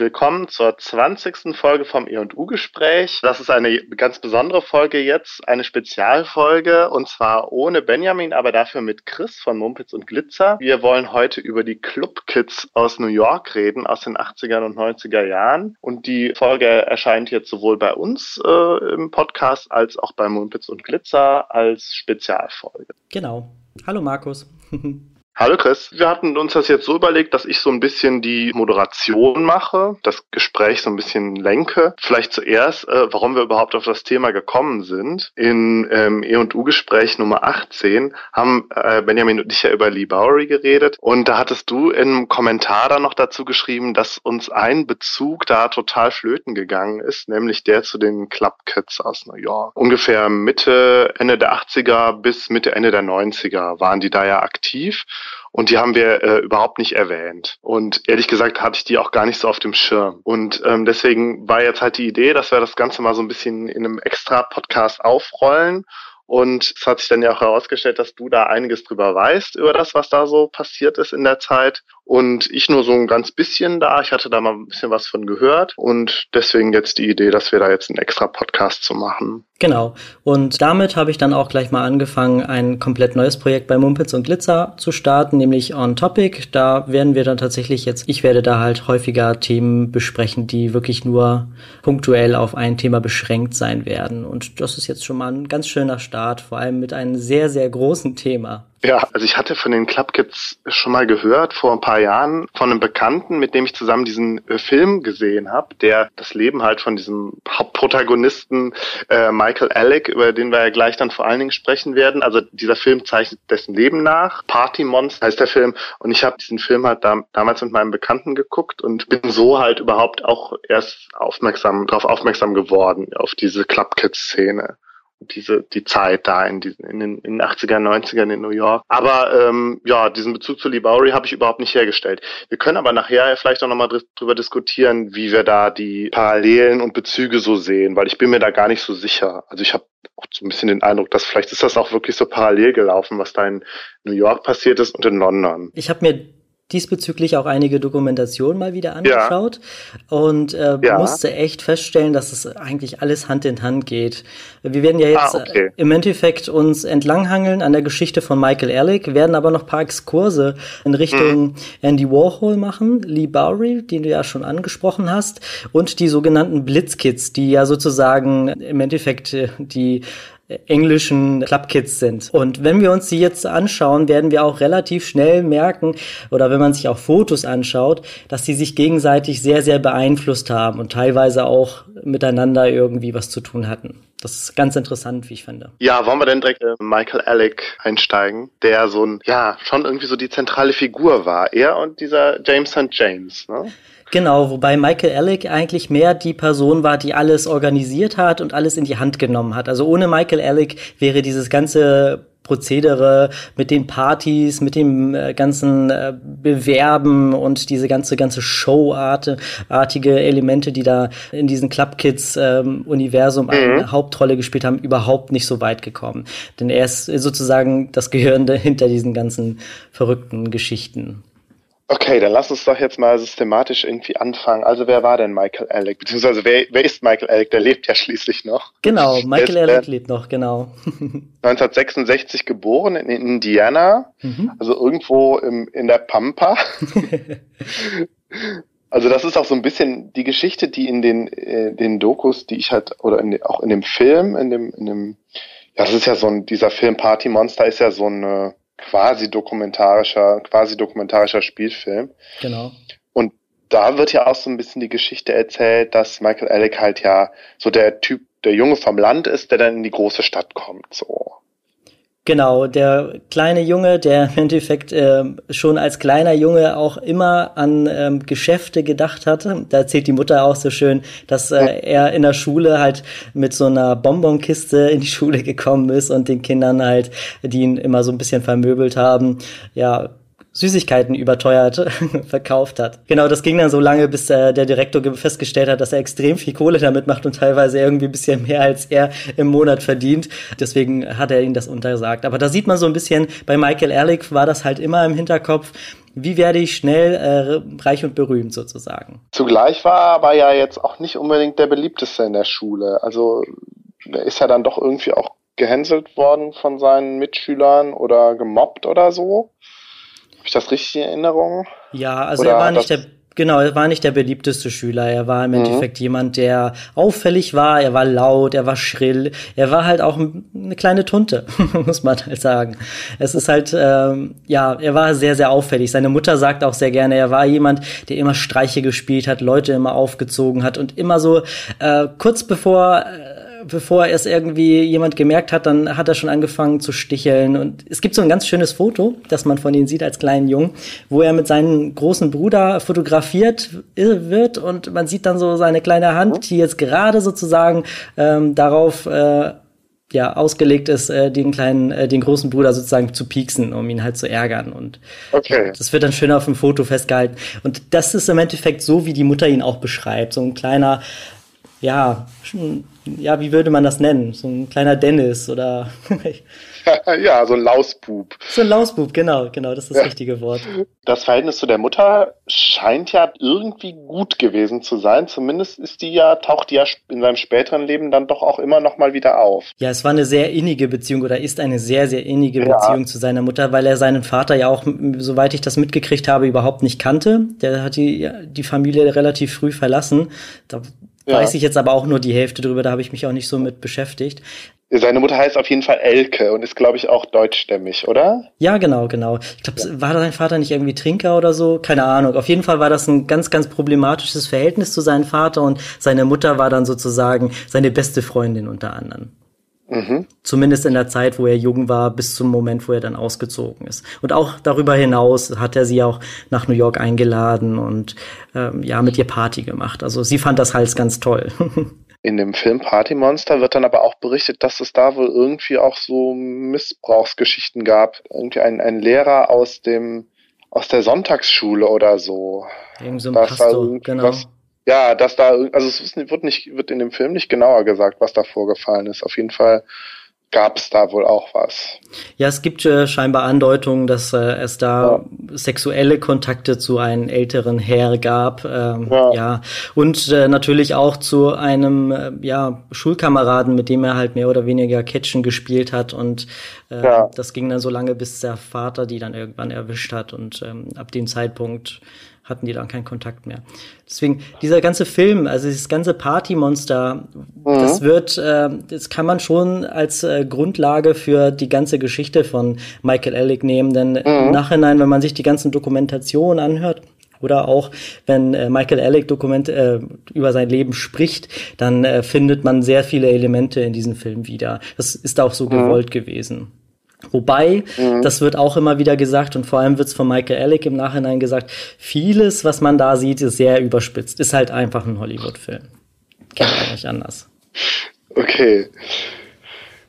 willkommen zur 20. Folge vom E&U-Gespräch. Das ist eine ganz besondere Folge jetzt, eine Spezialfolge und zwar ohne Benjamin, aber dafür mit Chris von Mumpitz und Glitzer. Wir wollen heute über die Club-Kids aus New York reden, aus den 80er und 90er Jahren und die Folge erscheint jetzt sowohl bei uns äh, im Podcast als auch bei Mumpitz und Glitzer als Spezialfolge. Genau. Hallo Markus. Hallo Chris, wir hatten uns das jetzt so überlegt, dass ich so ein bisschen die Moderation mache, das Gespräch so ein bisschen lenke. Vielleicht zuerst, äh, warum wir überhaupt auf das Thema gekommen sind. In ähm, E&U-Gespräch Nummer 18 haben äh, Benjamin und ich ja über Lee Bowery geredet und da hattest du im Kommentar dann noch dazu geschrieben, dass uns ein Bezug da total flöten gegangen ist, nämlich der zu den Club Kids aus New York. Ungefähr Mitte, Ende der 80er bis Mitte, Ende der 90er waren die da ja aktiv. Und die haben wir äh, überhaupt nicht erwähnt. Und ehrlich gesagt hatte ich die auch gar nicht so auf dem Schirm. Und ähm, deswegen war jetzt halt die Idee, dass wir das Ganze mal so ein bisschen in einem extra Podcast aufrollen und es hat sich dann ja auch herausgestellt, dass du da einiges drüber weißt, über das, was da so passiert ist in der Zeit. Und ich nur so ein ganz bisschen da. Ich hatte da mal ein bisschen was von gehört. Und deswegen jetzt die Idee, dass wir da jetzt einen extra Podcast zu machen. Genau. Und damit habe ich dann auch gleich mal angefangen, ein komplett neues Projekt bei Mumpitz und Glitzer zu starten, nämlich On Topic. Da werden wir dann tatsächlich jetzt, ich werde da halt häufiger Themen besprechen, die wirklich nur punktuell auf ein Thema beschränkt sein werden. Und das ist jetzt schon mal ein ganz schöner Start, vor allem mit einem sehr, sehr großen Thema. Ja, also ich hatte von den Club Kids schon mal gehört vor ein paar Jahren von einem Bekannten, mit dem ich zusammen diesen äh, Film gesehen habe, der das Leben halt von diesem Hauptprotagonisten äh, Michael Alec, über den wir ja gleich dann vor allen Dingen sprechen werden. Also dieser Film zeichnet dessen Leben nach. Party Monster heißt der Film und ich habe diesen Film halt da, damals mit meinem Bekannten geguckt und bin so halt überhaupt auch erst aufmerksam darauf aufmerksam geworden auf diese Club Kids Szene diese die Zeit da in diesen in den, in den 80er 90ern in New York. Aber ähm, ja, diesen Bezug zu Lee Bowery habe ich überhaupt nicht hergestellt. Wir können aber nachher vielleicht auch nochmal drüber diskutieren, wie wir da die Parallelen und Bezüge so sehen, weil ich bin mir da gar nicht so sicher. Also ich habe auch so ein bisschen den Eindruck, dass vielleicht ist das auch wirklich so parallel gelaufen, was da in New York passiert ist und in London. Ich habe mir diesbezüglich auch einige Dokumentationen mal wieder angeschaut ja. und äh, ja. musste echt feststellen, dass es eigentlich alles Hand in Hand geht. Wir werden ja jetzt ah, okay. im Endeffekt uns entlanghangeln an der Geschichte von Michael Ehrlich, werden aber noch paar Exkurse in Richtung mhm. Andy Warhol machen, Lee Bowery, den du ja schon angesprochen hast, und die sogenannten Blitzkids, die ja sozusagen im Endeffekt äh, die englischen Clubkids sind. Und wenn wir uns die jetzt anschauen, werden wir auch relativ schnell merken, oder wenn man sich auch Fotos anschaut, dass sie sich gegenseitig sehr, sehr beeinflusst haben und teilweise auch miteinander irgendwie was zu tun hatten. Das ist ganz interessant, wie ich finde. Ja, wollen wir denn direkt äh, Michael Alec einsteigen, der so ein, ja, schon irgendwie so die zentrale Figur war. Er und dieser James St. James, ne? Genau, wobei Michael Alec eigentlich mehr die Person war, die alles organisiert hat und alles in die Hand genommen hat. Also ohne Michael Alec wäre dieses ganze Prozedere mit den Partys, mit dem äh, ganzen äh, Bewerben und diese ganze ganze Showartige Elemente, die da in diesen Club Kids ähm, Universum mhm. eine Hauptrolle gespielt haben, überhaupt nicht so weit gekommen. Denn er ist sozusagen das Gehirn hinter diesen ganzen verrückten Geschichten. Okay, dann lass uns doch jetzt mal systematisch irgendwie anfangen. Also wer war denn Michael Alec? Beziehungsweise wer, wer ist Michael Alec? Der lebt ja schließlich noch. Genau, Michael ist, Alec äh, lebt noch, genau. 1966 geboren in Indiana, mhm. also irgendwo im, in der Pampa. also das ist auch so ein bisschen die Geschichte, die in den, äh, den Dokus, die ich halt, oder in, auch in dem Film, in dem, in dem, ja, das ist ja so ein, dieser Film Party Monster ist ja so eine quasi dokumentarischer, quasi dokumentarischer Spielfilm. Genau. Und da wird ja auch so ein bisschen die Geschichte erzählt, dass Michael Alec halt ja so der Typ, der Junge vom Land ist, der dann in die große Stadt kommt, so. Genau, der kleine Junge, der im Endeffekt äh, schon als kleiner Junge auch immer an ähm, Geschäfte gedacht hatte. Da erzählt die Mutter auch so schön, dass äh, er in der Schule halt mit so einer Bonbonkiste in die Schule gekommen ist und den Kindern halt, die ihn immer so ein bisschen vermöbelt haben, ja, Süßigkeiten überteuert verkauft hat. Genau, das ging dann so lange, bis äh, der Direktor festgestellt hat, dass er extrem viel Kohle damit macht und teilweise irgendwie ein bisschen mehr als er im Monat verdient. Deswegen hat er ihn das untersagt. Aber da sieht man so ein bisschen, bei Michael Ehrlich war das halt immer im Hinterkopf, wie werde ich schnell äh, reich und berühmt sozusagen? Zugleich war er aber ja jetzt auch nicht unbedingt der beliebteste in der Schule. Also er ist ja dann doch irgendwie auch gehänselt worden von seinen Mitschülern oder gemobbt oder so. Habe ich das richtig in Erinnerung? Ja, also oder er war nicht der Genau, er war nicht der beliebteste Schüler. Er war im mhm. Endeffekt jemand, der auffällig war. Er war laut, er war schrill. Er war halt auch eine kleine Tunte, muss man halt sagen. Es ist halt, ähm, ja, er war sehr, sehr auffällig. Seine Mutter sagt auch sehr gerne, er war jemand, der immer Streiche gespielt hat, Leute immer aufgezogen hat und immer so äh, kurz bevor äh, bevor es irgendwie jemand gemerkt hat, dann hat er schon angefangen zu sticheln. Und es gibt so ein ganz schönes Foto, das man von ihm sieht als kleinen Jungen, wo er mit seinem großen Bruder fotografiert wird und man sieht dann so seine kleine Hand, die jetzt gerade sozusagen ähm, darauf äh, ja ausgelegt ist, äh, den kleinen, äh, den großen Bruder sozusagen zu pieksen, um ihn halt zu ärgern. Und okay. das wird dann schön auf dem Foto festgehalten. Und das ist im Endeffekt so, wie die Mutter ihn auch beschreibt. So ein kleiner, ja, ja, wie würde man das nennen? So ein kleiner Dennis oder. ja, so ein Lausbub. So ein Lausbub, genau, genau, das ist das ja. richtige Wort. Das Verhältnis zu der Mutter scheint ja irgendwie gut gewesen zu sein. Zumindest ist die ja, taucht die ja in seinem späteren Leben dann doch auch immer noch mal wieder auf. Ja, es war eine sehr innige Beziehung oder ist eine sehr, sehr innige ja. Beziehung zu seiner Mutter, weil er seinen Vater ja auch, soweit ich das mitgekriegt habe, überhaupt nicht kannte. Der hat die, die Familie relativ früh verlassen. Da ja. Weiß ich jetzt aber auch nur die Hälfte drüber, da habe ich mich auch nicht so mit beschäftigt. Seine Mutter heißt auf jeden Fall Elke und ist, glaube ich, auch deutschstämmig, oder? Ja, genau, genau. Ich glaube, ja. war sein Vater nicht irgendwie Trinker oder so? Keine Ahnung. Auf jeden Fall war das ein ganz, ganz problematisches Verhältnis zu seinem Vater und seine Mutter war dann sozusagen seine beste Freundin unter anderem. Mhm. Zumindest in der Zeit, wo er jung war, bis zum Moment, wo er dann ausgezogen ist. Und auch darüber hinaus hat er sie auch nach New York eingeladen und ähm, ja, mit ihr Party gemacht. Also sie fand das halt ganz toll. In dem Film Party Monster wird dann aber auch berichtet, dass es da wohl irgendwie auch so Missbrauchsgeschichten gab. Irgendwie ein, ein Lehrer aus dem aus der Sonntagsschule oder so. Irgend so ein Pastor, genau. Was, ja, dass da, also es wird nicht, wird in dem Film nicht genauer gesagt, was da vorgefallen ist. Auf jeden Fall gab es da wohl auch was. Ja, es gibt äh, scheinbar Andeutungen, dass äh, es da ja. sexuelle Kontakte zu einem älteren Herr gab. Ähm, ja. ja. Und äh, natürlich auch zu einem äh, ja, Schulkameraden, mit dem er halt mehr oder weniger Catchen gespielt hat. Und äh, ja. das ging dann so lange, bis der Vater die dann irgendwann erwischt hat. Und ähm, ab dem Zeitpunkt hatten die dann keinen Kontakt mehr. Deswegen, dieser ganze Film, also dieses ganze Partymonster, mhm. das wird, äh, das kann man schon als äh, Grundlage für die ganze Geschichte von Michael Ellick nehmen, denn mhm. im Nachhinein, wenn man sich die ganzen Dokumentationen anhört, oder auch wenn äh, Michael Alec Dokument äh, über sein Leben spricht, dann äh, findet man sehr viele Elemente in diesem Film wieder. Das ist auch so mhm. gewollt gewesen. Wobei, mhm. das wird auch immer wieder gesagt und vor allem wird es von Michael Alec im Nachhinein gesagt, vieles, was man da sieht, ist sehr überspitzt. Ist halt einfach ein Hollywood-Film. Kennt man nicht anders. Okay.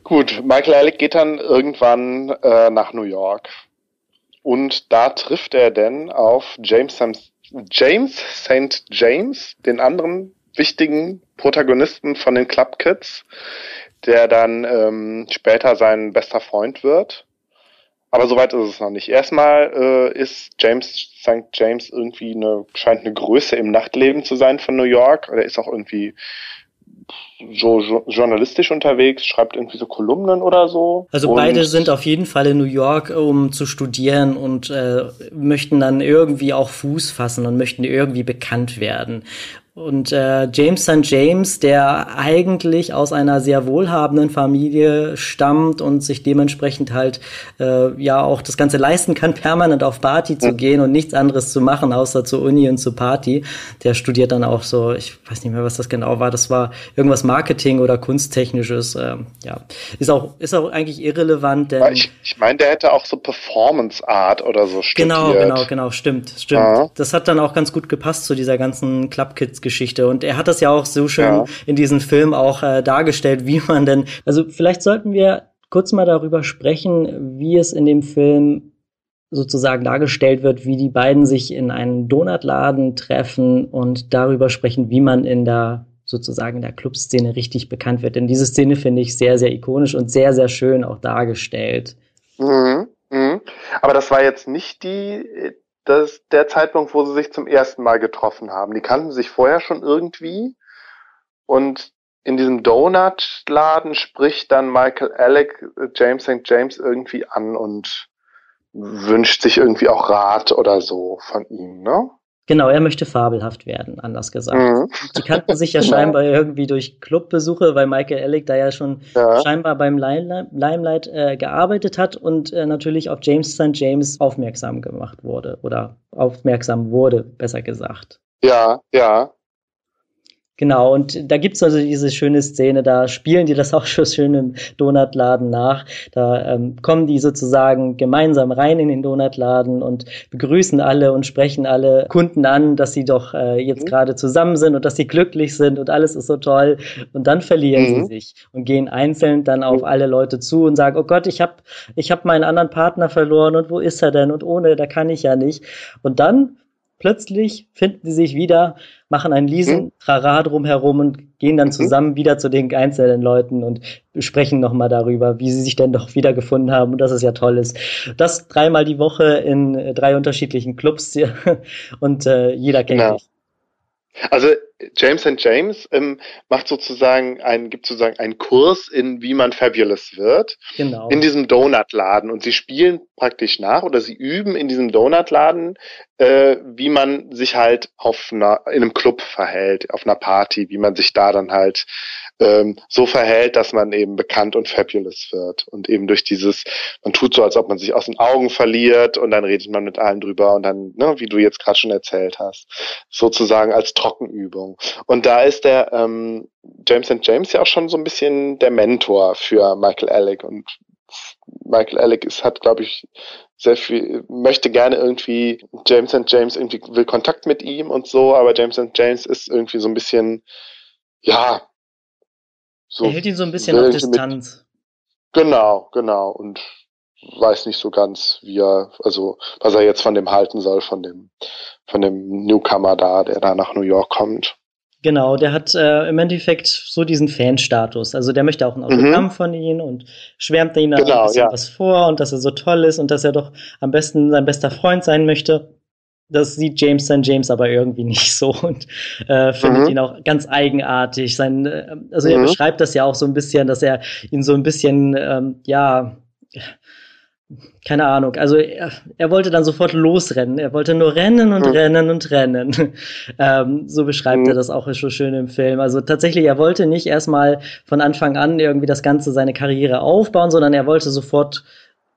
Gut, Michael Alec geht dann irgendwann äh, nach New York. Und da trifft er denn auf James, James St. James, den anderen wichtigen Protagonisten von den Club Kids, der dann ähm, später sein bester Freund wird. Aber soweit ist es noch nicht. Erstmal äh, ist James St. James irgendwie eine, scheint eine Größe im Nachtleben zu sein von New York. Er ist auch irgendwie so jo journalistisch unterwegs, schreibt irgendwie so Kolumnen oder so. Also beide sind auf jeden Fall in New York, um zu studieren und äh, möchten dann irgendwie auch Fuß fassen und möchten irgendwie bekannt werden. Und äh, James St. James, der eigentlich aus einer sehr wohlhabenden Familie stammt und sich dementsprechend halt äh, ja auch das Ganze leisten kann, permanent auf Party zu gehen und nichts anderes zu machen, außer zur Uni und zur Party. Der studiert dann auch so, ich weiß nicht mehr, was das genau war. Das war irgendwas Marketing oder Kunsttechnisches. Äh, ja, ist auch ist auch eigentlich irrelevant. Denn ich ich meine, der hätte auch so Performance Art oder so studiert. Genau, genau, genau, stimmt, stimmt. Ja. Das hat dann auch ganz gut gepasst zu dieser ganzen Club Kids Geschichte. Und er hat das ja auch so schön ja. in diesem Film auch äh, dargestellt, wie man denn, also vielleicht sollten wir kurz mal darüber sprechen, wie es in dem Film sozusagen dargestellt wird, wie die beiden sich in einen Donutladen treffen und darüber sprechen, wie man in der sozusagen in der Clubszene richtig bekannt wird. Denn diese Szene finde ich sehr, sehr ikonisch und sehr, sehr schön auch dargestellt. Mhm, mh. Aber das war jetzt nicht die, das, der Zeitpunkt, wo sie sich zum ersten Mal getroffen haben. Die kannten sich vorher schon irgendwie und in diesem Donut-Laden spricht dann Michael Alec James St. James irgendwie an und wünscht sich irgendwie auch Rat oder so von ihm, ne? Genau, er möchte fabelhaft werden, anders gesagt. Mhm. Die kannten sich ja scheinbar irgendwie durch Clubbesuche, weil Michael Ellick da ja schon ja. scheinbar beim Limelight äh, gearbeitet hat und äh, natürlich auf James St. James aufmerksam gemacht wurde oder aufmerksam wurde, besser gesagt. Ja, ja. Genau, und da gibt's also diese schöne Szene, da spielen die das auch schon schön im Donutladen nach. Da ähm, kommen die sozusagen gemeinsam rein in den Donutladen und begrüßen alle und sprechen alle Kunden an, dass sie doch äh, jetzt mhm. gerade zusammen sind und dass sie glücklich sind und alles ist so toll. Und dann verlieren mhm. sie sich und gehen einzeln dann auf alle Leute zu und sagen, oh Gott, ich habe ich hab meinen anderen Partner verloren und wo ist er denn? Und ohne, da kann ich ja nicht. Und dann plötzlich finden sie sich wieder, machen ein riesen mhm. Trara drumherum und gehen dann mhm. zusammen wieder zu den einzelnen Leuten und sprechen nochmal darüber, wie sie sich denn doch wiedergefunden haben und dass es ja toll ist. Das dreimal die Woche in äh, drei unterschiedlichen Clubs und äh, jeder kennt genau. dich. Also James and James ähm, macht sozusagen ein, gibt sozusagen einen Kurs in wie man fabulous wird. Genau. In diesem Donutladen. Und sie spielen praktisch nach oder sie üben in diesem Donutladen, äh, wie man sich halt auf einer, in einem Club verhält, auf einer Party, wie man sich da dann halt ähm, so verhält, dass man eben bekannt und fabulous wird. Und eben durch dieses, man tut so, als ob man sich aus den Augen verliert und dann redet man mit allen drüber und dann, ne, wie du jetzt gerade schon erzählt hast, sozusagen als Trockenübung. Und da ist der ähm, James and James ja auch schon so ein bisschen der Mentor für Michael Alec und Michael Alec ist, hat, glaube ich, sehr viel, möchte gerne irgendwie James and James irgendwie will Kontakt mit ihm und so, aber James and James ist irgendwie so ein bisschen, ja, so. Er hält ihn so ein bisschen auf Distanz. Mit, genau, genau. Und weiß nicht so ganz, wie er, also was er jetzt von dem halten soll, von dem, von dem Newcomer da, der da nach New York kommt. Genau, der hat äh, im Endeffekt so diesen Fan-Status. Also der möchte auch ein Autogramm mhm. von ihm und schwärmt ihm genau, ein bisschen ja. was vor und dass er so toll ist und dass er doch am besten sein bester Freund sein möchte. Das sieht James St. James aber irgendwie nicht so und äh, findet mhm. ihn auch ganz eigenartig. Sein, äh, also mhm. er beschreibt das ja auch so ein bisschen, dass er ihn so ein bisschen, ähm, ja, keine Ahnung, also er, er, wollte dann sofort losrennen. Er wollte nur rennen und mhm. rennen und rennen. ähm, so beschreibt mhm. er das auch so schön im Film. Also tatsächlich, er wollte nicht erstmal von Anfang an irgendwie das Ganze, seine Karriere aufbauen, sondern er wollte sofort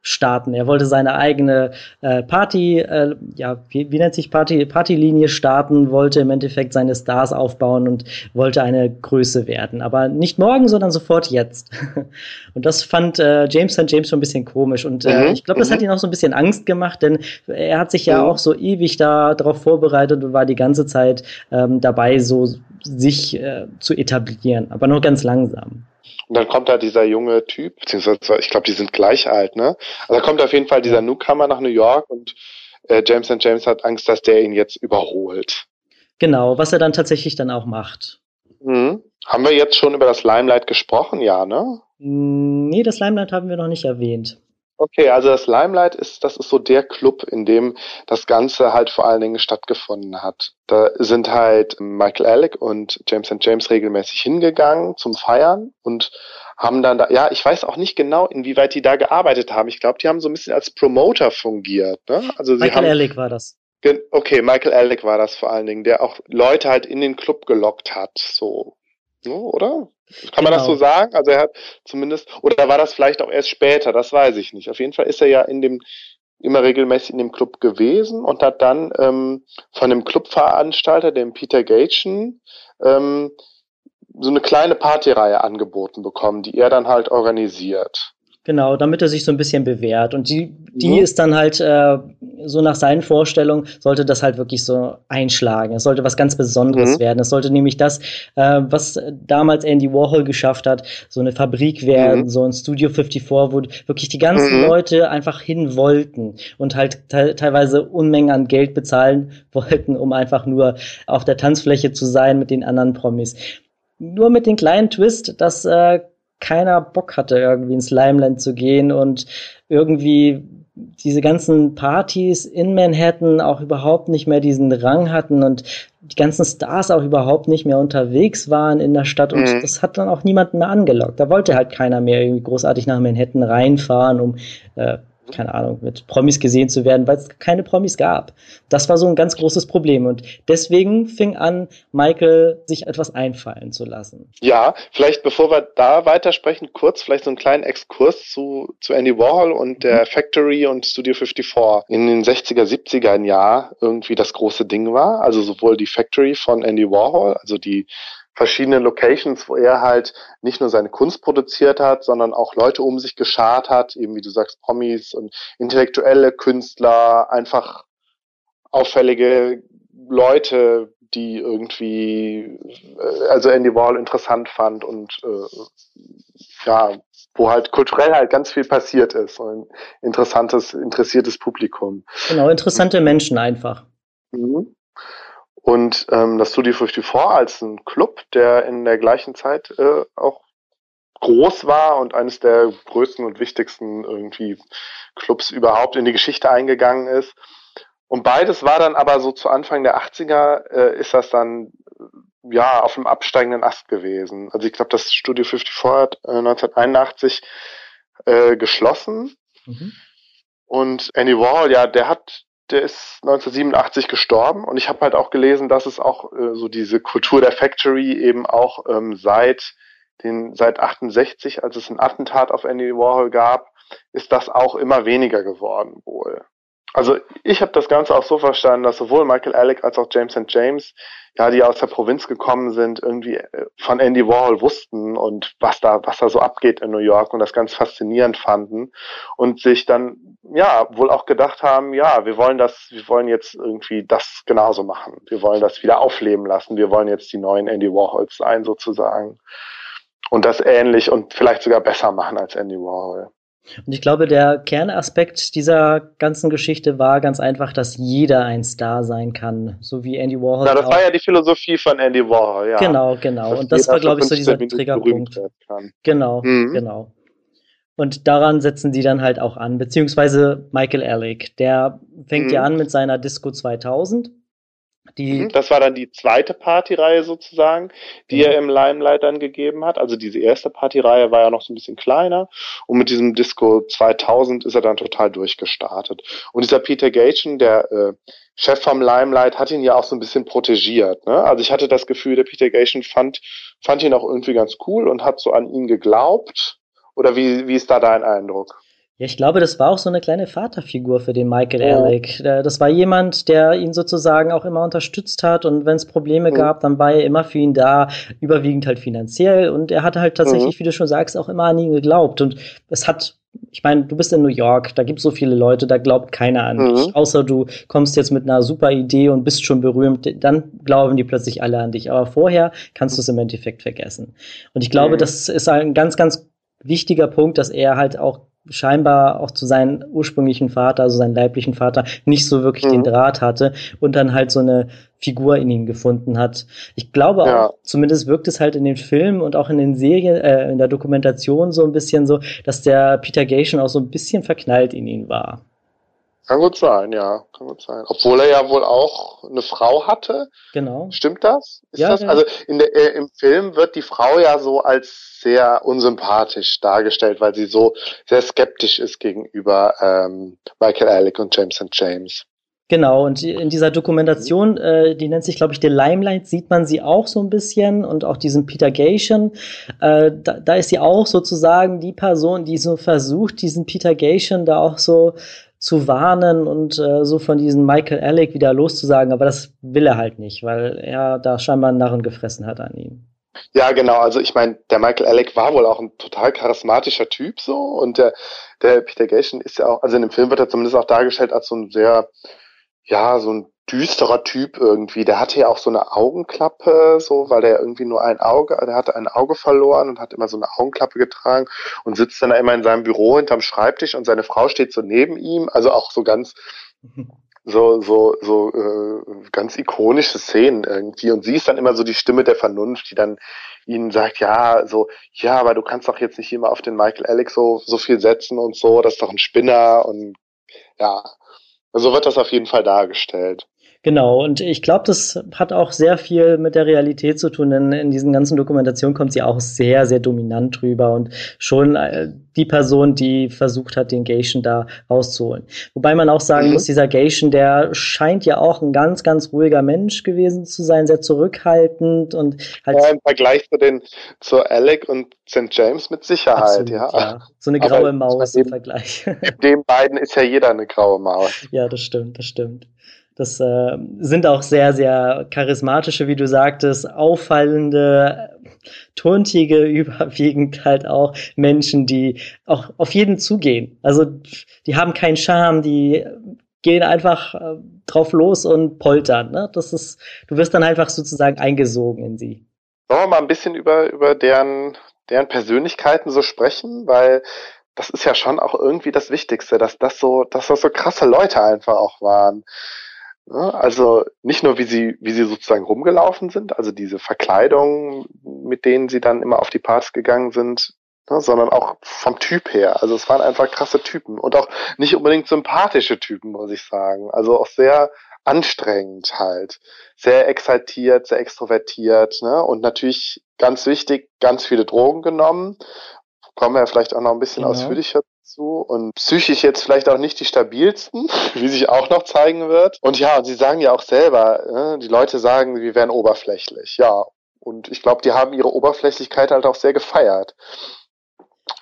starten. Er wollte seine eigene äh, Party, äh, ja, wie, wie nennt sich Party, Partylinie starten, wollte im Endeffekt seine Stars aufbauen und wollte eine Größe werden. Aber nicht morgen, sondern sofort jetzt. und das fand äh, James St. James schon ein bisschen komisch. Und äh, mhm. ich glaube, das hat mhm. ihn auch so ein bisschen Angst gemacht, denn er hat sich ja mhm. auch so ewig da darauf vorbereitet und war die ganze Zeit ähm, dabei, so sich äh, zu etablieren, aber nur ganz langsam. Und dann kommt da dieser junge Typ, beziehungsweise ich glaube, die sind gleich alt, ne? Also da kommt auf jeden Fall dieser Newcomer nach New York und äh, James and James hat Angst, dass der ihn jetzt überholt. Genau, was er dann tatsächlich dann auch macht. Mhm. Haben wir jetzt schon über das Limelight gesprochen, ja, ne? Nee, das Limelight haben wir noch nicht erwähnt. Okay, also das Limelight ist, das ist so der Club, in dem das Ganze halt vor allen Dingen stattgefunden hat. Da sind halt Michael Alec und James and James regelmäßig hingegangen zum Feiern und haben dann da, ja, ich weiß auch nicht genau, inwieweit die da gearbeitet haben. Ich glaube, die haben so ein bisschen als Promoter fungiert. Ne? Also Michael haben, Alec war das. Okay, Michael Alec war das vor allen Dingen, der auch Leute halt in den Club gelockt hat, so, ne, oder? Kann man das so genau. sagen? Also er hat zumindest, oder war das vielleicht auch erst später? Das weiß ich nicht. Auf jeden Fall ist er ja in dem immer regelmäßig in dem Club gewesen und hat dann ähm, von dem Clubveranstalter, dem Peter Gagen, ähm, so eine kleine Partyreihe angeboten bekommen, die er dann halt organisiert. Genau, damit er sich so ein bisschen bewährt. Und die, die mhm. ist dann halt äh, so nach seinen Vorstellungen sollte das halt wirklich so einschlagen. Es sollte was ganz Besonderes mhm. werden. Es sollte nämlich das, äh, was damals Andy Warhol geschafft hat, so eine Fabrik werden, mhm. so ein Studio 54, wo wirklich die ganzen mhm. Leute einfach hin wollten und halt te teilweise Unmengen an Geld bezahlen wollten, um einfach nur auf der Tanzfläche zu sein mit den anderen Promis. Nur mit dem kleinen Twist, dass äh, keiner Bock hatte, irgendwie ins Limeland zu gehen und irgendwie diese ganzen Partys in Manhattan auch überhaupt nicht mehr diesen Rang hatten und die ganzen Stars auch überhaupt nicht mehr unterwegs waren in der Stadt und mhm. das hat dann auch niemanden mehr angelockt. Da wollte halt keiner mehr irgendwie großartig nach Manhattan reinfahren, um äh, keine Ahnung, mit Promis gesehen zu werden, weil es keine Promis gab. Das war so ein ganz großes Problem. Und deswegen fing an, Michael sich etwas einfallen zu lassen. Ja, vielleicht bevor wir da weitersprechen, kurz vielleicht so einen kleinen Exkurs zu, zu Andy Warhol und der mhm. Factory und Studio 54 in den 60er, 70er Jahren irgendwie das große Ding war. Also sowohl die Factory von Andy Warhol, also die verschiedene Locations, wo er halt nicht nur seine Kunst produziert hat, sondern auch Leute um sich geschart hat, eben wie du sagst, Promis und intellektuelle Künstler, einfach auffällige Leute, die irgendwie, äh, also Andy Wall interessant fand und äh, ja, wo halt kulturell halt ganz viel passiert ist. ein interessantes, interessiertes Publikum. Genau, interessante Menschen einfach. Mhm. Und ähm, das Studio 54 als ein Club, der in der gleichen Zeit äh, auch groß war und eines der größten und wichtigsten irgendwie Clubs überhaupt in die Geschichte eingegangen ist. Und beides war dann aber so zu Anfang der 80er, äh, ist das dann ja auf dem absteigenden Ast gewesen. Also ich glaube, das Studio 54 hat äh, 1981 äh, geschlossen. Mhm. Und Andy Warhol, ja, der hat der ist 1987 gestorben und ich habe halt auch gelesen, dass es auch äh, so diese Kultur der Factory eben auch ähm, seit den seit 68, als es ein Attentat auf Andy Warhol gab, ist das auch immer weniger geworden wohl. Also ich habe das Ganze auch so verstanden, dass sowohl Michael Alec als auch James St. James, ja, die aus der Provinz gekommen sind, irgendwie äh, von Andy Warhol wussten und was da, was da so abgeht in New York und das ganz faszinierend fanden und sich dann, ja, wohl auch gedacht haben, ja, wir wollen das, wir wollen jetzt irgendwie das genauso machen. Wir wollen das wieder aufleben lassen. Wir wollen jetzt die neuen Andy Warhols sein sozusagen. Und das ähnlich und vielleicht sogar besser machen als Andy Warhol. Und ich glaube, der Kernaspekt dieser ganzen Geschichte war ganz einfach, dass jeder ein Star sein kann, so wie Andy Warhol. Ja, das war ja die Philosophie von Andy Warhol, ja. Genau, genau. Dass und das war, glaube ich, so dieser Triggerpunkt. Genau, mhm. genau. Und daran setzen die dann halt auch an, beziehungsweise Michael Alec, der fängt mhm. ja an mit seiner Disco 2000 die mhm. das war dann die zweite Partyreihe sozusagen, die ja. er im Limelight dann gegeben hat. Also diese erste Partyreihe war ja noch so ein bisschen kleiner und mit diesem Disco 2000 ist er dann total durchgestartet. Und dieser Peter Gaten, der äh, Chef vom Limelight, hat ihn ja auch so ein bisschen protegiert. Ne? Also ich hatte das Gefühl, der Peter Gaten fand, fand ihn auch irgendwie ganz cool und hat so an ihn geglaubt. Oder wie, wie ist da dein Eindruck? Ja, ich glaube, das war auch so eine kleine Vaterfigur für den Michael ja. Alec. Das war jemand, der ihn sozusagen auch immer unterstützt hat und wenn es Probleme mhm. gab, dann war er immer für ihn da, überwiegend halt finanziell und er hatte halt tatsächlich, mhm. wie du schon sagst, auch immer an ihn geglaubt und es hat ich meine, du bist in New York, da gibt es so viele Leute, da glaubt keiner an mhm. dich. Außer du kommst jetzt mit einer super Idee und bist schon berühmt, dann glauben die plötzlich alle an dich. Aber vorher kannst du es im Endeffekt vergessen. Und ich glaube, mhm. das ist ein ganz, ganz wichtiger Punkt, dass er halt auch scheinbar auch zu seinem ursprünglichen Vater, also seinem leiblichen Vater, nicht so wirklich mhm. den Draht hatte und dann halt so eine Figur in ihm gefunden hat. Ich glaube ja. auch, zumindest wirkt es halt in den Filmen und auch in den Serien, äh, in der Dokumentation so ein bisschen so, dass der Peter Gation auch so ein bisschen verknallt in ihn war. Kann gut sein, ja, kann gut sein. Obwohl er ja wohl auch eine Frau hatte. Genau. Stimmt das? Ist ja, das? Ja. Also in der, äh, im Film wird die Frau ja so als sehr unsympathisch dargestellt, weil sie so sehr skeptisch ist gegenüber ähm, Michael Alec und James St. James. Genau, und in dieser Dokumentation, äh, die nennt sich, glaube ich, The Limelight, sieht man sie auch so ein bisschen und auch diesen Peter Gation. Äh, da, da ist sie auch sozusagen die Person, die so versucht, diesen Peter Gation da auch so zu warnen und äh, so von diesem Michael Alec wieder loszusagen, aber das will er halt nicht, weil er da scheinbar einen Narren gefressen hat an ihm. Ja, genau. Also ich meine, der Michael Alec war wohl auch ein total charismatischer Typ so und der, der Peter Gation ist ja auch, also in dem Film wird er zumindest auch dargestellt als so ein sehr, ja, so ein düsterer Typ irgendwie. Der hatte ja auch so eine Augenklappe, so, weil der irgendwie nur ein Auge, der hatte ein Auge verloren und hat immer so eine Augenklappe getragen und sitzt dann immer in seinem Büro hinterm Schreibtisch und seine Frau steht so neben ihm, also auch so ganz so so so äh, ganz ikonische Szenen irgendwie. Und sie ist dann immer so die Stimme der Vernunft, die dann ihnen sagt, ja, so, ja, aber du kannst doch jetzt nicht immer auf den Michael Alex so so viel setzen und so, das ist doch ein Spinner und ja, so wird das auf jeden Fall dargestellt. Genau, und ich glaube, das hat auch sehr viel mit der Realität zu tun, denn in diesen ganzen Dokumentationen kommt sie auch sehr, sehr dominant drüber und schon äh, die Person, die versucht hat, den Geishen da rauszuholen. Wobei man auch sagen mhm. muss, dieser Geishen, der scheint ja auch ein ganz, ganz ruhiger Mensch gewesen zu sein, sehr zurückhaltend und halt. Ja, im Vergleich zu den, zu Alec und St. James mit Sicherheit, Absolut, ja. ja. So eine graue Aber Maus im Vergleich. Mit den beiden ist ja jeder eine graue Maus. Ja, das stimmt, das stimmt. Das äh, sind auch sehr, sehr charismatische, wie du sagtest, auffallende, tuntige, überwiegend halt auch Menschen, die auch auf jeden zugehen. Also die haben keinen Charme, die gehen einfach äh, drauf los und poltern. Ne? Das ist, du wirst dann einfach sozusagen eingesogen in sie. Wollen wir mal ein bisschen über, über deren, deren Persönlichkeiten so sprechen, weil das ist ja schon auch irgendwie das Wichtigste, dass das so, dass das so krasse Leute einfach auch waren. Ne? Also nicht nur, wie sie, wie sie sozusagen rumgelaufen sind, also diese Verkleidung, mit denen sie dann immer auf die Parts gegangen sind, ne, sondern auch vom Typ her. Also es waren einfach krasse Typen und auch nicht unbedingt sympathische Typen, muss ich sagen. Also auch sehr anstrengend halt. Sehr exaltiert, sehr extrovertiert, ne? Und natürlich ganz wichtig, ganz viele Drogen genommen. Kommen wir vielleicht auch noch ein bisschen genau. ausführlicher zu und psychisch jetzt vielleicht auch nicht die stabilsten, wie sich auch noch zeigen wird. Und ja, und sie sagen ja auch selber, ne, die Leute sagen, wir wären oberflächlich. Ja, und ich glaube, die haben ihre Oberflächlichkeit halt auch sehr gefeiert.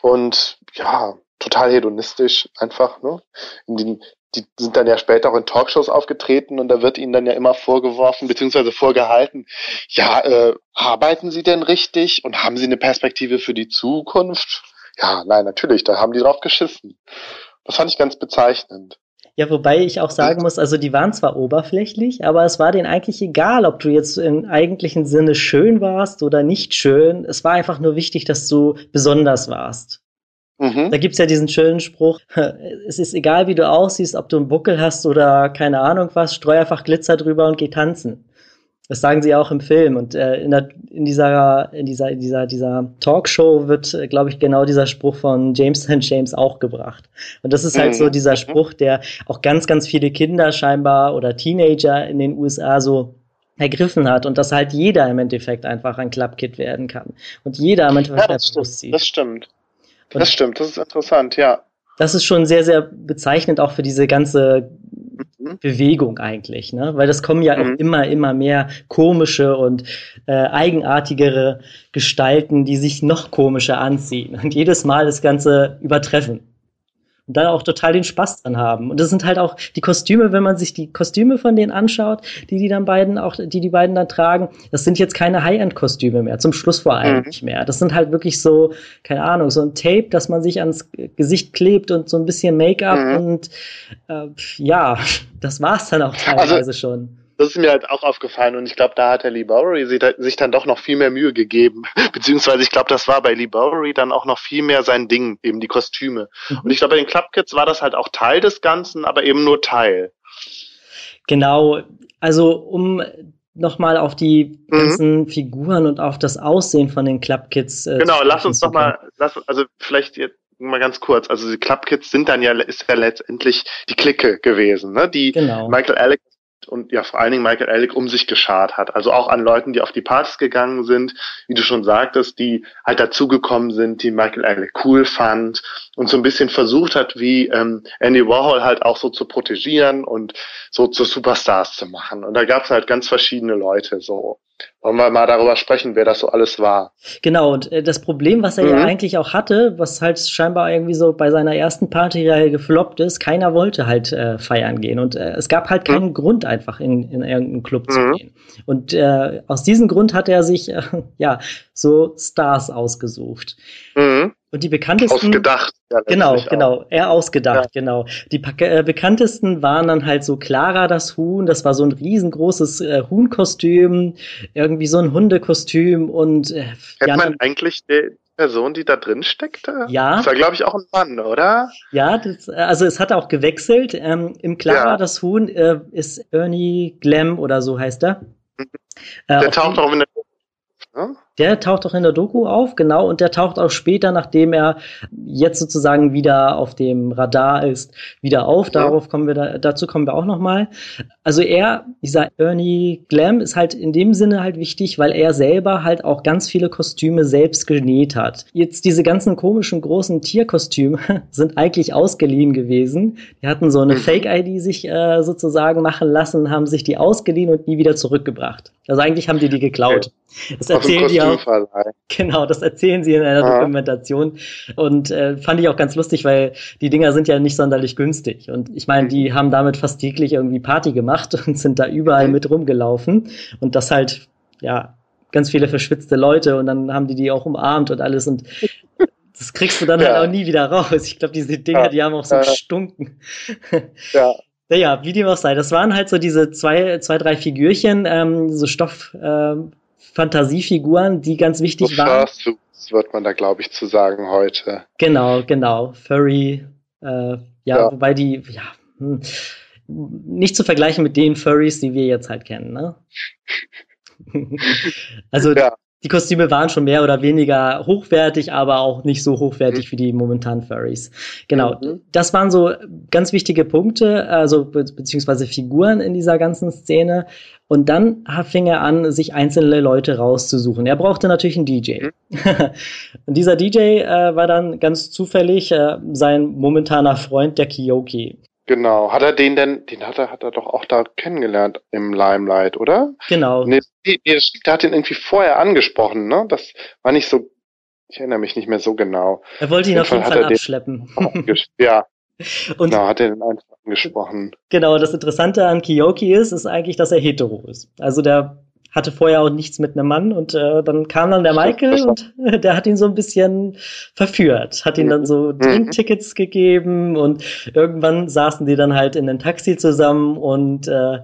Und ja, total hedonistisch einfach, ne? Den, die sind dann ja später auch in Talkshows aufgetreten und da wird ihnen dann ja immer vorgeworfen beziehungsweise vorgehalten, ja, äh, arbeiten sie denn richtig und haben sie eine Perspektive für die Zukunft? Ja, nein, natürlich, da haben die drauf geschissen. Das fand ich ganz bezeichnend. Ja, wobei ich auch sagen muss, also die waren zwar oberflächlich, aber es war denen eigentlich egal, ob du jetzt im eigentlichen Sinne schön warst oder nicht schön. Es war einfach nur wichtig, dass du besonders warst. Mhm. Da gibt's ja diesen schönen Spruch, es ist egal, wie du aussiehst, ob du einen Buckel hast oder keine Ahnung was, streu einfach Glitzer drüber und geh tanzen. Das sagen sie auch im Film. Und äh, in, der, in dieser, in dieser, in dieser, dieser Talkshow wird, äh, glaube ich, genau dieser Spruch von James St. James auch gebracht. Und das ist halt so mhm. dieser Spruch, der auch ganz, ganz viele Kinder scheinbar oder Teenager in den USA so ergriffen hat und dass halt jeder im Endeffekt einfach ein Clubkid werden kann. Und jeder im Endeffekt ja, das stimmt, sieht. Das stimmt. Und das stimmt, das ist interessant, ja. Das ist schon sehr, sehr bezeichnend auch für diese ganze Mhm. Bewegung eigentlich, ne? Weil das kommen ja mhm. auch immer, immer mehr komische und äh, eigenartigere Gestalten, die sich noch komischer anziehen und jedes Mal das Ganze übertreffen und dann auch total den Spaß dran haben. Und das sind halt auch die Kostüme, wenn man sich die Kostüme von denen anschaut, die die dann beiden auch, die die beiden dann tragen, das sind jetzt keine High-End-Kostüme mehr, zum Schluss vor allem mhm. nicht mehr. Das sind halt wirklich so, keine Ahnung, so ein Tape, das man sich ans Gesicht klebt und so ein bisschen Make-up mhm. und äh, ja, das war's dann auch also teilweise also, schon das ist mir halt auch aufgefallen und ich glaube, da hat der Lee Bowery sich dann doch noch viel mehr Mühe gegeben. Beziehungsweise ich glaube, das war bei Lee Bowery dann auch noch viel mehr sein Ding, eben die Kostüme. Mhm. Und ich glaube, bei den Club Kids war das halt auch Teil des Ganzen, aber eben nur Teil. Genau, also um nochmal auf die mhm. ganzen Figuren und auf das Aussehen von den Club Kids. Äh, genau, lass uns doch mal, lass, also vielleicht jetzt mal ganz kurz. Also die Club Kids sind dann ja, ist ja letztendlich die Clique gewesen, ne? Die genau. Michael Alex und ja vor allen Dingen Michael Alec um sich geschart hat. Also auch an Leuten, die auf die Partys gegangen sind, wie du schon sagtest, die halt dazugekommen sind, die Michael Alec cool fand und so ein bisschen versucht hat, wie ähm, Andy Warhol halt auch so zu protegieren und so zu Superstars zu machen. Und da gab es halt ganz verschiedene Leute so. Wollen wir mal darüber sprechen, wer das so alles war? Genau, und äh, das Problem, was er mhm. ja eigentlich auch hatte, was halt scheinbar irgendwie so bei seiner ersten Partyreihe gefloppt ist, keiner wollte halt äh, feiern gehen. Und äh, es gab halt keinen mhm. Grund, einfach in, in irgendeinen Club mhm. zu gehen. Und äh, aus diesem Grund hat er sich ja so Stars ausgesucht. Mhm. Und die bekanntesten. Ausgedacht. Ja, genau, genau. Er ausgedacht, ja. genau. Die äh, bekanntesten waren dann halt so Clara das Huhn, das war so ein riesengroßes äh, Huhnkostüm, irgendwie so ein Hundekostüm und. Äh, Kennt man eigentlich die Person, die da drin steckte? Ja. Das war, glaube ich, auch ein Mann, oder? Ja, das, also es hat auch gewechselt. Ähm, Im Clara ja. das Huhn äh, ist Ernie Glemm oder so heißt er. Mhm. Äh, der taucht auch in der ne? Der taucht auch in der Doku auf, genau, und der taucht auch später, nachdem er jetzt sozusagen wieder auf dem Radar ist, wieder auf. Ja. Darauf kommen wir da, dazu kommen wir auch nochmal. Also er, dieser Ernie Glam, ist halt in dem Sinne halt wichtig, weil er selber halt auch ganz viele Kostüme selbst genäht hat. Jetzt diese ganzen komischen großen Tierkostüme sind eigentlich ausgeliehen gewesen. Die hatten so eine mhm. Fake-ID sich äh, sozusagen machen lassen, haben sich die ausgeliehen und nie wieder zurückgebracht. Also eigentlich haben die die geklaut. Das erzählen die auch. Genau, das erzählen sie in einer ja. Dokumentation. Und äh, fand ich auch ganz lustig, weil die Dinger sind ja nicht sonderlich günstig. Und ich meine, die mhm. haben damit fast täglich irgendwie Party gemacht und sind da überall mhm. mit rumgelaufen. Und das halt, ja, ganz viele verschwitzte Leute und dann haben die die auch umarmt und alles. Und das kriegst du dann ja. halt auch nie wieder raus. Ich glaube, diese Dinger, ja. die haben auch so gestunken. Ja. Naja, wie dem auch sei. Das waren halt so diese zwei, zwei drei Figürchen, ähm, so Stoff, ähm, Fantasiefiguren, die ganz wichtig waren. Fursuits wird man da, glaube ich, zu sagen heute. Genau, genau. Furry, äh, ja, ja, wobei die, ja, hm, nicht zu vergleichen mit den Furries, die wir jetzt halt kennen, ne? also ja die Kostüme waren schon mehr oder weniger hochwertig, aber auch nicht so hochwertig mhm. wie die momentanen Furries. Genau, mhm. das waren so ganz wichtige Punkte, also be beziehungsweise Figuren in dieser ganzen Szene. Und dann fing er an, sich einzelne Leute rauszusuchen. Er brauchte natürlich einen DJ. Mhm. Und dieser DJ äh, war dann ganz zufällig äh, sein momentaner Freund, der Kiyoki. Genau. Hat er den denn, den hat er, hat er doch auch da kennengelernt im Limelight, oder? Genau. Nee, der hat ihn irgendwie vorher angesprochen, ne? Das war nicht so, ich erinnere mich nicht mehr so genau. Er wollte ihn auf jeden Fall abschleppen. ja. Und genau, hat er den einfach angesprochen. Genau, das Interessante an Kiyoki ist, ist eigentlich, dass er hetero ist. Also der hatte vorher auch nichts mit einem Mann und äh, dann kam dann der Michael und der hat ihn so ein bisschen verführt, hat ihm dann so mhm. Trinktickets gegeben und irgendwann saßen die dann halt in einem Taxi zusammen und äh,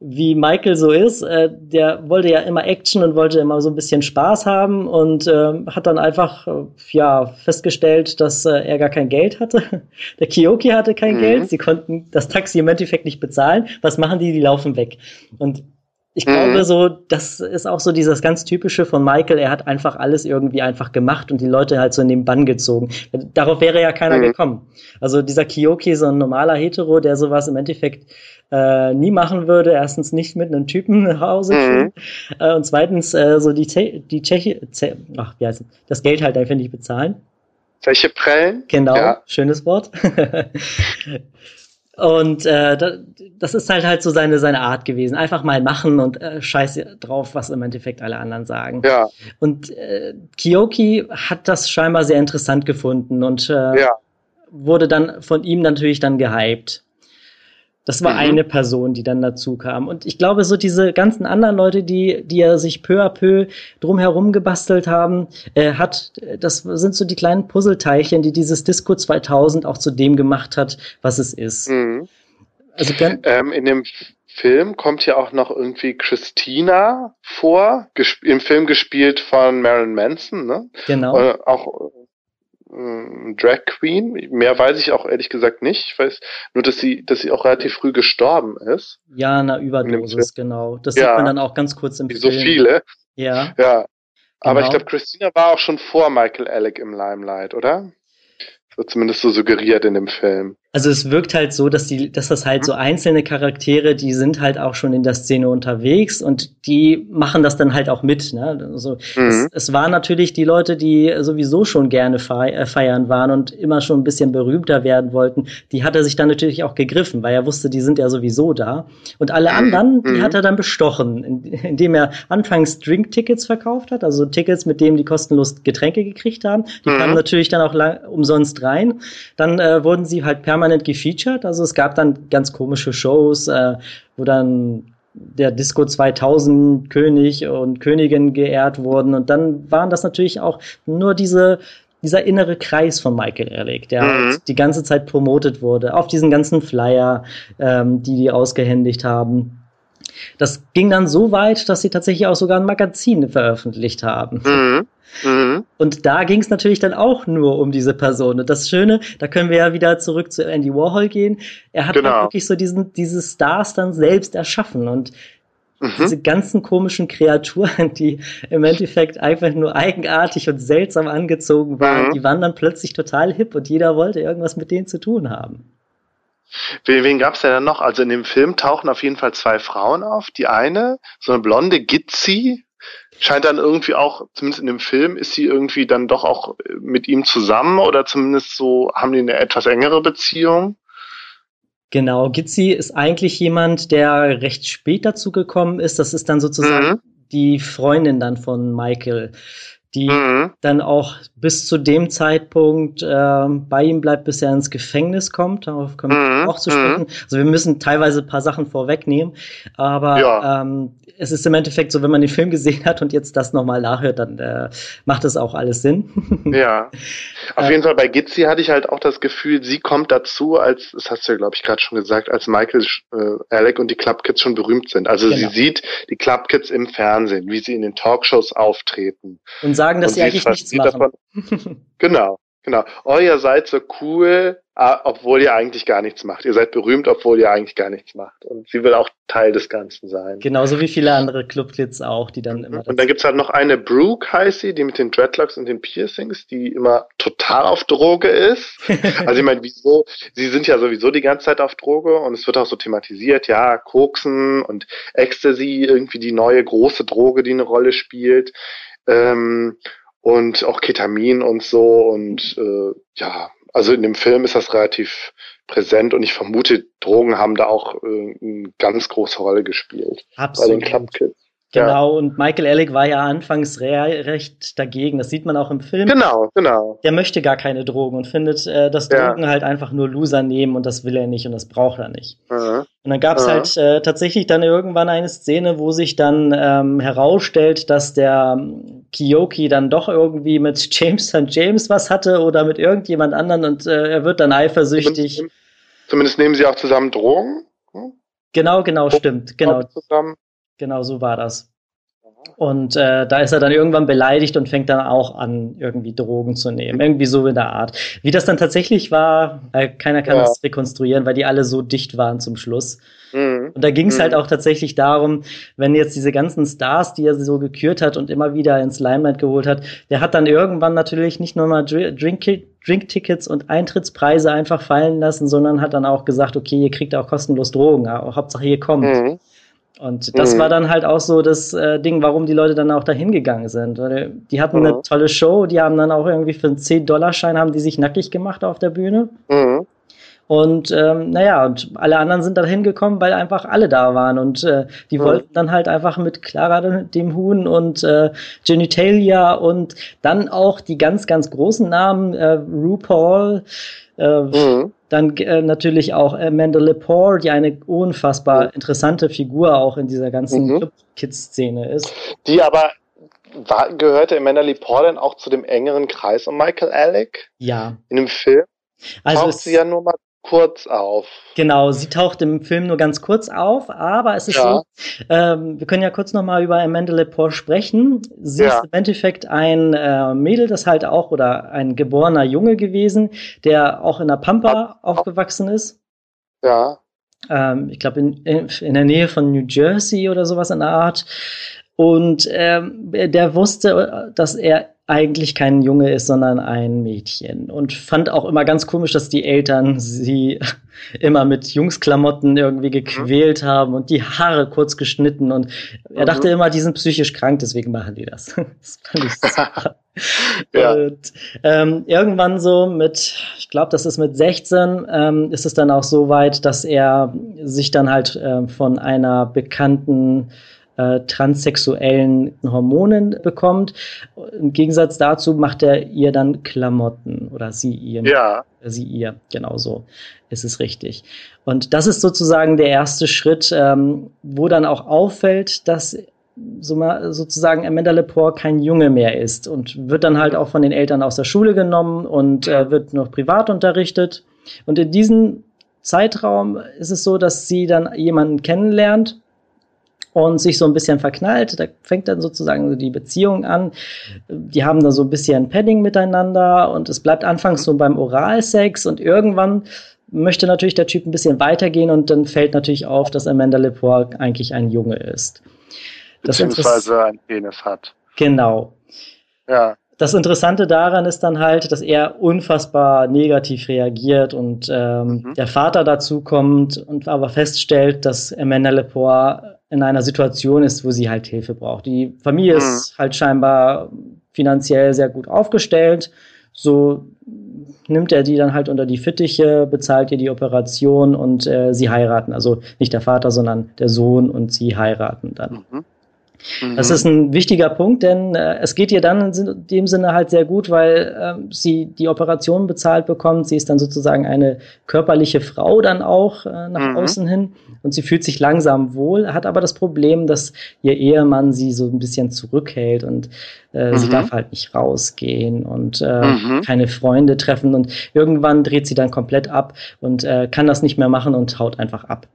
wie Michael so ist, äh, der wollte ja immer Action und wollte immer so ein bisschen Spaß haben und äh, hat dann einfach äh, ja festgestellt, dass äh, er gar kein Geld hatte. Der Kiyoki hatte kein mhm. Geld, sie konnten das Taxi im Endeffekt nicht bezahlen. Was machen die? Die laufen weg. Und ich mhm. glaube so, das ist auch so dieses ganz typische von Michael. Er hat einfach alles irgendwie einfach gemacht und die Leute halt so in den Bann gezogen. Darauf wäre ja keiner mhm. gekommen. Also dieser Kiyoki, so ein normaler Hetero, der sowas im Endeffekt äh, nie machen würde. Erstens nicht mit einem Typen nach Hause mhm. äh, und zweitens äh, so die, die Tscheche, ach, wie heißt das? das Geld halt einfach nicht bezahlen. Zeche prellen? Genau, ja. schönes Wort. Und äh, das ist halt halt so seine seine Art gewesen. Einfach mal machen und äh, scheiß drauf, was im Endeffekt alle anderen sagen. Ja. Und äh, Kiyoki hat das scheinbar sehr interessant gefunden und äh, ja. wurde dann von ihm natürlich dann gehypt. Das war mhm. eine Person, die dann dazu kam. Und ich glaube, so diese ganzen anderen Leute, die, die ja sich peu à peu drumherum gebastelt haben, äh, hat, das sind so die kleinen Puzzleteilchen, die dieses Disco 2000 auch zu dem gemacht hat, was es ist. Mhm. Also, ähm, in dem Film kommt ja auch noch irgendwie Christina vor, im Film gespielt von Marilyn Manson, ne? Genau. Äh, auch Drag Queen. Mehr weiß ich auch ehrlich gesagt nicht. Ich weiß nur, dass sie, dass sie auch relativ früh gestorben ist. Ja, na Überdosis, genau. Das ja, sieht man dann auch ganz kurz im Film. So viele. Ja. Ja. Aber genau. ich glaube, Christina war auch schon vor Michael Alec im Limelight, oder? wird zumindest so suggeriert in dem Film. Also es wirkt halt so, dass die, dass das halt so einzelne Charaktere, die sind halt auch schon in der Szene unterwegs und die machen das dann halt auch mit. Ne? Also mhm. es, es waren natürlich die Leute, die sowieso schon gerne äh, feiern waren und immer schon ein bisschen berühmter werden wollten. Die hat er sich dann natürlich auch gegriffen, weil er wusste, die sind ja sowieso da. Und alle anderen, die mhm. hat er dann bestochen, indem er anfangs Drink-Tickets verkauft hat, also Tickets, mit denen die kostenlos Getränke gekriegt haben. Die mhm. kamen natürlich dann auch lang, umsonst rein. Dann äh, wurden sie halt permanent gefeatured. Also es gab dann ganz komische Shows, äh, wo dann der Disco 2000 König und Königin geehrt wurden. Und dann waren das natürlich auch nur diese dieser innere Kreis von Michael Ehrlich, der mhm. halt die ganze Zeit promotet wurde, auf diesen ganzen Flyer, ähm, die die ausgehändigt haben. Das ging dann so weit, dass sie tatsächlich auch sogar ein Magazin veröffentlicht haben. Mhm. Mhm. Und da ging es natürlich dann auch nur um diese Person. Und das Schöne, da können wir ja wieder zurück zu Andy Warhol gehen. Er hat genau. wirklich so diesen, diese Stars dann selbst erschaffen. Und Mhm. Diese ganzen komischen Kreaturen, die im Endeffekt einfach nur eigenartig und seltsam angezogen waren, mhm. die waren dann plötzlich total hip und jeder wollte irgendwas mit denen zu tun haben. Wen, wen gab es denn noch? Also in dem Film tauchen auf jeden Fall zwei Frauen auf. Die eine, so eine blonde Gitzi, scheint dann irgendwie auch, zumindest in dem Film, ist sie irgendwie dann doch auch mit ihm zusammen oder zumindest so haben die eine etwas engere Beziehung. Genau, Gitzi ist eigentlich jemand, der recht spät dazu gekommen ist. Das ist dann sozusagen mhm. die Freundin dann von Michael, die mhm. dann auch bis zu dem Zeitpunkt äh, bei ihm bleibt, bis er ins Gefängnis kommt. Darauf kommen wir mhm. auch zu sprechen. Mhm. Also wir müssen teilweise ein paar Sachen vorwegnehmen, aber ja. ähm, es ist im Endeffekt so, wenn man den Film gesehen hat und jetzt das nochmal nachhört, dann äh, macht es auch alles Sinn. ja. Auf äh, jeden Fall bei Gitzi hatte ich halt auch das Gefühl, sie kommt dazu, als, das hast du ja, glaube ich, gerade schon gesagt, als Michael, äh, Alec und die Club Kids schon berühmt sind. Also genau. sie sieht die Club Kids im Fernsehen, wie sie in den Talkshows auftreten. Und sagen, dass und sie eigentlich nichts machen. Davon, genau. Genau. Oh, ihr seid so cool, ah, obwohl ihr eigentlich gar nichts macht. Ihr seid berühmt, obwohl ihr eigentlich gar nichts macht. Und sie will auch Teil des Ganzen sein. Genauso wie viele andere Clubkids auch, die dann immer. Und dann gibt's halt noch eine Brooke, heißt sie, die mit den Dreadlocks und den Piercings, die immer total auf Droge ist. also ich meine, wieso? Sie sind ja sowieso die ganze Zeit auf Droge und es wird auch so thematisiert, ja, Koksen und Ecstasy, irgendwie die neue große Droge, die eine Rolle spielt. Ähm, und auch Ketamin und so und äh, ja, also in dem Film ist das relativ präsent und ich vermute, Drogen haben da auch äh, eine ganz große Rolle gespielt Absolut. bei den Club Kids. Genau, ja. und Michael Ehrlich war ja anfangs re recht dagegen. Das sieht man auch im Film. Genau, genau. Der möchte gar keine Drogen und findet, äh, dass Drogen ja. halt einfach nur Loser nehmen und das will er nicht und das braucht er nicht. Mhm. Und dann gab es mhm. halt äh, tatsächlich dann irgendwann eine Szene, wo sich dann ähm, herausstellt, dass der Kiyoki dann doch irgendwie mit James St. James was hatte oder mit irgendjemand anderen und äh, er wird dann eifersüchtig. Zumindest, zumindest nehmen sie auch zusammen Drogen. Hm? Genau, genau, stimmt. Genau. Zusammen. Genau so war das. Und äh, da ist er dann irgendwann beleidigt und fängt dann auch an, irgendwie Drogen zu nehmen. Irgendwie so in der Art. Wie das dann tatsächlich war, äh, keiner kann ja. das rekonstruieren, weil die alle so dicht waren zum Schluss. Mhm. Und da ging es mhm. halt auch tatsächlich darum, wenn jetzt diese ganzen Stars, die er so gekürt hat und immer wieder ins Limelight geholt hat, der hat dann irgendwann natürlich nicht nur mal Drink Drinktickets und Eintrittspreise einfach fallen lassen, sondern hat dann auch gesagt, okay, ihr kriegt auch kostenlos Drogen, Hauptsache ihr kommt. Mhm. Und das mhm. war dann halt auch so das äh, Ding, warum die Leute dann auch dahin gegangen sind. Weil die hatten mhm. eine tolle Show, die haben dann auch irgendwie für einen 10-Dollar-Schein haben die sich nackig gemacht auf der Bühne. Mhm. Und ähm, naja, und alle anderen sind dann hingekommen, weil einfach alle da waren. Und äh, die mhm. wollten dann halt einfach mit Clara dem Huhn und äh, Genitalia und dann auch die ganz, ganz großen Namen, äh, RuPaul, äh, mhm. Dann äh, natürlich auch Amanda Lepore, die eine unfassbar interessante Figur auch in dieser ganzen mhm. Club-Kids-Szene ist. Die aber war, gehörte Amanda Lepore dann auch zu dem engeren Kreis um Michael Alec? Ja. In dem Film? Also taucht sie ja nur mal kurz auf. Genau, sie taucht im Film nur ganz kurz auf, aber es ist ja. so, ähm, wir können ja kurz nochmal über Amanda Lepore sprechen. Sie ja. ist im Endeffekt ein äh, Mädel, das halt auch, oder ein geborener Junge gewesen, der auch in der Pampa aufgewachsen ist. Ja. Ähm, ich glaube, in, in der Nähe von New Jersey oder sowas in der Art. Und ähm, der wusste, dass er eigentlich kein Junge ist, sondern ein Mädchen. Und fand auch immer ganz komisch, dass die Eltern sie immer mit Jungsklamotten irgendwie gequält mhm. haben und die Haare kurz geschnitten. Und er mhm. dachte immer, die sind psychisch krank, deswegen machen die das. das fand ich super. ja. Und ähm, irgendwann so mit, ich glaube, das ist mit 16, ähm, ist es dann auch so weit, dass er sich dann halt äh, von einer bekannten äh, transsexuellen Hormonen bekommt. Im Gegensatz dazu macht er ihr dann Klamotten oder sie ihr. Ja. Sie ihr, genau so ist es richtig. Und das ist sozusagen der erste Schritt, ähm, wo dann auch auffällt, dass sozusagen Amanda Lepore kein Junge mehr ist und wird dann halt auch von den Eltern aus der Schule genommen und äh, wird noch privat unterrichtet. Und in diesem Zeitraum ist es so, dass sie dann jemanden kennenlernt, und sich so ein bisschen verknallt. Da fängt dann sozusagen die Beziehung an. Die haben dann so ein bisschen Padding miteinander und es bleibt anfangs so beim Oralsex und irgendwann möchte natürlich der Typ ein bisschen weitergehen und dann fällt natürlich auf, dass Amanda Lepore eigentlich ein Junge ist. Beziehungsweise ein Penis hat. Genau. Ja. Das Interessante daran ist dann halt, dass er unfassbar negativ reagiert und ähm, mhm. der Vater dazu kommt und aber feststellt, dass Amanda Lepore in einer Situation ist, wo sie halt Hilfe braucht. Die Familie mhm. ist halt scheinbar finanziell sehr gut aufgestellt. So nimmt er die dann halt unter die Fittiche, bezahlt ihr die Operation und äh, sie heiraten. Also nicht der Vater, sondern der Sohn und sie heiraten dann. Mhm. Das ist ein wichtiger Punkt, denn äh, es geht ihr dann in dem Sinne halt sehr gut, weil äh, sie die Operation bezahlt bekommt. Sie ist dann sozusagen eine körperliche Frau dann auch äh, nach mhm. außen hin und sie fühlt sich langsam wohl, hat aber das Problem, dass ihr Ehemann sie so ein bisschen zurückhält und äh, mhm. sie darf halt nicht rausgehen und äh, mhm. keine Freunde treffen und irgendwann dreht sie dann komplett ab und äh, kann das nicht mehr machen und haut einfach ab.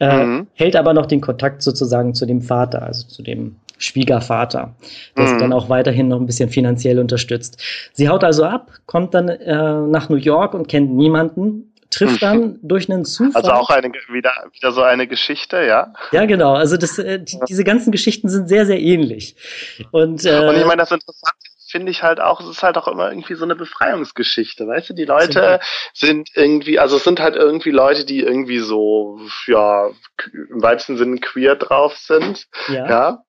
Äh, mhm. hält aber noch den Kontakt sozusagen zu dem Vater, also zu dem Schwiegervater, der mhm. sie dann auch weiterhin noch ein bisschen finanziell unterstützt. Sie haut also ab, kommt dann äh, nach New York und kennt niemanden, trifft dann mhm. durch einen Zufall. Also auch eine, wieder, wieder so eine Geschichte, ja? Ja, genau. Also das, äh, die, diese ganzen Geschichten sind sehr, sehr ähnlich. Und, äh, und ich meine, das Interessante finde ich halt auch, es ist halt auch immer irgendwie so eine Befreiungsgeschichte, weißt du? Die Leute sind irgendwie, also es sind halt irgendwie Leute, die irgendwie so, ja, im weitesten Sinne queer drauf sind, ja. ja?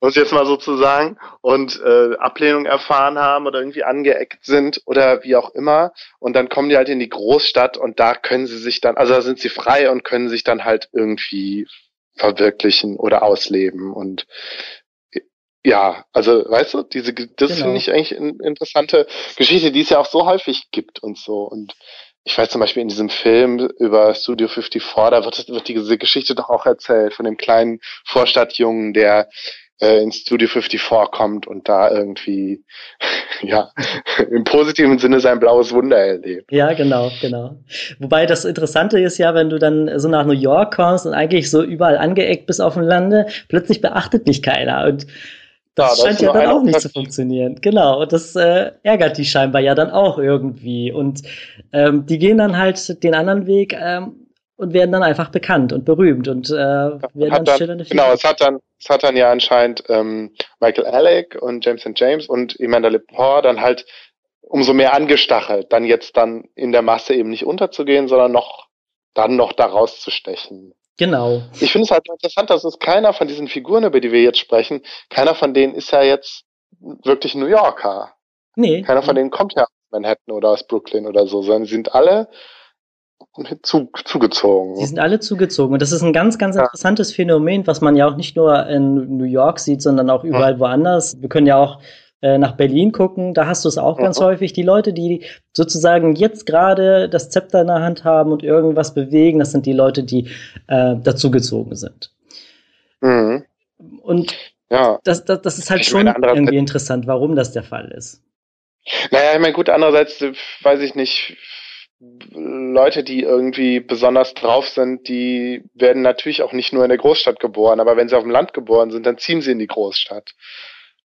Muss jetzt mal so zu sagen, und äh, Ablehnung erfahren haben oder irgendwie angeeckt sind oder wie auch immer. Und dann kommen die halt in die Großstadt und da können sie sich dann, also da sind sie frei und können sich dann halt irgendwie verwirklichen oder ausleben. Und ja, also weißt du, diese das genau. finde ich eigentlich eine interessante Geschichte, die es ja auch so häufig gibt und so. Und ich weiß zum Beispiel in diesem Film über Studio 54, da wird, wird diese Geschichte doch auch erzählt von dem kleinen Vorstadtjungen, der äh, in Studio 54 kommt und da irgendwie, ja, im positiven Sinne sein blaues Wunder erlebt. Ja, genau, genau. Wobei das Interessante ist ja, wenn du dann so nach New York kommst und eigentlich so überall angeeckt bist auf dem Lande, plötzlich beachtet dich keiner und das, ja, scheint ja dann auch nicht zu funktionieren. Genau, und das äh, ärgert die scheinbar ja dann auch irgendwie. Und ähm, die gehen dann halt den anderen Weg ähm, und werden dann einfach bekannt und berühmt und äh, werden dann, dann schillernde Genau, es hat dann, es hat dann ja anscheinend ähm, Michael Alec und James and James und Amanda Lepore dann halt umso mehr angestachelt, dann jetzt dann in der Masse eben nicht unterzugehen, sondern noch dann noch da rauszustechen. Genau. Ich finde es halt interessant, dass es keiner von diesen Figuren, über die wir jetzt sprechen, keiner von denen ist ja jetzt wirklich New Yorker. Nee. Keiner von denen kommt ja aus Manhattan oder aus Brooklyn oder so, sondern sie sind alle zu, zugezogen. Sie sind alle zugezogen. Und das ist ein ganz, ganz ja. interessantes Phänomen, was man ja auch nicht nur in New York sieht, sondern auch überall ja. woanders. Wir können ja auch nach Berlin gucken, da hast du es auch mhm. ganz häufig. Die Leute, die sozusagen jetzt gerade das Zepter in der Hand haben und irgendwas bewegen, das sind die Leute, die äh, dazugezogen sind. Mhm. Und ja. das, das, das ist halt ich schon irgendwie interessant, warum das der Fall ist. Naja, ich meine, gut, andererseits äh, weiß ich nicht, Leute, die irgendwie besonders drauf sind, die werden natürlich auch nicht nur in der Großstadt geboren, aber wenn sie auf dem Land geboren sind, dann ziehen sie in die Großstadt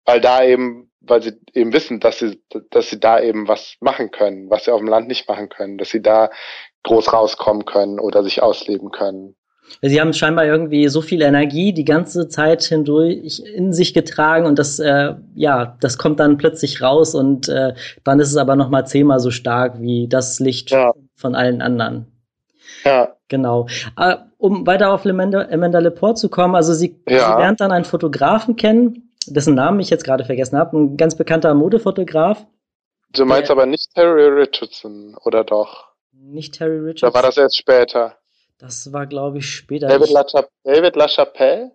weil da eben, weil sie eben wissen, dass sie, dass sie da eben was machen können, was sie auf dem Land nicht machen können, dass sie da groß rauskommen können oder sich ausleben können. Sie haben scheinbar irgendwie so viel Energie die ganze Zeit hindurch in sich getragen und das, äh, ja, das kommt dann plötzlich raus und äh, dann ist es aber noch mal zehnmal so stark wie das Licht ja. von allen anderen. Ja. Genau. Äh, um weiter auf Amanda, Amanda Lepore zu kommen, also sie, ja. sie lernt dann einen Fotografen kennen, dessen Namen ich jetzt gerade vergessen habe, ein ganz bekannter Modefotograf. Du meinst aber nicht Terry Richardson, oder doch? Nicht Terry Richardson. Da war das erst später. Das war, glaube ich, später. David, ich, LaChapelle? David LaChapelle?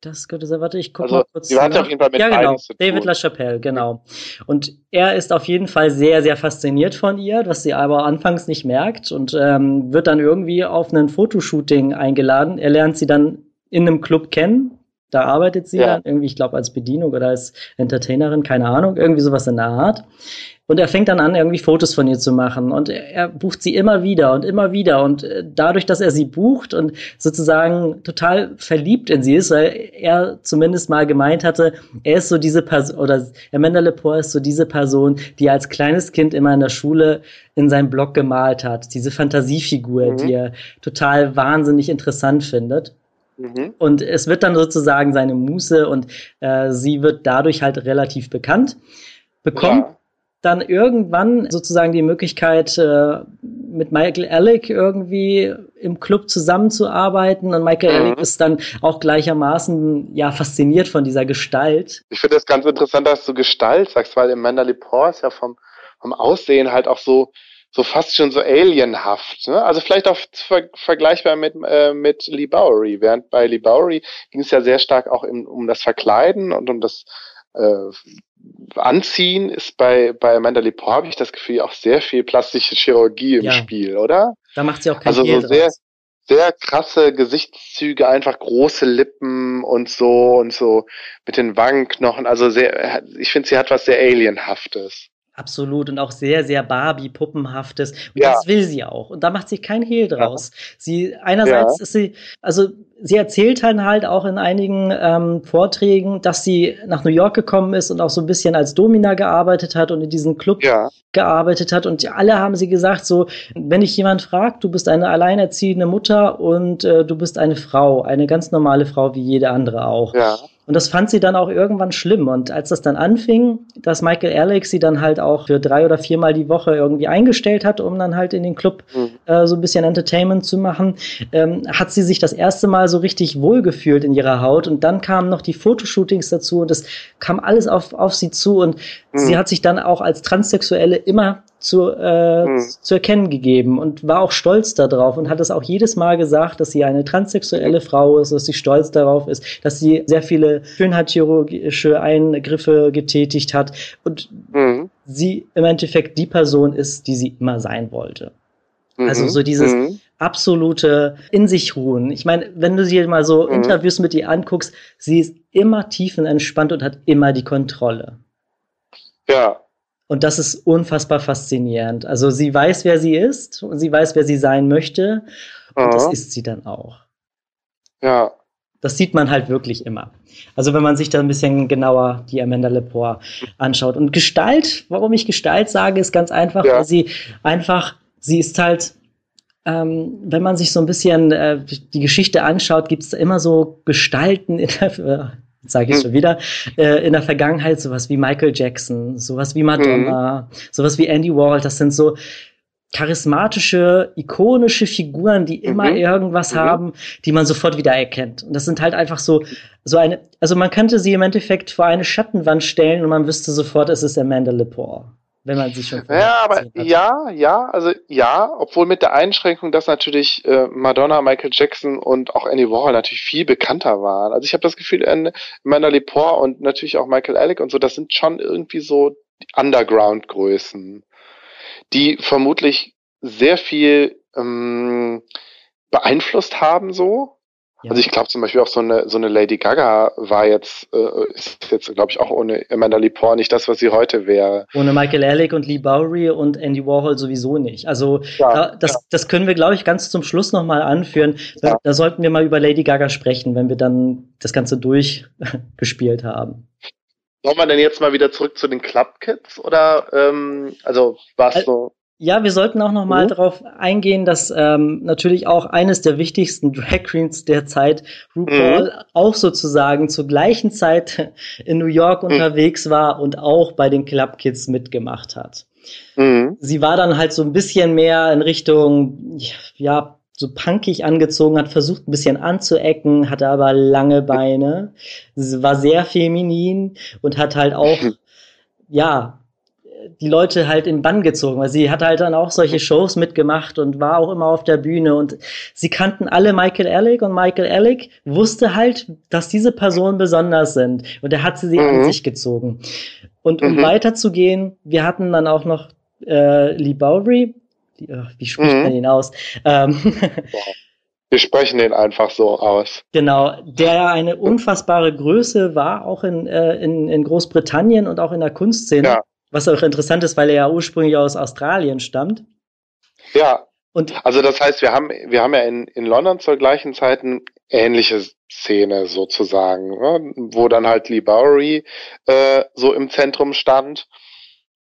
Das könnte sein. Warte, ich gucke also, mal kurz. Die hat auf jeden Fall mit Ja, genau. David LaChapelle, genau. Und er ist auf jeden Fall sehr, sehr fasziniert von ihr, was sie aber anfangs nicht merkt und ähm, wird dann irgendwie auf ein Fotoshooting eingeladen. Er lernt sie dann in einem Club kennen. Da arbeitet sie ja. dann irgendwie, ich glaube, als Bedienung oder als Entertainerin, keine Ahnung, irgendwie sowas in der Art. Und er fängt dann an, irgendwie Fotos von ihr zu machen. Und er, bucht sie immer wieder und immer wieder. Und äh, dadurch, dass er sie bucht und sozusagen total verliebt in sie ist, weil er zumindest mal gemeint hatte, er ist so diese Person, oder Amanda Lepore ist so diese Person, die er als kleines Kind immer in der Schule in seinem Blog gemalt hat. Diese Fantasiefigur, mhm. die er total wahnsinnig interessant findet. Mhm. Und es wird dann sozusagen seine Muße und äh, sie wird dadurch halt relativ bekannt. Bekommt ja dann irgendwann sozusagen die Möglichkeit, äh, mit Michael Alec irgendwie im Club zusammenzuarbeiten. Und Michael mhm. Alec ist dann auch gleichermaßen ja fasziniert von dieser Gestalt. Ich finde das ganz interessant, dass du Gestalt sagst, weil Amanda Lepore ist ja vom, vom Aussehen halt auch so, so fast schon so alienhaft. Ne? Also vielleicht auch ver vergleichbar mit, äh, mit Lee Bowery. Während bei Lee Bowery ging es ja sehr stark auch im, um das Verkleiden und um das äh, Anziehen ist bei, bei Amanda Lepore, habe ich das Gefühl, auch sehr viel plastische Chirurgie im ja. Spiel, oder? Da macht sie auch kein Also so sehr, sehr krasse Gesichtszüge, einfach große Lippen und so und so mit den Wangenknochen. Also sehr, ich finde, sie hat was sehr Alienhaftes. Absolut und auch sehr, sehr Barbie-Puppenhaftes. Und ja. das will sie auch. Und da macht sie kein Hehl draus. Ja. Sie, einerseits ja. ist sie, also sie erzählt dann halt auch in einigen ähm, Vorträgen, dass sie nach New York gekommen ist und auch so ein bisschen als Domina gearbeitet hat und in diesem Club gearbeitet hat. Und alle haben sie gesagt, so, wenn dich jemand fragt, du bist eine alleinerziehende Mutter und äh, du bist eine Frau, eine ganz normale Frau wie jede andere auch. Ja. Und das fand sie dann auch irgendwann schlimm. Und als das dann anfing, dass Michael Alex sie dann halt auch für drei oder viermal die Woche irgendwie eingestellt hat, um dann halt in den Club mhm. äh, so ein bisschen Entertainment zu machen, ähm, hat sie sich das erste Mal so richtig wohlgefühlt in ihrer Haut. Und dann kamen noch die Fotoshootings dazu und es kam alles auf, auf sie zu. Und mhm. sie hat sich dann auch als Transsexuelle immer zu, äh, mhm. zu erkennen gegeben und war auch stolz darauf und hat es auch jedes Mal gesagt, dass sie eine transsexuelle Frau ist, dass sie stolz darauf ist, dass sie sehr viele schönheitschirurgische Eingriffe getätigt hat und mhm. sie im Endeffekt die Person ist, die sie immer sein wollte. Mhm. Also so dieses mhm. absolute in sich ruhen. Ich meine, wenn du dir mal so mhm. Interviews mit ihr anguckst, sie ist immer tiefenentspannt und hat immer die Kontrolle. Ja, und das ist unfassbar faszinierend. Also sie weiß, wer sie ist und sie weiß, wer sie sein möchte. Und Aha. das ist sie dann auch. Ja. Das sieht man halt wirklich immer. Also wenn man sich da ein bisschen genauer die Amanda Lepore anschaut. Und Gestalt, warum ich Gestalt sage, ist ganz einfach, ja. weil sie einfach, sie ist halt, ähm, wenn man sich so ein bisschen äh, die Geschichte anschaut, gibt es immer so Gestalten in der, sage ich hm. schon wieder, äh, in der Vergangenheit sowas wie Michael Jackson, sowas wie Madonna, mhm. sowas wie Andy Warhol, das sind so charismatische, ikonische Figuren, die immer mhm. irgendwas mhm. haben, die man sofort wieder erkennt. Und das sind halt einfach so, so eine, also man könnte sie im Endeffekt vor eine Schattenwand stellen und man wüsste sofort, es ist Amanda Lepore wenn man sich schon. Ja, aber ja, ja, also ja, obwohl mit der Einschränkung, dass natürlich äh, Madonna, Michael Jackson und auch Andy Warhol natürlich viel bekannter waren. Also ich habe das Gefühl, Amanda Lepore und natürlich auch Michael Alec und so, das sind schon irgendwie so Underground-Größen, die vermutlich sehr viel ähm, beeinflusst haben so ja. Also ich glaube zum Beispiel auch so eine so eine Lady Gaga war jetzt äh, ist jetzt glaube ich auch ohne Amanda Lepore nicht das, was sie heute wäre. Ohne Michael Alec und Lee Bowery und Andy Warhol sowieso nicht. Also ja, das ja. das können wir glaube ich ganz zum Schluss noch mal anführen. Da, da, sollten wir mal über Lady Gaga sprechen, wenn wir dann das Ganze durchgespielt haben. Sollen wir denn jetzt mal wieder zurück zu den Club Kids oder ähm, also was also, so? Ja, wir sollten auch noch mal mhm. darauf eingehen, dass ähm, natürlich auch eines der wichtigsten Drag Queens der Zeit, RuPaul, mhm. auch sozusagen zur gleichen Zeit in New York mhm. unterwegs war und auch bei den Club Kids mitgemacht hat. Mhm. Sie war dann halt so ein bisschen mehr in Richtung, ja, so punkig angezogen, hat versucht ein bisschen anzuecken, hatte aber lange Beine, war sehr feminin und hat halt auch, ja, die Leute halt in Bann gezogen, weil sie hat halt dann auch solche Shows mitgemacht und war auch immer auf der Bühne und sie kannten alle Michael Alec und Michael Alec wusste halt, dass diese Personen besonders sind und er hat sie, sie mhm. an sich gezogen. Und um mhm. weiterzugehen, wir hatten dann auch noch äh, Lee Bowery, die, oh, wie spricht mhm. man ihn aus? Ähm, Wir sprechen den einfach so aus. Genau, der eine unfassbare Größe war, auch in, äh, in, in Großbritannien und auch in der Kunstszene. Ja. Was auch interessant ist, weil er ja ursprünglich aus Australien stammt. Ja. Und also das heißt, wir haben, wir haben ja in, in London zur gleichen Zeit eine ähnliche Szene sozusagen, ne? wo dann halt Lee Bowery äh, so im Zentrum stand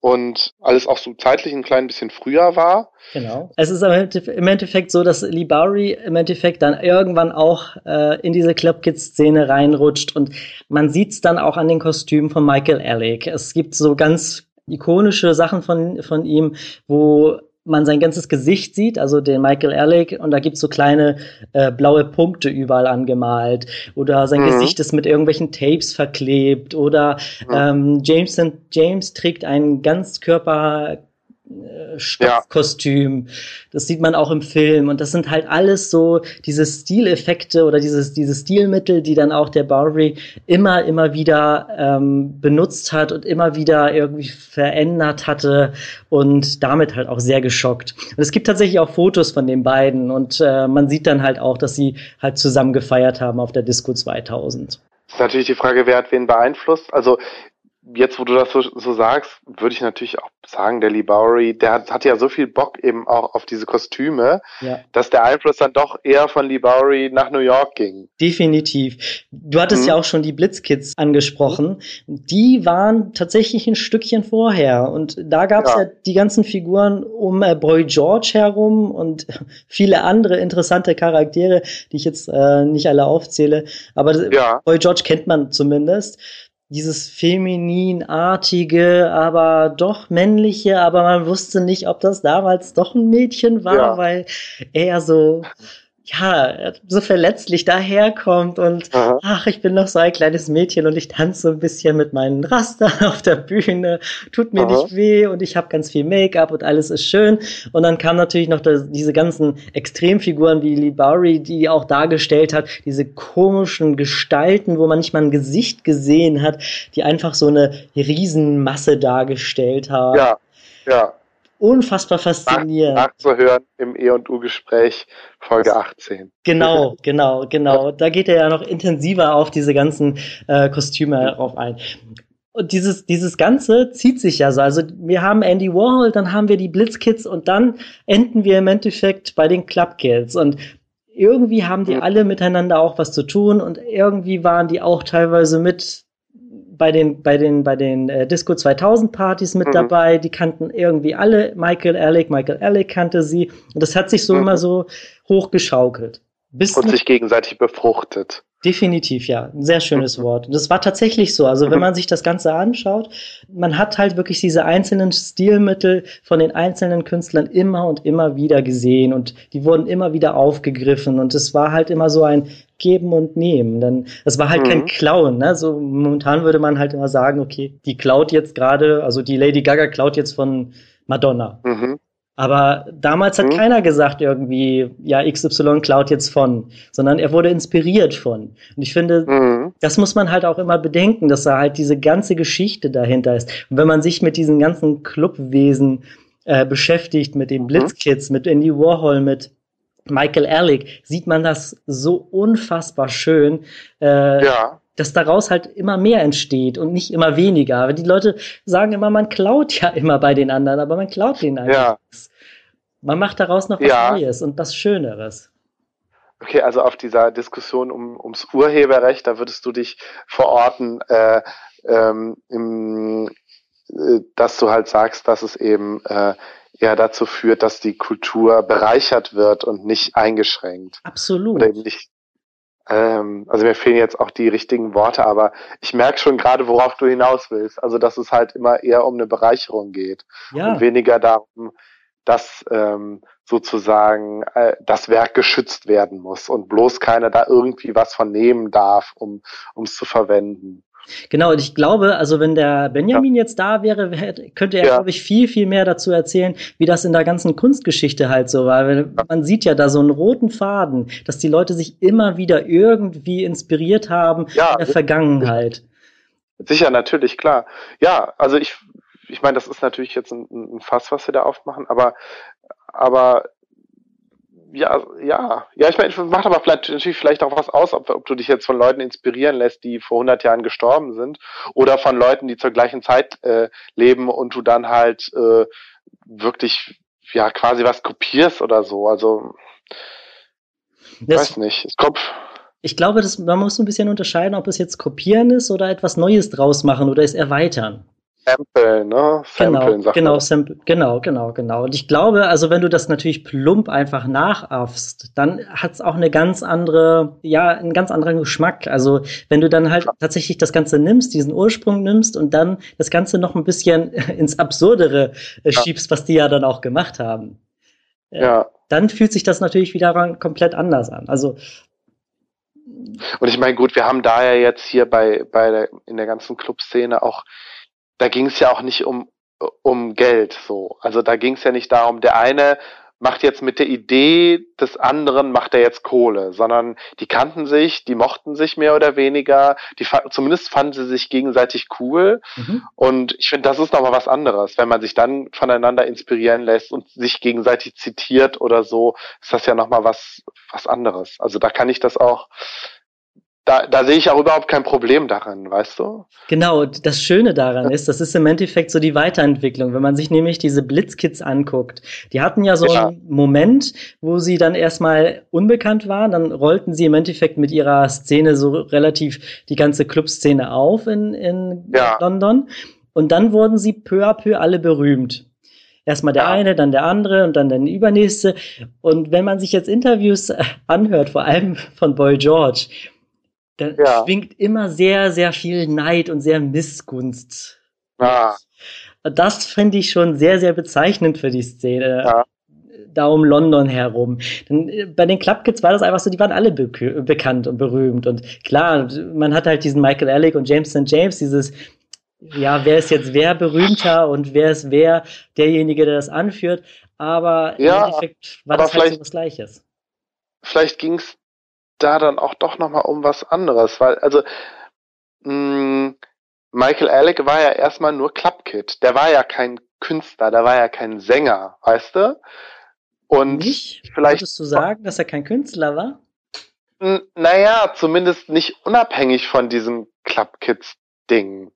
und alles auch so zeitlich ein klein bisschen früher war. Genau. Es ist im Endeffekt so, dass Lee Bowery im Endeffekt dann irgendwann auch äh, in diese Club Kids Szene reinrutscht und man sieht es dann auch an den Kostümen von Michael Alec. Es gibt so ganz ikonische Sachen von, von ihm, wo man sein ganzes Gesicht sieht, also den Michael Ehrlich, und da gibt's so kleine äh, blaue Punkte überall angemalt. Oder sein mhm. Gesicht ist mit irgendwelchen Tapes verklebt. Oder mhm. ähm, James, James trägt einen Ganzkörper Stoffkostüm. Ja. Das sieht man auch im Film. Und das sind halt alles so diese Stileffekte oder dieses, diese Stilmittel, die dann auch der Bowery immer, immer wieder ähm, benutzt hat und immer wieder irgendwie verändert hatte und damit halt auch sehr geschockt. Und es gibt tatsächlich auch Fotos von den beiden und äh, man sieht dann halt auch, dass sie halt zusammen gefeiert haben auf der Disco 2000. Das ist natürlich die Frage, wer hat wen beeinflusst. Also jetzt, wo du das so, so sagst, würde ich natürlich auch sagen, der Lee Bowery, der hat, hat ja so viel Bock eben auch auf diese Kostüme, ja. dass der Einfluss dann doch eher von Lee Bowery nach New York ging. Definitiv. Du hattest mhm. ja auch schon die Blitzkids angesprochen. Die waren tatsächlich ein Stückchen vorher. Und da gab es ja. ja. die ganzen Figuren um äh, Boy George herum und viele andere interessante Charaktere, die ich jetzt äh, nicht alle aufzähle. Aber ja. Boy George kennt man zumindest dieses femininartige, aber doch männliche, aber man wusste nicht, ob das damals doch ein Mädchen war, ja. weil er so ja, so verletzlich daherkommt und Aha. ach, ich bin noch so ein kleines Mädchen und ich tanze so ein bisschen mit meinen Rastern auf der Bühne, tut mir Aha. nicht weh und ich habe ganz viel Make-up und alles ist schön. Und dann kam natürlich noch das, diese ganzen Extremfiguren wie Lee Bowery, die auch dargestellt hat, diese komischen Gestalten, wo man nicht mal ein Gesicht gesehen hat, die einfach so eine Riesenmasse dargestellt haben. Ja, ja unfassbar faszinierend. Nach, nachzuhören im E&U-Gespräch Folge 18. Genau, genau, genau. Da geht er ja noch intensiver auf diese ganzen äh, Kostüme drauf ein. Und dieses, dieses Ganze zieht sich ja so. Also wir haben Andy Warhol, dann haben wir die Blitzkids und dann enden wir im Endeffekt bei den Club Kids. Und irgendwie haben die alle miteinander auch was zu tun und irgendwie waren die auch teilweise mit bei den, bei den, bei den äh, Disco 2000 Partys mit mhm. dabei. Die kannten irgendwie alle Michael Alec. Michael Alec kannte sie. Und das hat sich so mhm. immer so hochgeschaukelt. Bis und sich gegenseitig befruchtet. Definitiv, ja. Ein sehr schönes mhm. Wort. Und das war tatsächlich so. Also wenn mhm. man sich das Ganze anschaut, man hat halt wirklich diese einzelnen Stilmittel von den einzelnen Künstlern immer und immer wieder gesehen und die wurden immer wieder aufgegriffen und es war halt immer so ein Geben und Nehmen. Dann, es war halt mhm. kein Klauen. Ne? So momentan würde man halt immer sagen, okay, die klaut jetzt gerade, also die Lady Gaga klaut jetzt von Madonna. Mhm. Aber damals hat mhm. keiner gesagt irgendwie, ja, XY klaut jetzt von, sondern er wurde inspiriert von. Und ich finde, mhm. das muss man halt auch immer bedenken, dass da halt diese ganze Geschichte dahinter ist. Und wenn man sich mit diesen ganzen Clubwesen äh, beschäftigt, mit den mhm. Blitzkids, mit Andy Warhol, mit Michael Ehrlich, sieht man das so unfassbar schön. Äh, ja dass daraus halt immer mehr entsteht und nicht immer weniger. Die Leute sagen immer, man klaut ja immer bei den anderen, aber man klaut denen einfach ja. nichts. Man macht daraus noch was ja. Neues und was Schöneres. Okay, also auf dieser Diskussion um, ums Urheberrecht, da würdest du dich verorten, äh, ähm, im, äh, dass du halt sagst, dass es eben äh, eher dazu führt, dass die Kultur bereichert wird und nicht eingeschränkt. Absolut. Oder nicht, ähm, also mir fehlen jetzt auch die richtigen Worte, aber ich merke schon gerade, worauf du hinaus willst. Also dass es halt immer eher um eine Bereicherung geht ja. und weniger darum, dass ähm, sozusagen äh, das Werk geschützt werden muss und bloß keiner da irgendwie was von nehmen darf, um es zu verwenden. Genau, und ich glaube, also wenn der Benjamin ja. jetzt da wäre, könnte er, ja. glaube ich, viel, viel mehr dazu erzählen, wie das in der ganzen Kunstgeschichte halt so war. Weil man sieht ja da so einen roten Faden, dass die Leute sich immer wieder irgendwie inspiriert haben ja. in der Vergangenheit. Sicher, natürlich, klar. Ja, also ich, ich meine, das ist natürlich jetzt ein, ein Fass, was wir da aufmachen, aber, aber ja, ja, ja, ich meine, macht aber vielleicht, natürlich vielleicht auch was aus, ob, ob, du dich jetzt von Leuten inspirieren lässt, die vor 100 Jahren gestorben sind, oder von Leuten, die zur gleichen Zeit äh, leben und du dann halt äh, wirklich, ja, quasi was kopierst oder so. Also, das, weiß nicht. Es kommt. Ich glaube, das, man muss ein bisschen unterscheiden, ob es jetzt kopieren ist oder etwas Neues draus machen oder es erweitern. Sample, ne? Samplen, genau, genau, Sample, genau, genau, genau. Und ich glaube, also wenn du das natürlich plump einfach nachaffst, dann hat es auch eine ganz andere, ja, einen ganz anderen Geschmack. Also wenn du dann halt tatsächlich das Ganze nimmst, diesen Ursprung nimmst und dann das Ganze noch ein bisschen ins Absurdere äh, schiebst, was die ja dann auch gemacht haben. Ja. Dann fühlt sich das natürlich wieder komplett anders an. Also und ich meine, gut, wir haben da ja jetzt hier bei, bei der, in der ganzen Clubszene auch da ging es ja auch nicht um, um Geld so. Also da ging es ja nicht darum, der eine macht jetzt mit der Idee des anderen, macht er jetzt Kohle, sondern die kannten sich, die mochten sich mehr oder weniger, die zumindest fanden sie sich gegenseitig cool. Mhm. Und ich finde, das ist nochmal was anderes. Wenn man sich dann voneinander inspirieren lässt und sich gegenseitig zitiert oder so, ist das ja nochmal was, was anderes. Also da kann ich das auch da, da sehe ich auch überhaupt kein Problem daran, weißt du? Genau, das Schöne daran ist, das ist im Endeffekt so die Weiterentwicklung. Wenn man sich nämlich diese Blitzkids anguckt, die hatten ja so ja. einen Moment, wo sie dann erstmal unbekannt waren, dann rollten sie im Endeffekt mit ihrer Szene so relativ die ganze Clubszene auf in, in ja. London. Und dann wurden sie peu à peu alle berühmt. Erstmal der eine, dann der andere und dann der übernächste. Und wenn man sich jetzt Interviews anhört, vor allem von Boy George, da ja. schwingt immer sehr, sehr viel Neid und sehr Missgunst. Ja. Das finde ich schon sehr, sehr bezeichnend für die Szene. Ja. Da um London herum. Denn äh, bei den Clubkids war das einfach so, die waren alle be bekannt und berühmt. Und klar, man hat halt diesen Michael Alec und James St. James, dieses, ja, wer ist jetzt wer berühmter und wer ist wer derjenige, der das anführt. Aber ja, im Endeffekt war das halt so was Gleiches. Vielleicht ging es da dann auch doch nochmal um was anderes, weil, also, mh, mm, Michael Alec war ja erstmal nur Clubkid. Der war ja kein Künstler, der war ja kein Sänger, weißt du? Und nicht? vielleicht. Würdest du sagen, dass er kein Künstler war? Naja, zumindest nicht unabhängig von diesem Clubkids-Ding.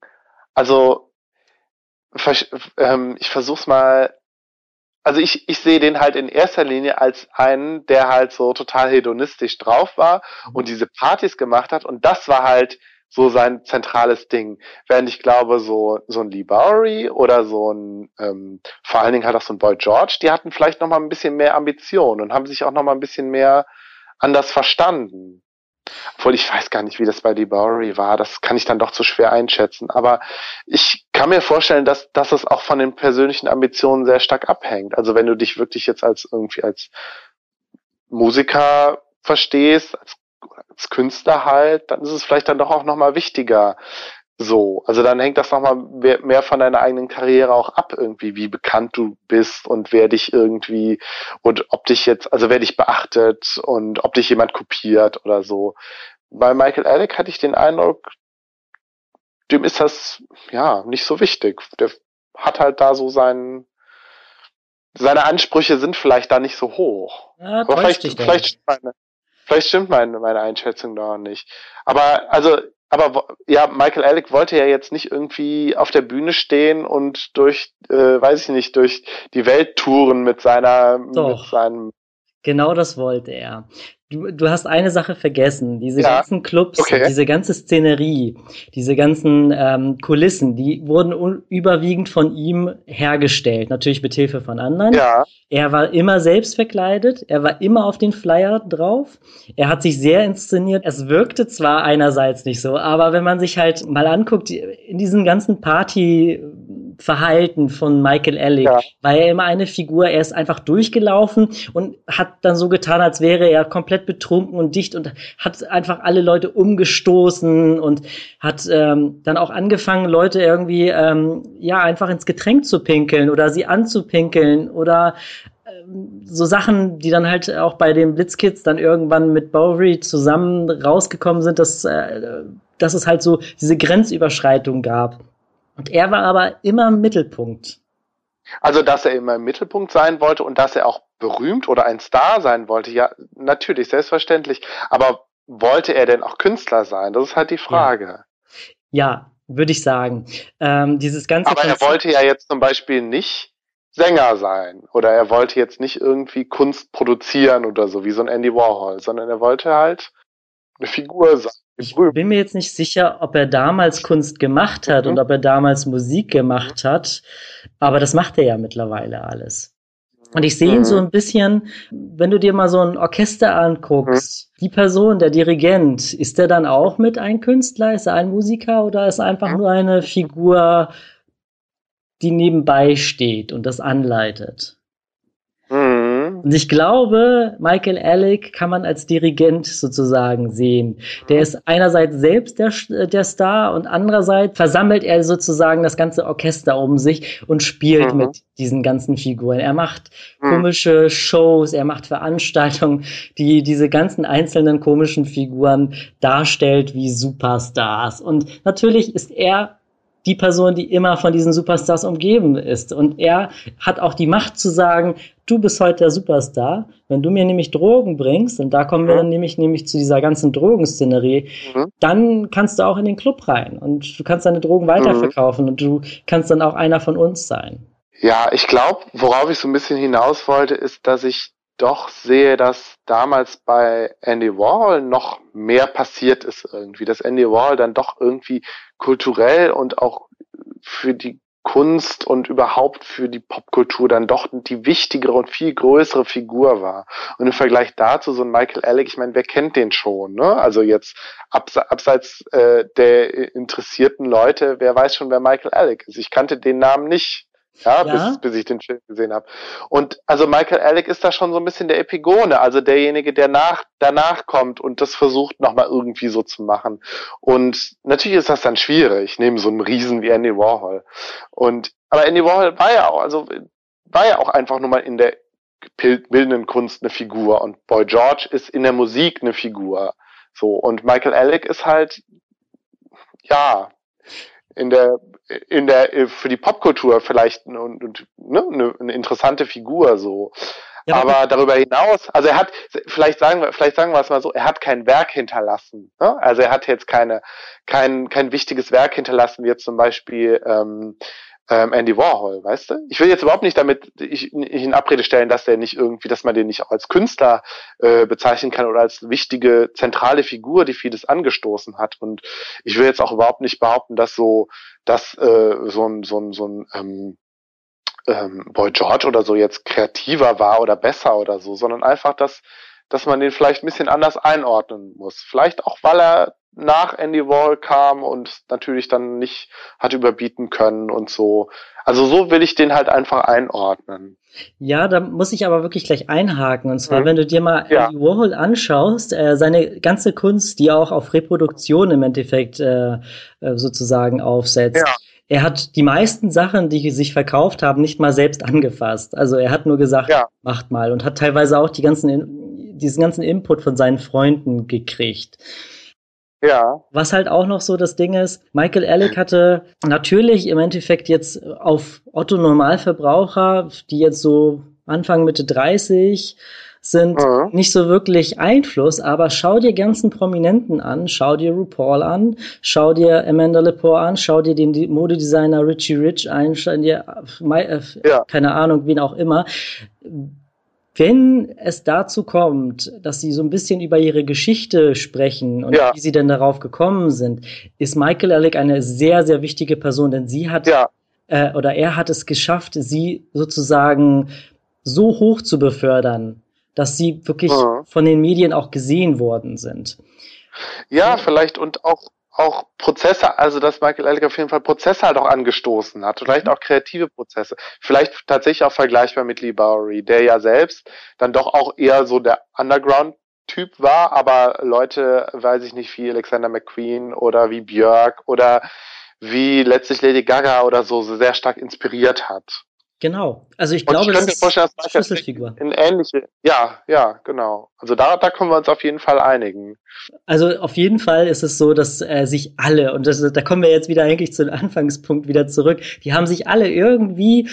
Also, ähm, ich versuch's mal also ich, ich sehe den halt in erster Linie als einen, der halt so total hedonistisch drauf war mhm. und diese Partys gemacht hat und das war halt so sein zentrales Ding. Während ich glaube, so, so ein Lee Bowery oder so ein, ähm, vor allen Dingen halt auch so ein Boy George, die hatten vielleicht noch mal ein bisschen mehr Ambition und haben sich auch noch mal ein bisschen mehr anders verstanden. Obwohl ich weiß gar nicht, wie das bei Dee Bowery war. Das kann ich dann doch zu schwer einschätzen. Aber ich kann mir vorstellen, dass, dass es auch von den persönlichen Ambitionen sehr stark abhängt. Also wenn du dich wirklich jetzt als irgendwie als Musiker verstehst, als, als Künstler halt, dann ist es vielleicht dann doch auch nochmal wichtiger, so, also dann hängt das nochmal mehr von deiner eigenen Karriere auch ab, irgendwie, wie bekannt du bist und wer dich irgendwie und ob dich jetzt, also wer dich beachtet und ob dich jemand kopiert oder so. Bei Michael Alec hatte ich den Eindruck, dem ist das ja nicht so wichtig. Der hat halt da so seinen, seine Ansprüche sind vielleicht da nicht so hoch. Ja, Aber vielleicht, vielleicht, stimmt meine, vielleicht stimmt meine, meine Einschätzung da nicht. Aber also aber ja, Michael Alec wollte ja jetzt nicht irgendwie auf der Bühne stehen und durch, äh, weiß ich nicht, durch die Welt touren mit seiner, Doch. mit seinem. Genau das wollte er. Du, du hast eine Sache vergessen. Diese ja. ganzen Clubs, okay. diese ganze Szenerie, diese ganzen ähm, Kulissen, die wurden überwiegend von ihm hergestellt. Natürlich mit Hilfe von anderen. Ja. Er war immer selbst verkleidet. Er war immer auf den Flyer drauf. Er hat sich sehr inszeniert. Es wirkte zwar einerseits nicht so, aber wenn man sich halt mal anguckt, in diesen ganzen Party Verhalten von Michael Ellick. Ja. War er immer eine Figur, er ist einfach durchgelaufen und hat dann so getan, als wäre er komplett betrunken und dicht und hat einfach alle Leute umgestoßen und hat ähm, dann auch angefangen, Leute irgendwie ähm, ja einfach ins Getränk zu pinkeln oder sie anzupinkeln oder ähm, so Sachen, die dann halt auch bei den Blitzkids dann irgendwann mit Bowery zusammen rausgekommen sind, dass, äh, dass es halt so diese Grenzüberschreitung gab. Und er war aber immer im Mittelpunkt. Also, dass er immer im Mittelpunkt sein wollte und dass er auch berühmt oder ein Star sein wollte, ja, natürlich, selbstverständlich. Aber wollte er denn auch Künstler sein? Das ist halt die Frage. Ja, ja würde ich sagen. Ähm, dieses ganze Aber er wollte ja jetzt zum Beispiel nicht Sänger sein oder er wollte jetzt nicht irgendwie Kunst produzieren oder so wie so ein Andy Warhol, sondern er wollte halt eine Figur sein. Ich bin mir jetzt nicht sicher, ob er damals Kunst gemacht hat mhm. und ob er damals Musik gemacht hat, aber das macht er ja mittlerweile alles. Und ich sehe ihn mhm. so ein bisschen, wenn du dir mal so ein Orchester anguckst, mhm. die Person, der Dirigent, ist der dann auch mit ein Künstler, ist er ein Musiker oder ist er einfach mhm. nur eine Figur, die nebenbei steht und das anleitet? Und ich glaube, Michael Alec kann man als Dirigent sozusagen sehen. Der ist einerseits selbst der, der Star und andererseits versammelt er sozusagen das ganze Orchester um sich und spielt mhm. mit diesen ganzen Figuren. Er macht mhm. komische Shows, er macht Veranstaltungen, die diese ganzen einzelnen komischen Figuren darstellt wie Superstars. Und natürlich ist er die Person, die immer von diesen Superstars umgeben ist. Und er hat auch die Macht zu sagen, du bist heute der Superstar. Wenn du mir nämlich Drogen bringst, und da kommen wir dann nämlich, nämlich zu dieser ganzen Drogenszenerie, mhm. dann kannst du auch in den Club rein und du kannst deine Drogen weiterverkaufen mhm. und du kannst dann auch einer von uns sein. Ja, ich glaube, worauf ich so ein bisschen hinaus wollte, ist, dass ich doch sehe, dass damals bei Andy Warhol noch mehr passiert ist irgendwie, dass Andy Warhol dann doch irgendwie kulturell und auch für die Kunst und überhaupt für die Popkultur dann doch die wichtigere und viel größere Figur war. Und im Vergleich dazu so ein Michael Alec, ich meine, wer kennt den schon? Ne? Also jetzt abs abseits äh, der interessierten Leute, wer weiß schon, wer Michael Alec ist? Ich kannte den Namen nicht. Ja, ja, Bis, bis ich den Film gesehen habe. Und also Michael Alec ist da schon so ein bisschen der Epigone, also derjenige, der nach, danach kommt und das versucht nochmal irgendwie so zu machen. Und natürlich ist das dann schwierig, neben so einem Riesen wie Andy Warhol. Und aber Andy Warhol war ja auch, also war ja auch einfach nur mal in der bildenden Kunst eine Figur und Boy George ist in der Musik eine Figur. So und Michael Alec ist halt ja in der in der äh, für die Popkultur vielleicht und, und ne, eine, eine interessante Figur so. Ja, aber darüber hinaus, also er hat, vielleicht sagen wir, vielleicht sagen wir es mal so, er hat kein Werk hinterlassen. Ne? Also er hat jetzt keine, kein, kein wichtiges Werk hinterlassen, wie jetzt zum Beispiel ähm, ähm, Andy Warhol, weißt du? Ich will jetzt überhaupt nicht damit ich, ich in Abrede stellen, dass der nicht irgendwie, dass man den nicht auch als Künstler äh, bezeichnen kann oder als wichtige zentrale Figur, die vieles angestoßen hat. Und ich will jetzt auch überhaupt nicht behaupten, dass so, dass äh, so ein so ein so ein ähm, ähm, Boy George oder so jetzt kreativer war oder besser oder so, sondern einfach, dass dass man den vielleicht ein bisschen anders einordnen muss. Vielleicht auch, weil er nach Andy Wall kam und natürlich dann nicht hat überbieten können und so. Also so will ich den halt einfach einordnen. Ja, da muss ich aber wirklich gleich einhaken. Und zwar, mhm. wenn du dir mal ja. Andy Warhol anschaust, äh, seine ganze Kunst, die auch auf Reproduktion im Endeffekt äh, äh sozusagen aufsetzt. Ja. Er hat die meisten Sachen, die sich verkauft haben, nicht mal selbst angefasst. Also er hat nur gesagt, ja. macht mal und hat teilweise auch die ganzen, diesen ganzen Input von seinen Freunden gekriegt. Ja. Was halt auch noch so das Ding ist, Michael Alec hatte natürlich im Endeffekt jetzt auf Otto Normalverbraucher, die jetzt so Anfang Mitte 30 sind, mhm. nicht so wirklich Einfluss, aber schau dir ganzen Prominenten an, schau dir RuPaul an, schau dir Amanda Lepore an, schau dir den Modedesigner Richie Rich ein, schau dir, äh, ja. keine Ahnung, wen auch immer wenn es dazu kommt, dass sie so ein bisschen über ihre Geschichte sprechen und ja. wie sie denn darauf gekommen sind, ist Michael Alec eine sehr, sehr wichtige Person, denn sie hat ja. äh, oder er hat es geschafft, sie sozusagen so hoch zu befördern, dass sie wirklich mhm. von den Medien auch gesehen worden sind. Ja, vielleicht und auch auch Prozesse, also dass Michael Ellick auf jeden Fall Prozesse halt auch angestoßen hat, vielleicht auch kreative Prozesse, vielleicht tatsächlich auch vergleichbar mit Lee Bowery, der ja selbst dann doch auch eher so der Underground-Typ war, aber Leute, weiß ich nicht, wie Alexander McQueen oder wie Björk oder wie letztlich Lady Gaga oder so sehr stark inspiriert hat. Genau. Also ich glaube, ich das ist eine Schlüsselfigur. In ähnliche, ja, ja, genau. Also da, da können wir uns auf jeden Fall einigen. Also auf jeden Fall ist es so, dass äh, sich alle, und das, da kommen wir jetzt wieder eigentlich zu dem Anfangspunkt wieder zurück, die haben sich alle irgendwie,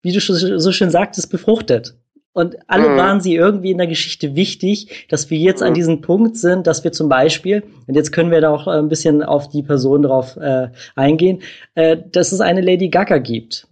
wie du so schön sagtest, befruchtet. Und alle mhm. waren sie irgendwie in der Geschichte wichtig, dass wir jetzt mhm. an diesem Punkt sind, dass wir zum Beispiel, und jetzt können wir da auch ein bisschen auf die Person drauf äh, eingehen, äh, dass es eine Lady Gaga gibt.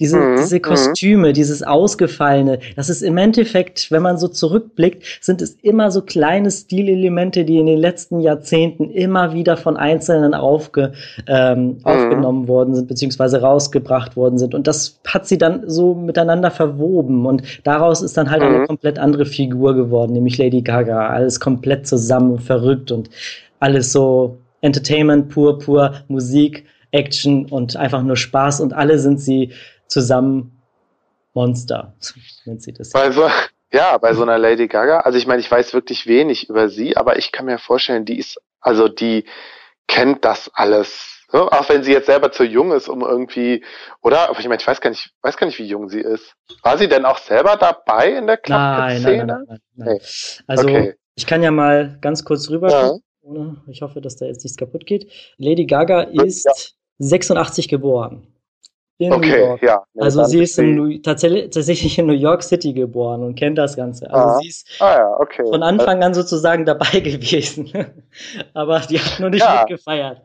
Diese, mhm. diese mhm. Kostüme, dieses Ausgefallene, das ist im Endeffekt, wenn man so zurückblickt, sind es immer so kleine Stilelemente, die in den letzten Jahrzehnten immer wieder von Einzelnen aufge, ähm, mhm. aufgenommen worden sind, beziehungsweise rausgebracht worden sind. Und das hat sie dann so miteinander verwoben. Und daraus ist dann halt eine mhm. komplett andere Figur geworden, nämlich Lady Gaga. Alles komplett zusammen und verrückt und alles so Entertainment pur, pur, Musik, Action und einfach nur Spaß und alle sind sie zusammen Monster, nennt sie das. Bei so, ja, bei so einer Lady Gaga, also ich meine, ich weiß wirklich wenig über sie, aber ich kann mir vorstellen, die ist, also die kennt das alles. So, auch wenn sie jetzt selber zu jung ist, um irgendwie, oder? Aber ich meine, ich weiß gar nicht, weiß gar nicht, wie jung sie ist. War sie denn auch selber dabei in der Klappe-Szene? Nein, nein, nein, nein, nein. Also okay. ich kann ja mal ganz kurz rüber. Ja. Ich hoffe, dass da jetzt nichts kaputt geht. Lady Gaga ist ja. 86 geboren in okay, New York. Ja, also sie ist in tatsächlich, tatsächlich in New York City geboren und kennt das Ganze. Also ah, sie ist ah, ja, okay. von Anfang an sozusagen dabei gewesen. Aber die hat nur nicht ja. mitgefeiert.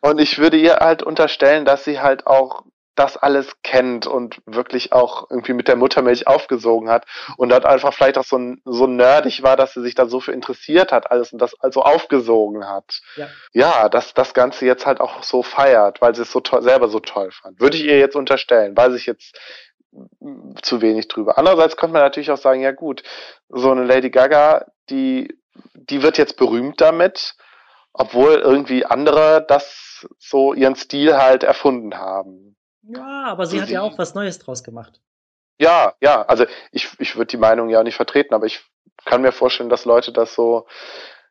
Und ich würde ihr halt unterstellen, dass sie halt auch das alles kennt und wirklich auch irgendwie mit der Muttermilch aufgesogen hat und dort einfach vielleicht auch so, so nerdig war, dass sie sich da so für interessiert hat, alles und das also aufgesogen hat. Ja, ja dass das Ganze jetzt halt auch so feiert, weil sie es so toll, selber so toll fand. Würde ich ihr jetzt unterstellen, weiß ich jetzt zu wenig drüber. Andererseits könnte man natürlich auch sagen, ja gut, so eine Lady Gaga, die, die wird jetzt berühmt damit, obwohl irgendwie andere das so ihren Stil halt erfunden haben. Ja, aber sie hat ja auch was Neues draus gemacht. Ja, ja, also ich, ich würde die Meinung ja nicht vertreten, aber ich kann mir vorstellen, dass Leute das so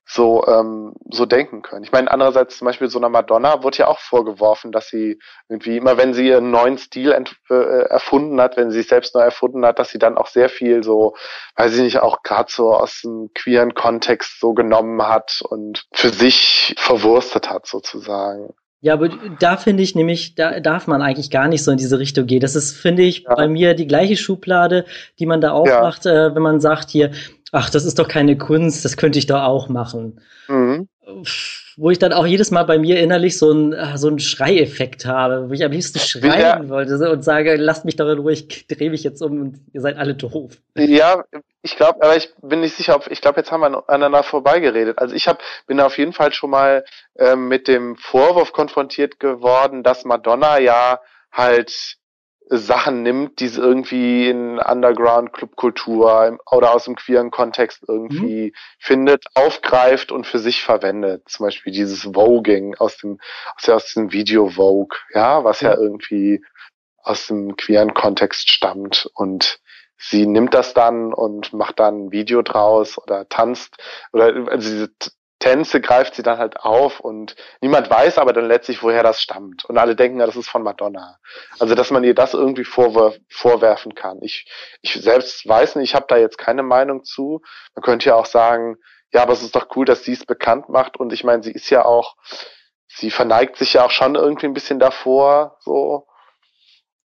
so ähm, so denken können. Ich meine, andererseits zum Beispiel so einer Madonna wurde ja auch vorgeworfen, dass sie irgendwie immer, wenn sie ihren neuen Stil äh, erfunden hat, wenn sie sich selbst neu erfunden hat, dass sie dann auch sehr viel so, weiß ich nicht, auch gerade so aus dem queeren Kontext so genommen hat und für sich verwurstet hat sozusagen. Ja, aber da finde ich nämlich, da darf man eigentlich gar nicht so in diese Richtung gehen. Das ist, finde ich, ja. bei mir die gleiche Schublade, die man da aufmacht, ja. äh, wenn man sagt hier, ach, das ist doch keine Kunst, das könnte ich doch auch machen. Mhm wo ich dann auch jedes Mal bei mir innerlich so einen ah, so einen Schreieffekt habe, wo ich am liebsten schreien ja. wollte und sage, lasst mich doch in Ruhe, ich drehe mich jetzt um und ihr seid alle doof. Ja, ich glaube, aber ich bin nicht sicher, ob ich glaube, jetzt haben wir aneinander vorbeigeredet. Also ich hab, bin auf jeden Fall schon mal ähm, mit dem Vorwurf konfrontiert geworden, dass Madonna ja halt Sachen nimmt, die es irgendwie in Underground-Clubkultur oder aus dem queeren Kontext irgendwie mhm. findet, aufgreift und für sich verwendet. Zum Beispiel dieses Voging aus dem, aus, aus dem Video Vogue, ja, was ja. ja irgendwie aus dem queeren Kontext stammt und sie nimmt das dann und macht dann ein Video draus oder tanzt oder also diese Tänze greift sie dann halt auf und niemand weiß aber dann letztlich, woher das stammt. Und alle denken, ja, das ist von Madonna. Also, dass man ihr das irgendwie vorwurf, vorwerfen kann. Ich, ich selbst weiß nicht, ich habe da jetzt keine Meinung zu. Man könnte ja auch sagen, ja, aber es ist doch cool, dass sie es bekannt macht. Und ich meine, sie ist ja auch, sie verneigt sich ja auch schon irgendwie ein bisschen davor, so.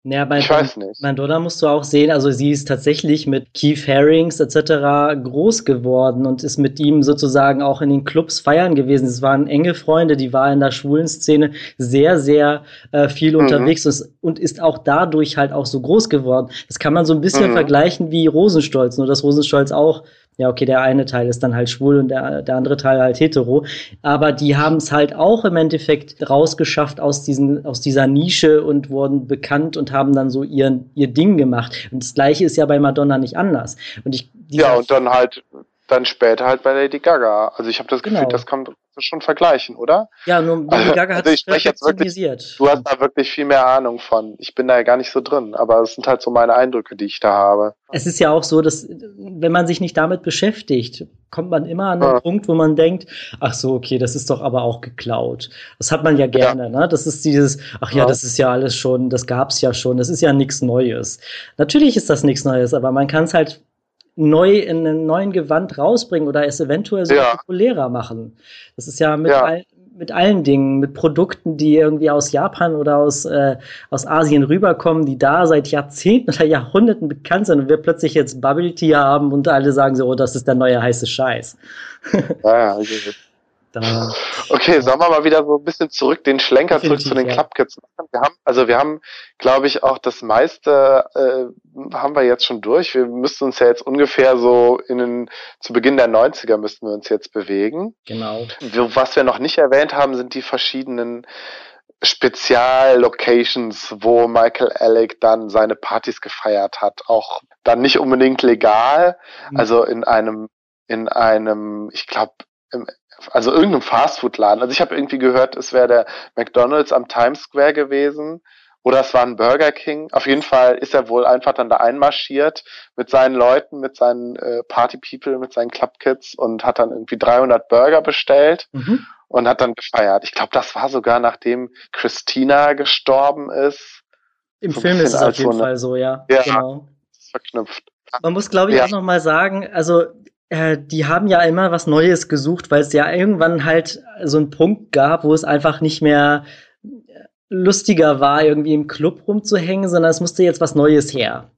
Ja, bei ich weiß nicht. Madonna musst du auch sehen, also sie ist tatsächlich mit Keith Harrings etc. groß geworden und ist mit ihm sozusagen auch in den Clubs feiern gewesen. Es waren enge Freunde, die war in der schwulen Szene sehr, sehr äh, viel mhm. unterwegs und, und ist auch dadurch halt auch so groß geworden. Das kann man so ein bisschen mhm. vergleichen wie Rosenstolz, nur dass Rosenstolz auch ja, okay, der eine Teil ist dann halt schwul und der, der andere Teil halt hetero. Aber die haben es halt auch im Endeffekt rausgeschafft aus, diesen, aus dieser Nische und wurden bekannt und haben dann so ihren, ihr Ding gemacht. Und das Gleiche ist ja bei Madonna nicht anders. Und ich, ja, und dann halt, dann später halt bei Lady Gaga. Also ich habe das Gefühl, genau. das kommt schon vergleichen, oder? Ja, nur Lady also, Gaga hat also es jetzt wirklich, Du hast da wirklich viel mehr Ahnung von. Ich bin da ja gar nicht so drin, aber es sind halt so meine Eindrücke, die ich da habe. Es ist ja auch so, dass wenn man sich nicht damit beschäftigt, kommt man immer an den ja. Punkt, wo man denkt, ach so, okay, das ist doch aber auch geklaut. Das hat man ja gerne, ja. ne? Das ist dieses, ach ja, ja, das ist ja alles schon, das gab's ja schon, das ist ja nichts Neues. Natürlich ist das nichts Neues, aber man kann es halt neu in einem neuen Gewand rausbringen oder es eventuell so ja. populärer machen. Das ist ja mit, ja. All, mit allen Dingen, mit Produkten, die irgendwie aus Japan oder aus, äh, aus Asien rüberkommen, die da seit Jahrzehnten oder Jahrhunderten bekannt sind und wir plötzlich jetzt Bubble Tea haben und alle sagen so, oh, das ist der neue heiße Scheiß. Ja, also da, okay, sollen wir mal wieder so ein bisschen zurück, den Schlenker zurück zu den ja. Clubkids machen. Wir haben, also wir haben, glaube ich, auch das meiste äh, haben wir jetzt schon durch. Wir müssten uns ja jetzt ungefähr so in den, zu Beginn der 90er müssten wir uns jetzt bewegen. Genau. Was wir noch nicht erwähnt haben, sind die verschiedenen Speziallocations, wo Michael Alec dann seine Partys gefeiert hat. Auch dann nicht unbedingt legal, mhm. also in einem, in einem, ich glaube, im also irgendeinem Fastfood-Laden. Also ich habe irgendwie gehört, es wäre der McDonald's am Times Square gewesen oder es war ein Burger King. Auf jeden Fall ist er wohl einfach dann da einmarschiert mit seinen Leuten, mit seinen äh, Party People, mit seinen Club Kids und hat dann irgendwie 300 Burger bestellt mhm. und hat dann gefeiert. Ich glaube, das war sogar nachdem Christina gestorben ist. Im so Film ist es auf jeden so eine, Fall so, ja. Ja, genau. verknüpft. Man muss, glaube ich, ja. auch noch mal sagen, also äh, die haben ja immer was Neues gesucht, weil es ja irgendwann halt so einen Punkt gab, wo es einfach nicht mehr lustiger war, irgendwie im Club rumzuhängen, sondern es musste jetzt was Neues her.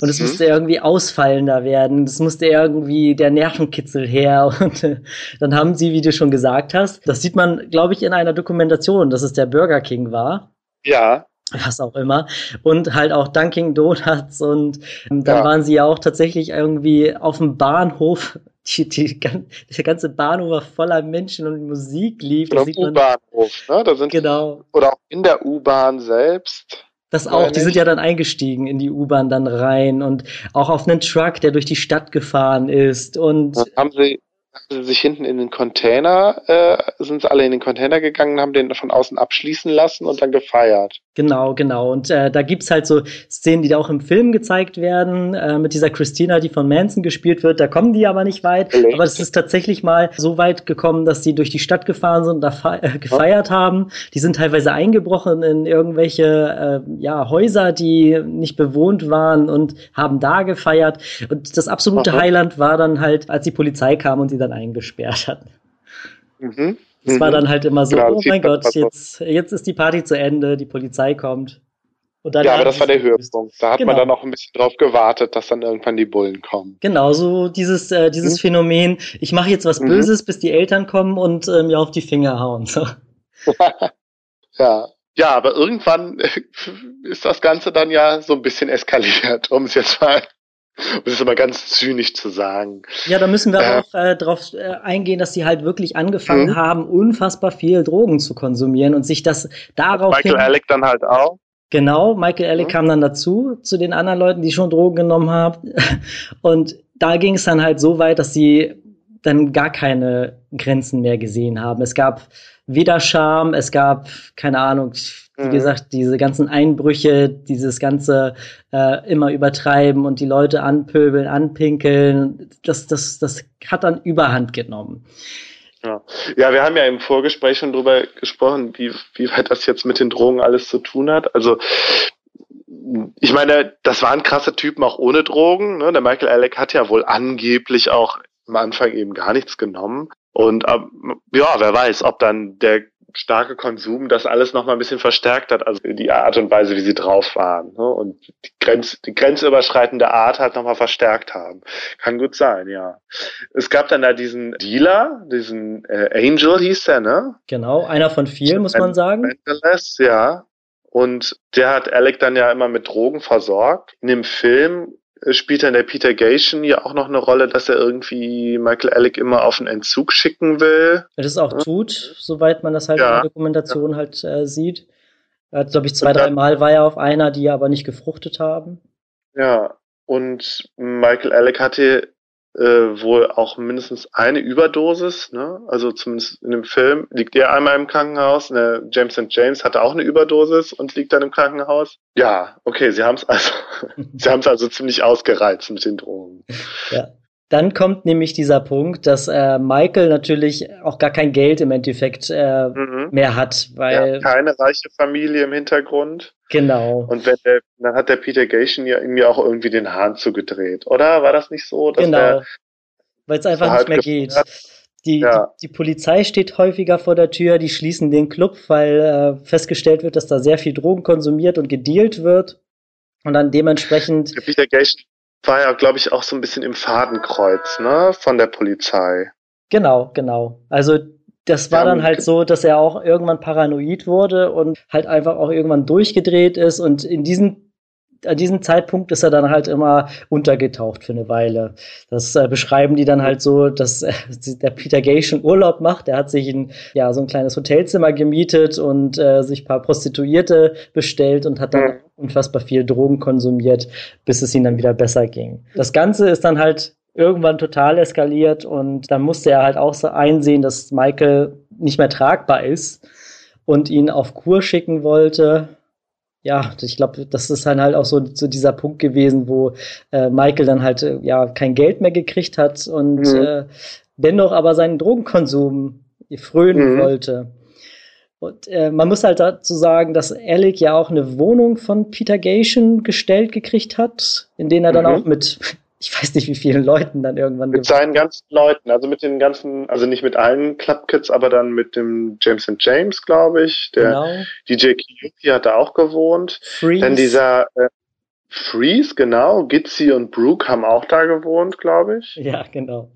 Und es mhm. musste irgendwie ausfallender werden. Es musste irgendwie der Nervenkitzel her. Und äh, dann haben sie, wie du schon gesagt hast, das sieht man, glaube ich, in einer Dokumentation, dass es der Burger King war. Ja was auch immer. Und halt auch Dunkin' Donuts und ähm, dann ja. waren sie ja auch tatsächlich irgendwie auf dem Bahnhof. Die, die, der ganze Bahnhof war voller Menschen und Musik lief. Oder U-Bahnhof, ne? Da sind genau. Oder auch in der U-Bahn selbst. Das auch, die sind ja dann eingestiegen in die U-Bahn dann rein und auch auf einen Truck, der durch die Stadt gefahren ist und. Dann haben sie sich hinten in den Container, äh, sind sie alle in den Container gegangen, haben den von außen abschließen lassen und dann gefeiert. Genau, genau. Und äh, da gibt's halt so Szenen, die da auch im Film gezeigt werden, äh, mit dieser Christina, die von Manson gespielt wird. Da kommen die aber nicht weit. Echt? Aber es ist tatsächlich mal so weit gekommen, dass die durch die Stadt gefahren sind und da äh, gefeiert ja. haben. Die sind teilweise eingebrochen in irgendwelche äh, ja, Häuser, die nicht bewohnt waren und haben da gefeiert. Und das absolute Aha. Highland war dann halt, als die Polizei kam und sie dann eingesperrt hat. Mhm. Das mhm. war dann halt immer so, genau, oh mein Gott, jetzt, jetzt ist die Party zu Ende, die Polizei kommt. ja, aber das war der Höhepunkt. Da hat genau. man dann auch ein bisschen drauf gewartet, dass dann irgendwann die Bullen kommen. Genau, so dieses, äh, dieses mhm. Phänomen, ich mache jetzt was mhm. Böses, bis die Eltern kommen und äh, mir auf die Finger hauen. So. ja. Ja, aber irgendwann ist das Ganze dann ja so ein bisschen eskaliert, um es jetzt mal um es aber ganz zynisch zu sagen. Ja, da müssen wir äh, auch äh, darauf äh, eingehen, dass sie halt wirklich angefangen mhm. haben, unfassbar viel Drogen zu konsumieren und sich das darauf. Michael Alec dann halt auch. Genau, Michael Alec mhm. kam dann dazu, zu den anderen Leuten, die schon Drogen genommen haben. Und da ging es dann halt so weit, dass sie dann gar keine Grenzen mehr gesehen haben. Es gab weder Scham, es gab, keine Ahnung, wie mhm. gesagt, diese ganzen Einbrüche, dieses ganze äh, immer übertreiben und die Leute anpöbeln, anpinkeln, das, das, das hat dann Überhand genommen. Ja. ja, wir haben ja im Vorgespräch schon drüber gesprochen, wie, wie weit das jetzt mit den Drogen alles zu tun hat. Also ich meine, das waren krasse Typen auch ohne Drogen. Ne? Der Michael Alec hat ja wohl angeblich auch am Anfang eben gar nichts genommen. Und ähm, ja, wer weiß, ob dann der starke Konsum das alles noch mal ein bisschen verstärkt hat, also die Art und Weise, wie sie drauf waren ne? und die, Grenz, die grenzüberschreitende Art halt noch mal verstärkt haben. Kann gut sein, ja. Es gab dann da diesen Dealer, diesen äh, Angel hieß der, ne? Genau, einer von vielen, muss man sagen. Ja. Und der hat Alec dann ja immer mit Drogen versorgt. In dem Film spielt dann der Peter Gation ja auch noch eine Rolle, dass er irgendwie Michael Alec immer auf einen Entzug schicken will. Er das auch tut, soweit man das halt ja. in der Dokumentation ja. halt äh, sieht. Er hat, glaube ich, zwei, drei Mal war er auf einer, die aber nicht gefruchtet haben. Ja, und Michael Alec hatte äh, wohl auch mindestens eine Überdosis, ne? Also zumindest in dem Film liegt er einmal im Krankenhaus. Ne? James St. James hatte auch eine Überdosis und liegt dann im Krankenhaus. Ja, okay, sie haben es also, sie haben es also ziemlich ausgereizt mit den Drogen. Ja. Dann kommt nämlich dieser Punkt, dass äh, Michael natürlich auch gar kein Geld im Endeffekt äh, mhm. mehr hat, weil ja, keine reiche Familie im Hintergrund. Genau. Und wenn der, dann hat der Peter Gation ja irgendwie auch irgendwie den Hahn zugedreht, oder? War das nicht so? genau. Weil es einfach nicht mehr geht. Die, ja. die, die, Polizei steht häufiger vor der Tür, die schließen den Club, weil äh, festgestellt wird, dass da sehr viel Drogen konsumiert und gedealt wird. Und dann dementsprechend. Der Peter Gation war ja, glaube ich, auch so ein bisschen im Fadenkreuz, ne, von der Polizei. Genau, genau. Also das war ja, dann halt so, dass er auch irgendwann paranoid wurde und halt einfach auch irgendwann durchgedreht ist und in diesen an diesem Zeitpunkt ist er dann halt immer untergetaucht für eine Weile. Das äh, beschreiben die dann halt so, dass äh, der Peter Gay schon Urlaub macht. Er hat sich ein, ja, so ein kleines Hotelzimmer gemietet und äh, sich paar Prostituierte bestellt und hat dann. Unfassbar viel Drogen konsumiert, bis es ihm dann wieder besser ging. Das Ganze ist dann halt irgendwann total eskaliert und dann musste er halt auch so einsehen, dass Michael nicht mehr tragbar ist und ihn auf Kur schicken wollte ja, ich glaube, das ist dann halt auch so, so dieser Punkt gewesen, wo äh, Michael dann halt äh, ja kein Geld mehr gekriegt hat und mhm. äh, dennoch aber seinen Drogenkonsum frönen mhm. wollte. Und äh, man muss halt dazu sagen, dass Alec ja auch eine Wohnung von Peter Gation gestellt gekriegt hat, in denen er dann mhm. auch mit ich weiß nicht, wie vielen Leuten dann irgendwann. Mit seinen ganzen Leuten, also mit den ganzen, also nicht mit allen Clubkids, aber dann mit dem James and James, glaube ich. Der genau. DJ Kiyuki hat da auch gewohnt. Freeze. Dann dieser äh, Freeze, genau. Gitzy und Brooke haben auch da gewohnt, glaube ich. Ja, genau.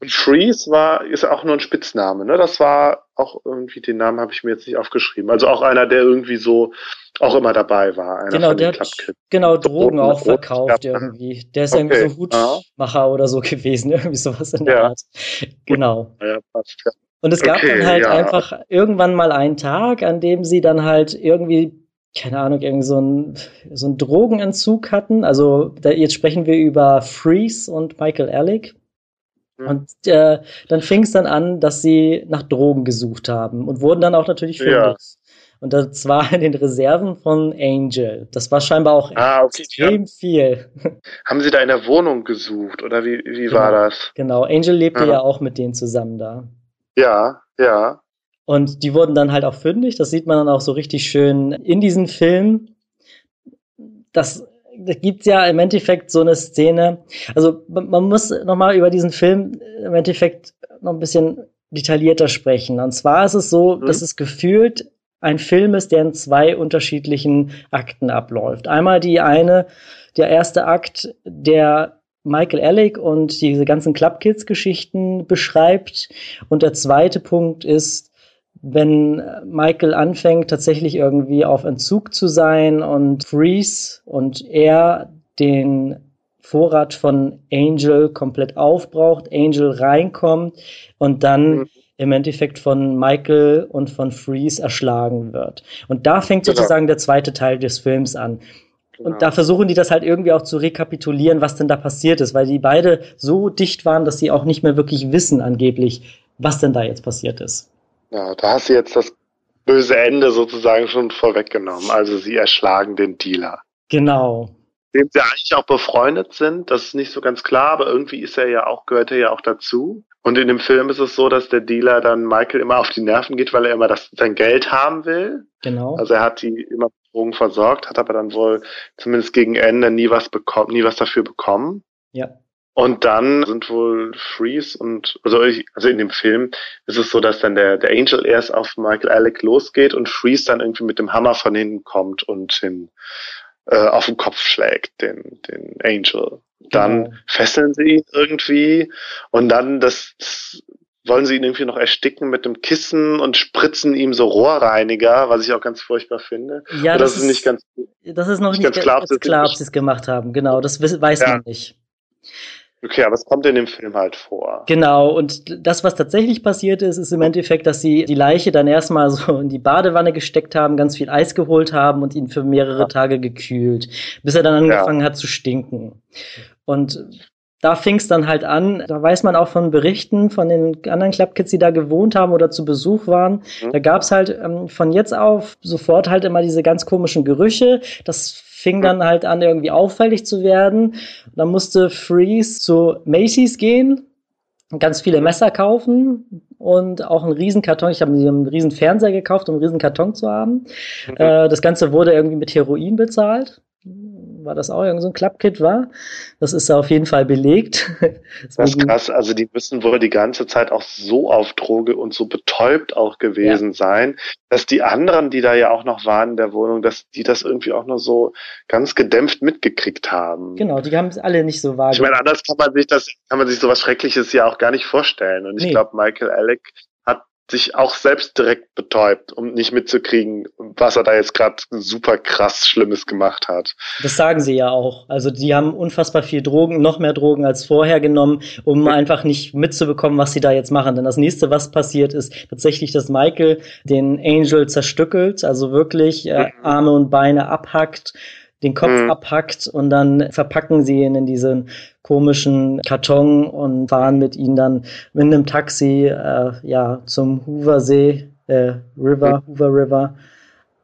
Und Freeze war, ist auch nur ein Spitzname, ne? Das war auch irgendwie, den Namen habe ich mir jetzt nicht aufgeschrieben. Also auch einer, der irgendwie so auch immer dabei war. genau, der hat genau Drogen so, auch verkauft ja. irgendwie. Der ist okay. irgendwie so Hutmacher ja. oder so gewesen, irgendwie sowas in der ja. Art. Genau. Ja, passt, ja. Und es gab okay, dann halt einfach irgendwann mal einen Tag, an dem sie dann halt irgendwie keine Ahnung, irgendwie so ein, so ein Drogenentzug hatten. Also da, jetzt sprechen wir über Freeze und Michael Alec. Und äh, dann fing es dann an, dass sie nach Drogen gesucht haben und wurden dann auch natürlich fündig. Ja. Und das war in den Reserven von Angel. Das war scheinbar auch ah, okay, extrem ja. viel. Haben Sie da in der Wohnung gesucht oder wie, wie genau, war das? Genau, Angel lebte ja. ja auch mit denen zusammen da. Ja, ja. Und die wurden dann halt auch fündig. Das sieht man dann auch so richtig schön in diesem Film. Das da gibt's ja im Endeffekt so eine Szene. Also man muss nochmal über diesen Film im Endeffekt noch ein bisschen detaillierter sprechen. Und zwar ist es so, mhm. dass es gefühlt ein Film ist, der in zwei unterschiedlichen Akten abläuft. Einmal die eine, der erste Akt, der Michael Alec und diese ganzen Club Kids Geschichten beschreibt. Und der zweite Punkt ist, wenn Michael anfängt, tatsächlich irgendwie auf Entzug zu sein und Freeze und er den Vorrat von Angel komplett aufbraucht, Angel reinkommt und dann mhm im Endeffekt von Michael und von Freeze erschlagen wird. Und da fängt genau. sozusagen der zweite Teil des Films an. Genau. Und da versuchen die das halt irgendwie auch zu rekapitulieren, was denn da passiert ist, weil die beide so dicht waren, dass sie auch nicht mehr wirklich wissen, angeblich, was denn da jetzt passiert ist. Ja, da hast du jetzt das böse Ende sozusagen schon vorweggenommen. Also sie erschlagen den Dealer. Genau. Dem sie eigentlich auch befreundet sind, das ist nicht so ganz klar, aber irgendwie ist er ja auch, gehört er ja auch dazu. Und in dem Film ist es so, dass der Dealer dann Michael immer auf die Nerven geht, weil er immer das, sein Geld haben will. Genau. Also er hat die immer Drogen versorgt, hat aber dann wohl zumindest gegen Ende nie was bekommen, nie was dafür bekommen. Ja. Und dann sind wohl Freeze und, also, ich, also in dem Film ist es so, dass dann der, der Angel erst auf Michael Alec losgeht und Freeze dann irgendwie mit dem Hammer von hinten kommt und ihn äh, auf den Kopf schlägt, den, den Angel. Dann genau. fesseln sie ihn irgendwie und dann das, das wollen sie ihn irgendwie noch ersticken mit dem Kissen und spritzen ihm so Rohrreiniger, was ich auch ganz furchtbar finde. Ja, das, das, ist nicht ganz, das ist noch nicht ganz klar, ganz klar ob sie es gemacht haben. Genau, das weiß ja. man nicht. Okay, aber es kommt in dem Film halt vor. Genau, und das, was tatsächlich passiert ist, ist im Endeffekt, dass sie die Leiche dann erstmal so in die Badewanne gesteckt haben, ganz viel Eis geholt haben und ihn für mehrere ja. Tage gekühlt, bis er dann angefangen ja. hat zu stinken. Und da fing es dann halt an, da weiß man auch von Berichten von den anderen Clubkids, die da gewohnt haben oder zu Besuch waren. Mhm. Da gab's halt ähm, von jetzt auf sofort halt immer diese ganz komischen Gerüche. Das fing dann halt an, irgendwie auffällig zu werden. Dann musste Freeze zu Macy's gehen, ganz viele Messer kaufen und auch einen riesen Karton. Ich habe einen riesen Fernseher gekauft, um einen riesen Karton zu haben. Mhm. Äh, das Ganze wurde irgendwie mit Heroin bezahlt war das auch irgend so ein Klappkit war. Das ist auf jeden Fall belegt. Das ist krass. Also die müssen wohl die ganze Zeit auch so auf Droge und so betäubt auch gewesen ja. sein, dass die anderen, die da ja auch noch waren in der Wohnung, dass die das irgendwie auch nur so ganz gedämpft mitgekriegt haben. Genau, die haben es alle nicht so wahrgenommen. Ich meine, anders kann man sich das, kann man sich sowas Schreckliches ja auch gar nicht vorstellen. Und ich nee. glaube, Michael Alec sich auch selbst direkt betäubt, um nicht mitzukriegen, was er da jetzt gerade super krass Schlimmes gemacht hat. Das sagen sie ja auch. Also die haben unfassbar viel Drogen, noch mehr Drogen als vorher genommen, um einfach nicht mitzubekommen, was sie da jetzt machen. Denn das nächste, was passiert, ist tatsächlich, dass Michael den Angel zerstückelt, also wirklich äh, mhm. Arme und Beine abhackt den Kopf mhm. abhackt und dann verpacken sie ihn in diesen komischen Karton und fahren mit ihm dann mit einem Taxi äh, ja zum Hooversee, äh, River, mhm. Hoover River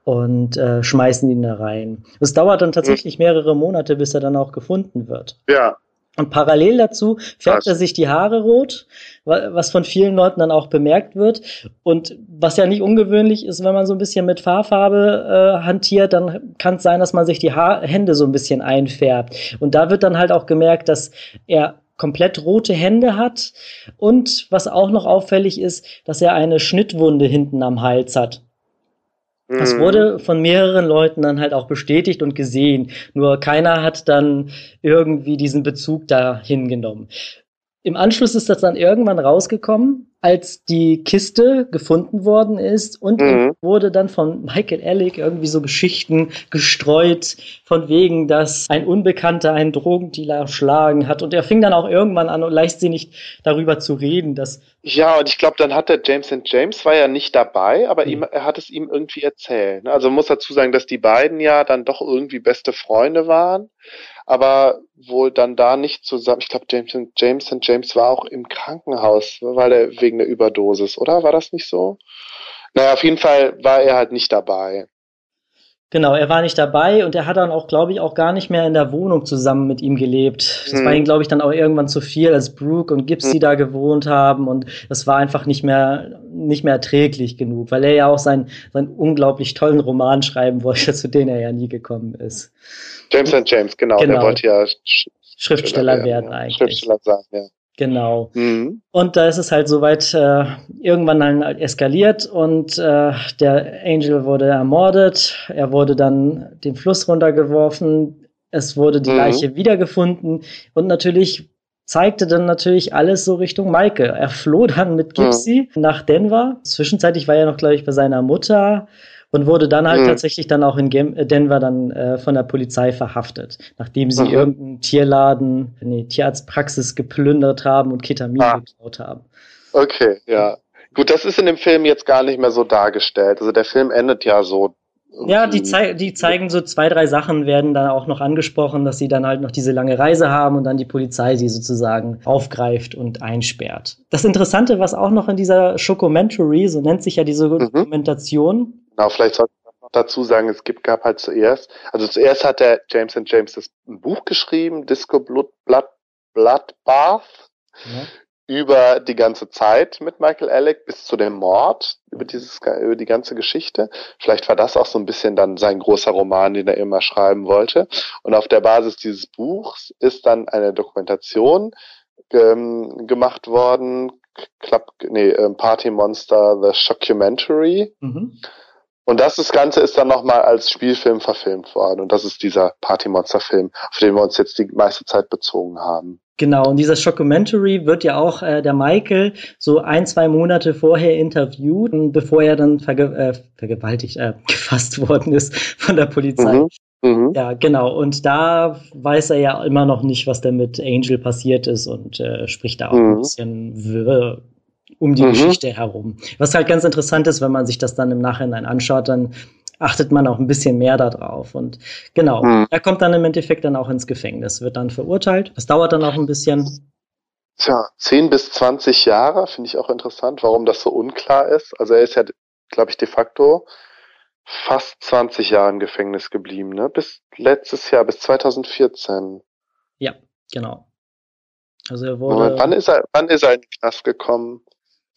und äh, schmeißen ihn da rein. Es dauert dann tatsächlich mhm. mehrere Monate, bis er dann auch gefunden wird. Ja, und parallel dazu färbt er sich die Haare rot, was von vielen Leuten dann auch bemerkt wird. Und was ja nicht ungewöhnlich ist, wenn man so ein bisschen mit Fahrfarbe äh, hantiert, dann kann es sein, dass man sich die ha Hände so ein bisschen einfärbt. Und da wird dann halt auch gemerkt, dass er komplett rote Hände hat. Und was auch noch auffällig ist, dass er eine Schnittwunde hinten am Hals hat. Das mhm. wurde von mehreren Leuten dann halt auch bestätigt und gesehen. Nur keiner hat dann irgendwie diesen Bezug da hingenommen. Im Anschluss ist das dann irgendwann rausgekommen, als die Kiste gefunden worden ist und mhm. wurde dann von Michael Alec irgendwie so Geschichten gestreut, von wegen, dass ein Unbekannter einen Drogendealer erschlagen hat. Und er fing dann auch irgendwann an, leichtsinnig darüber zu reden, dass. Ja, und ich glaube, dann hat der James and James war ja nicht dabei, aber mhm. ihm, er hat es ihm irgendwie erzählt. Ne? Also muss dazu sagen, dass die beiden ja dann doch irgendwie beste Freunde waren aber wohl dann da nicht zusammen. Ich glaube, James, James and James war auch im Krankenhaus, weil er wegen der Überdosis, oder? War das nicht so? Naja, auf jeden Fall war er halt nicht dabei. Genau, er war nicht dabei und er hat dann auch, glaube ich, auch gar nicht mehr in der Wohnung zusammen mit ihm gelebt. Das hm. war ihm, glaube ich, dann auch irgendwann zu viel, als Brooke und Gipsy hm. da gewohnt haben und das war einfach nicht mehr, nicht mehr erträglich genug, weil er ja auch seinen, seinen unglaublich tollen Roman schreiben wollte, zu dem er ja nie gekommen ist. James and James, genau, genau. der wollte ja Sch Schriftsteller werden, werden eigentlich. Schriftsteller sein, ja. Genau. Mhm. Und da ist es halt soweit äh, irgendwann dann halt eskaliert und äh, der Angel wurde ermordet. Er wurde dann den Fluss runtergeworfen. Es wurde die mhm. Leiche wiedergefunden und natürlich zeigte dann natürlich alles so Richtung Maike. Er floh dann mit Gipsy mhm. nach Denver. Zwischenzeitlich war er noch, glaube ich, bei seiner Mutter und wurde dann halt mhm. tatsächlich dann auch in äh, Denver dann äh, von der Polizei verhaftet, nachdem sie mhm. irgendeinen Tierladen, nee, Tierarztpraxis geplündert haben und Ketamin ah. geklaut haben. Okay, ja. Gut, das ist in dem Film jetzt gar nicht mehr so dargestellt. Also der Film endet ja so. Ja, die, zei die zeigen so zwei, drei Sachen werden dann auch noch angesprochen, dass sie dann halt noch diese lange Reise haben und dann die Polizei sie sozusagen aufgreift und einsperrt. Das Interessante, was auch noch in dieser Shokomentary, so nennt sich ja diese mhm. Dokumentation, Genau, vielleicht sollte ich noch dazu sagen, es gibt, gab halt zuerst, also zuerst hat der James and James das Buch geschrieben, Disco Blood, Blood, Bloodbath. Ja. Über die ganze Zeit mit Michael Alec bis zu dem Mord, über dieses, über die ganze Geschichte. Vielleicht war das auch so ein bisschen dann sein großer Roman, den er immer schreiben wollte. Und auf der Basis dieses Buchs ist dann eine Dokumentation ähm, gemacht worden, Club, nee, ähm, Party Monster, The Shockumentary. Mhm. Und das, das Ganze ist dann nochmal als Spielfilm verfilmt worden. Und das ist dieser Party Monster Film, auf den wir uns jetzt die meiste Zeit bezogen haben. Genau, und dieser Shockumentary wird ja auch äh, der Michael so ein, zwei Monate vorher interviewt, bevor er dann verge äh, vergewaltigt, äh, gefasst worden ist von der Polizei. Mhm. Mhm. Ja, genau. Und da weiß er ja immer noch nicht, was da mit Angel passiert ist und äh, spricht da auch mhm. ein bisschen wirr um die mhm. Geschichte herum. Was halt ganz interessant ist, wenn man sich das dann im Nachhinein anschaut, dann achtet man auch ein bisschen mehr darauf. Und genau, mhm. er kommt dann im Endeffekt dann auch ins Gefängnis, wird dann verurteilt. Das dauert dann auch ein bisschen. Tja, 10 bis 20 Jahre finde ich auch interessant, warum das so unklar ist. Also er ist ja, glaube ich, de facto fast 20 Jahre im Gefängnis geblieben, ne? Bis letztes Jahr, bis 2014. Ja, genau. Also er wurde. Moment, wann ist er, wann ist er in den Knast gekommen?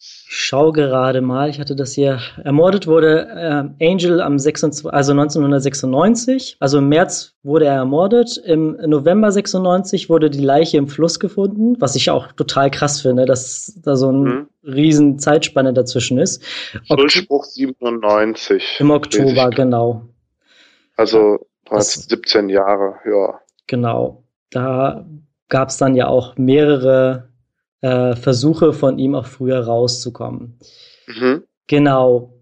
Ich schau gerade mal, ich hatte das hier. Ermordet wurde äh, Angel am 26, also 1996, also im März wurde er ermordet. Im November 96 wurde die Leiche im Fluss gefunden, was ich auch total krass finde, dass da so ein mhm. riesen Zeitspanne dazwischen ist. Schuldspruch 97. Im Oktober, genau. Also das, 17 Jahre, ja. Genau. Da gab es dann ja auch mehrere äh, Versuche von ihm auch früher rauszukommen. Mhm. Genau.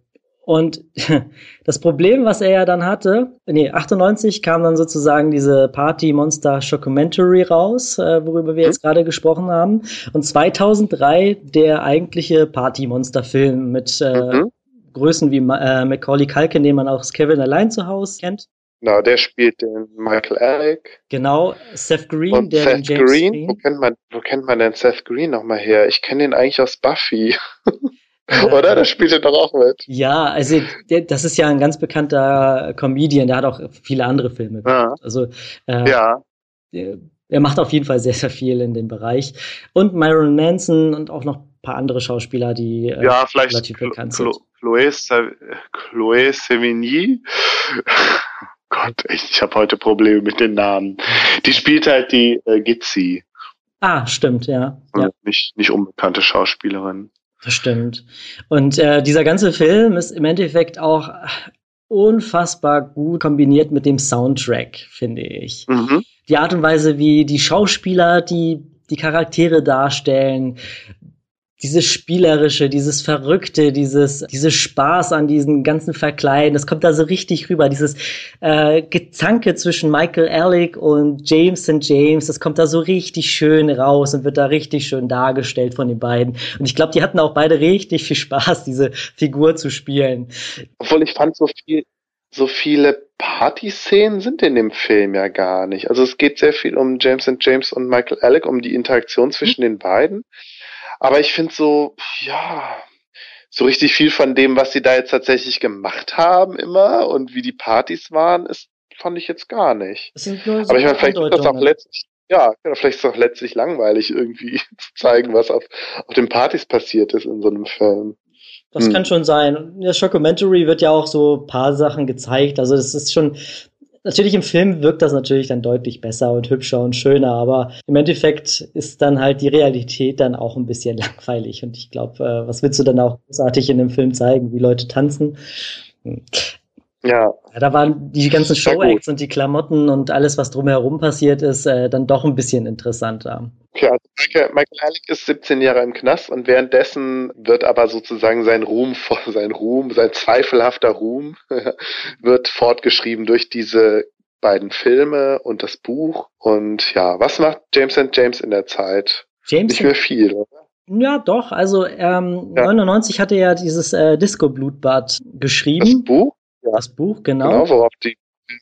Und das Problem, was er ja dann hatte, nee, 98 kam dann sozusagen diese Party Monster Shockumentary raus, äh, worüber wir mhm. jetzt gerade gesprochen haben. Und 2003 der eigentliche Party Monster Film mit äh, mhm. Größen wie äh, Macaulay Culkin, den man auch aus Kevin allein zu Hause kennt. Genau, der spielt den Michael Alec. Genau, Seth Green, Und der Seth James Green, Green. Wo kennt man, wo kennt man denn Seth Green nochmal her? Ich kenne den eigentlich aus Buffy. Oder? Da spielt er doch auch mit. Ja, also der, das ist ja ein ganz bekannter Comedian, der hat auch viele andere Filme gemacht. Ja. Also äh, ja. Der, er macht auf jeden Fall sehr, sehr viel in dem Bereich. Und Myron Manson und auch noch ein paar andere Schauspieler, die äh, ja, vielleicht relativ bekannt sind. Chloé, Chloé Sevigny Gott, echt, ich habe heute Probleme mit den Namen. Die spielt halt die äh, Gitzi. Ah, stimmt, ja. ja. Nicht, nicht unbekannte Schauspielerin. Das stimmt. Und äh, dieser ganze Film ist im Endeffekt auch unfassbar gut kombiniert mit dem Soundtrack, finde ich. Mhm. Die Art und Weise, wie die Schauspieler die die Charaktere darstellen, dieses Spielerische, dieses Verrückte, dieses, dieses Spaß an diesen ganzen Verkleiden, das kommt da so richtig rüber. Dieses äh, Gezanke zwischen Michael Alec und James and James, das kommt da so richtig schön raus und wird da richtig schön dargestellt von den beiden. Und ich glaube, die hatten auch beide richtig viel Spaß, diese Figur zu spielen. Obwohl ich fand so viel, so viele Party-Szenen sind in dem Film ja gar nicht. Also es geht sehr viel um James and James und Michael Alec, um die Interaktion zwischen mhm. den beiden. Aber ich finde so, ja, so richtig viel von dem, was sie da jetzt tatsächlich gemacht haben immer und wie die Partys waren, ist, fand ich jetzt gar nicht. So Aber ich meine, vielleicht ist das auch letztlich, ja, vielleicht ist es auch letztlich langweilig, irgendwie zu zeigen, was auf, auf den Partys passiert ist in so einem Film. Das hm. kann schon sein. In der Shockumentary wird ja auch so paar Sachen gezeigt. Also das ist schon, Natürlich im Film wirkt das natürlich dann deutlich besser und hübscher und schöner, aber im Endeffekt ist dann halt die Realität dann auch ein bisschen langweilig. Und ich glaube, äh, was willst du dann auch großartig in dem Film zeigen, wie Leute tanzen? Ja. ja. Da waren die ganzen Show-Acts und die Klamotten und alles, was drumherum passiert ist, äh, dann doch ein bisschen interessanter. Okay, also Michael, Michael Alec ist 17 Jahre im Knast und währenddessen wird aber sozusagen sein Ruhm, sein Ruhm, sein zweifelhafter Ruhm wird fortgeschrieben durch diese beiden Filme und das Buch. Und ja, was macht James and James in der Zeit? James Nicht mehr viel, oder? Ja, doch. Also ähm, ja. 99 hatte er dieses äh, Disco-Blutbad geschrieben. Das Buch? Ja. Das Buch, genau. Genau, worauf die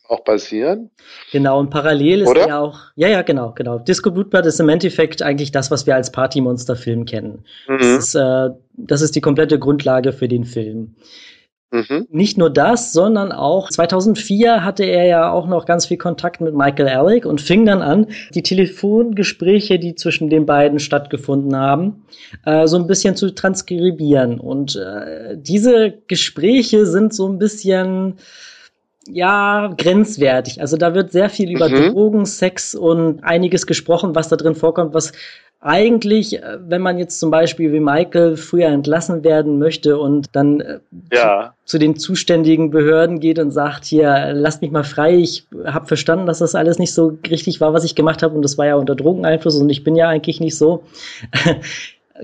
auch basieren. Genau, und parallel ist Oder? ja auch, ja, ja, genau, genau. Disco Blutbad ist im Endeffekt eigentlich das, was wir als Partymonster-Film kennen. Mhm. Das, ist, äh, das ist die komplette Grundlage für den Film. Mhm. Nicht nur das, sondern auch 2004 hatte er ja auch noch ganz viel Kontakt mit Michael Alec und fing dann an, die Telefongespräche, die zwischen den beiden stattgefunden haben, äh, so ein bisschen zu transkribieren. Und äh, diese Gespräche sind so ein bisschen ja, grenzwertig. Also da wird sehr viel über mhm. Drogen, Sex und einiges gesprochen, was da drin vorkommt, was eigentlich, äh, wenn man jetzt zum Beispiel wie Michael früher entlassen werden möchte und dann äh, ja. zu, zu, den zuständigen Behörden geht und sagt, hier, lasst mich mal frei, ich habe verstanden, dass das alles nicht so richtig war, was ich gemacht habe und das war ja unter Drogeneinfluss und ich bin ja eigentlich nicht so.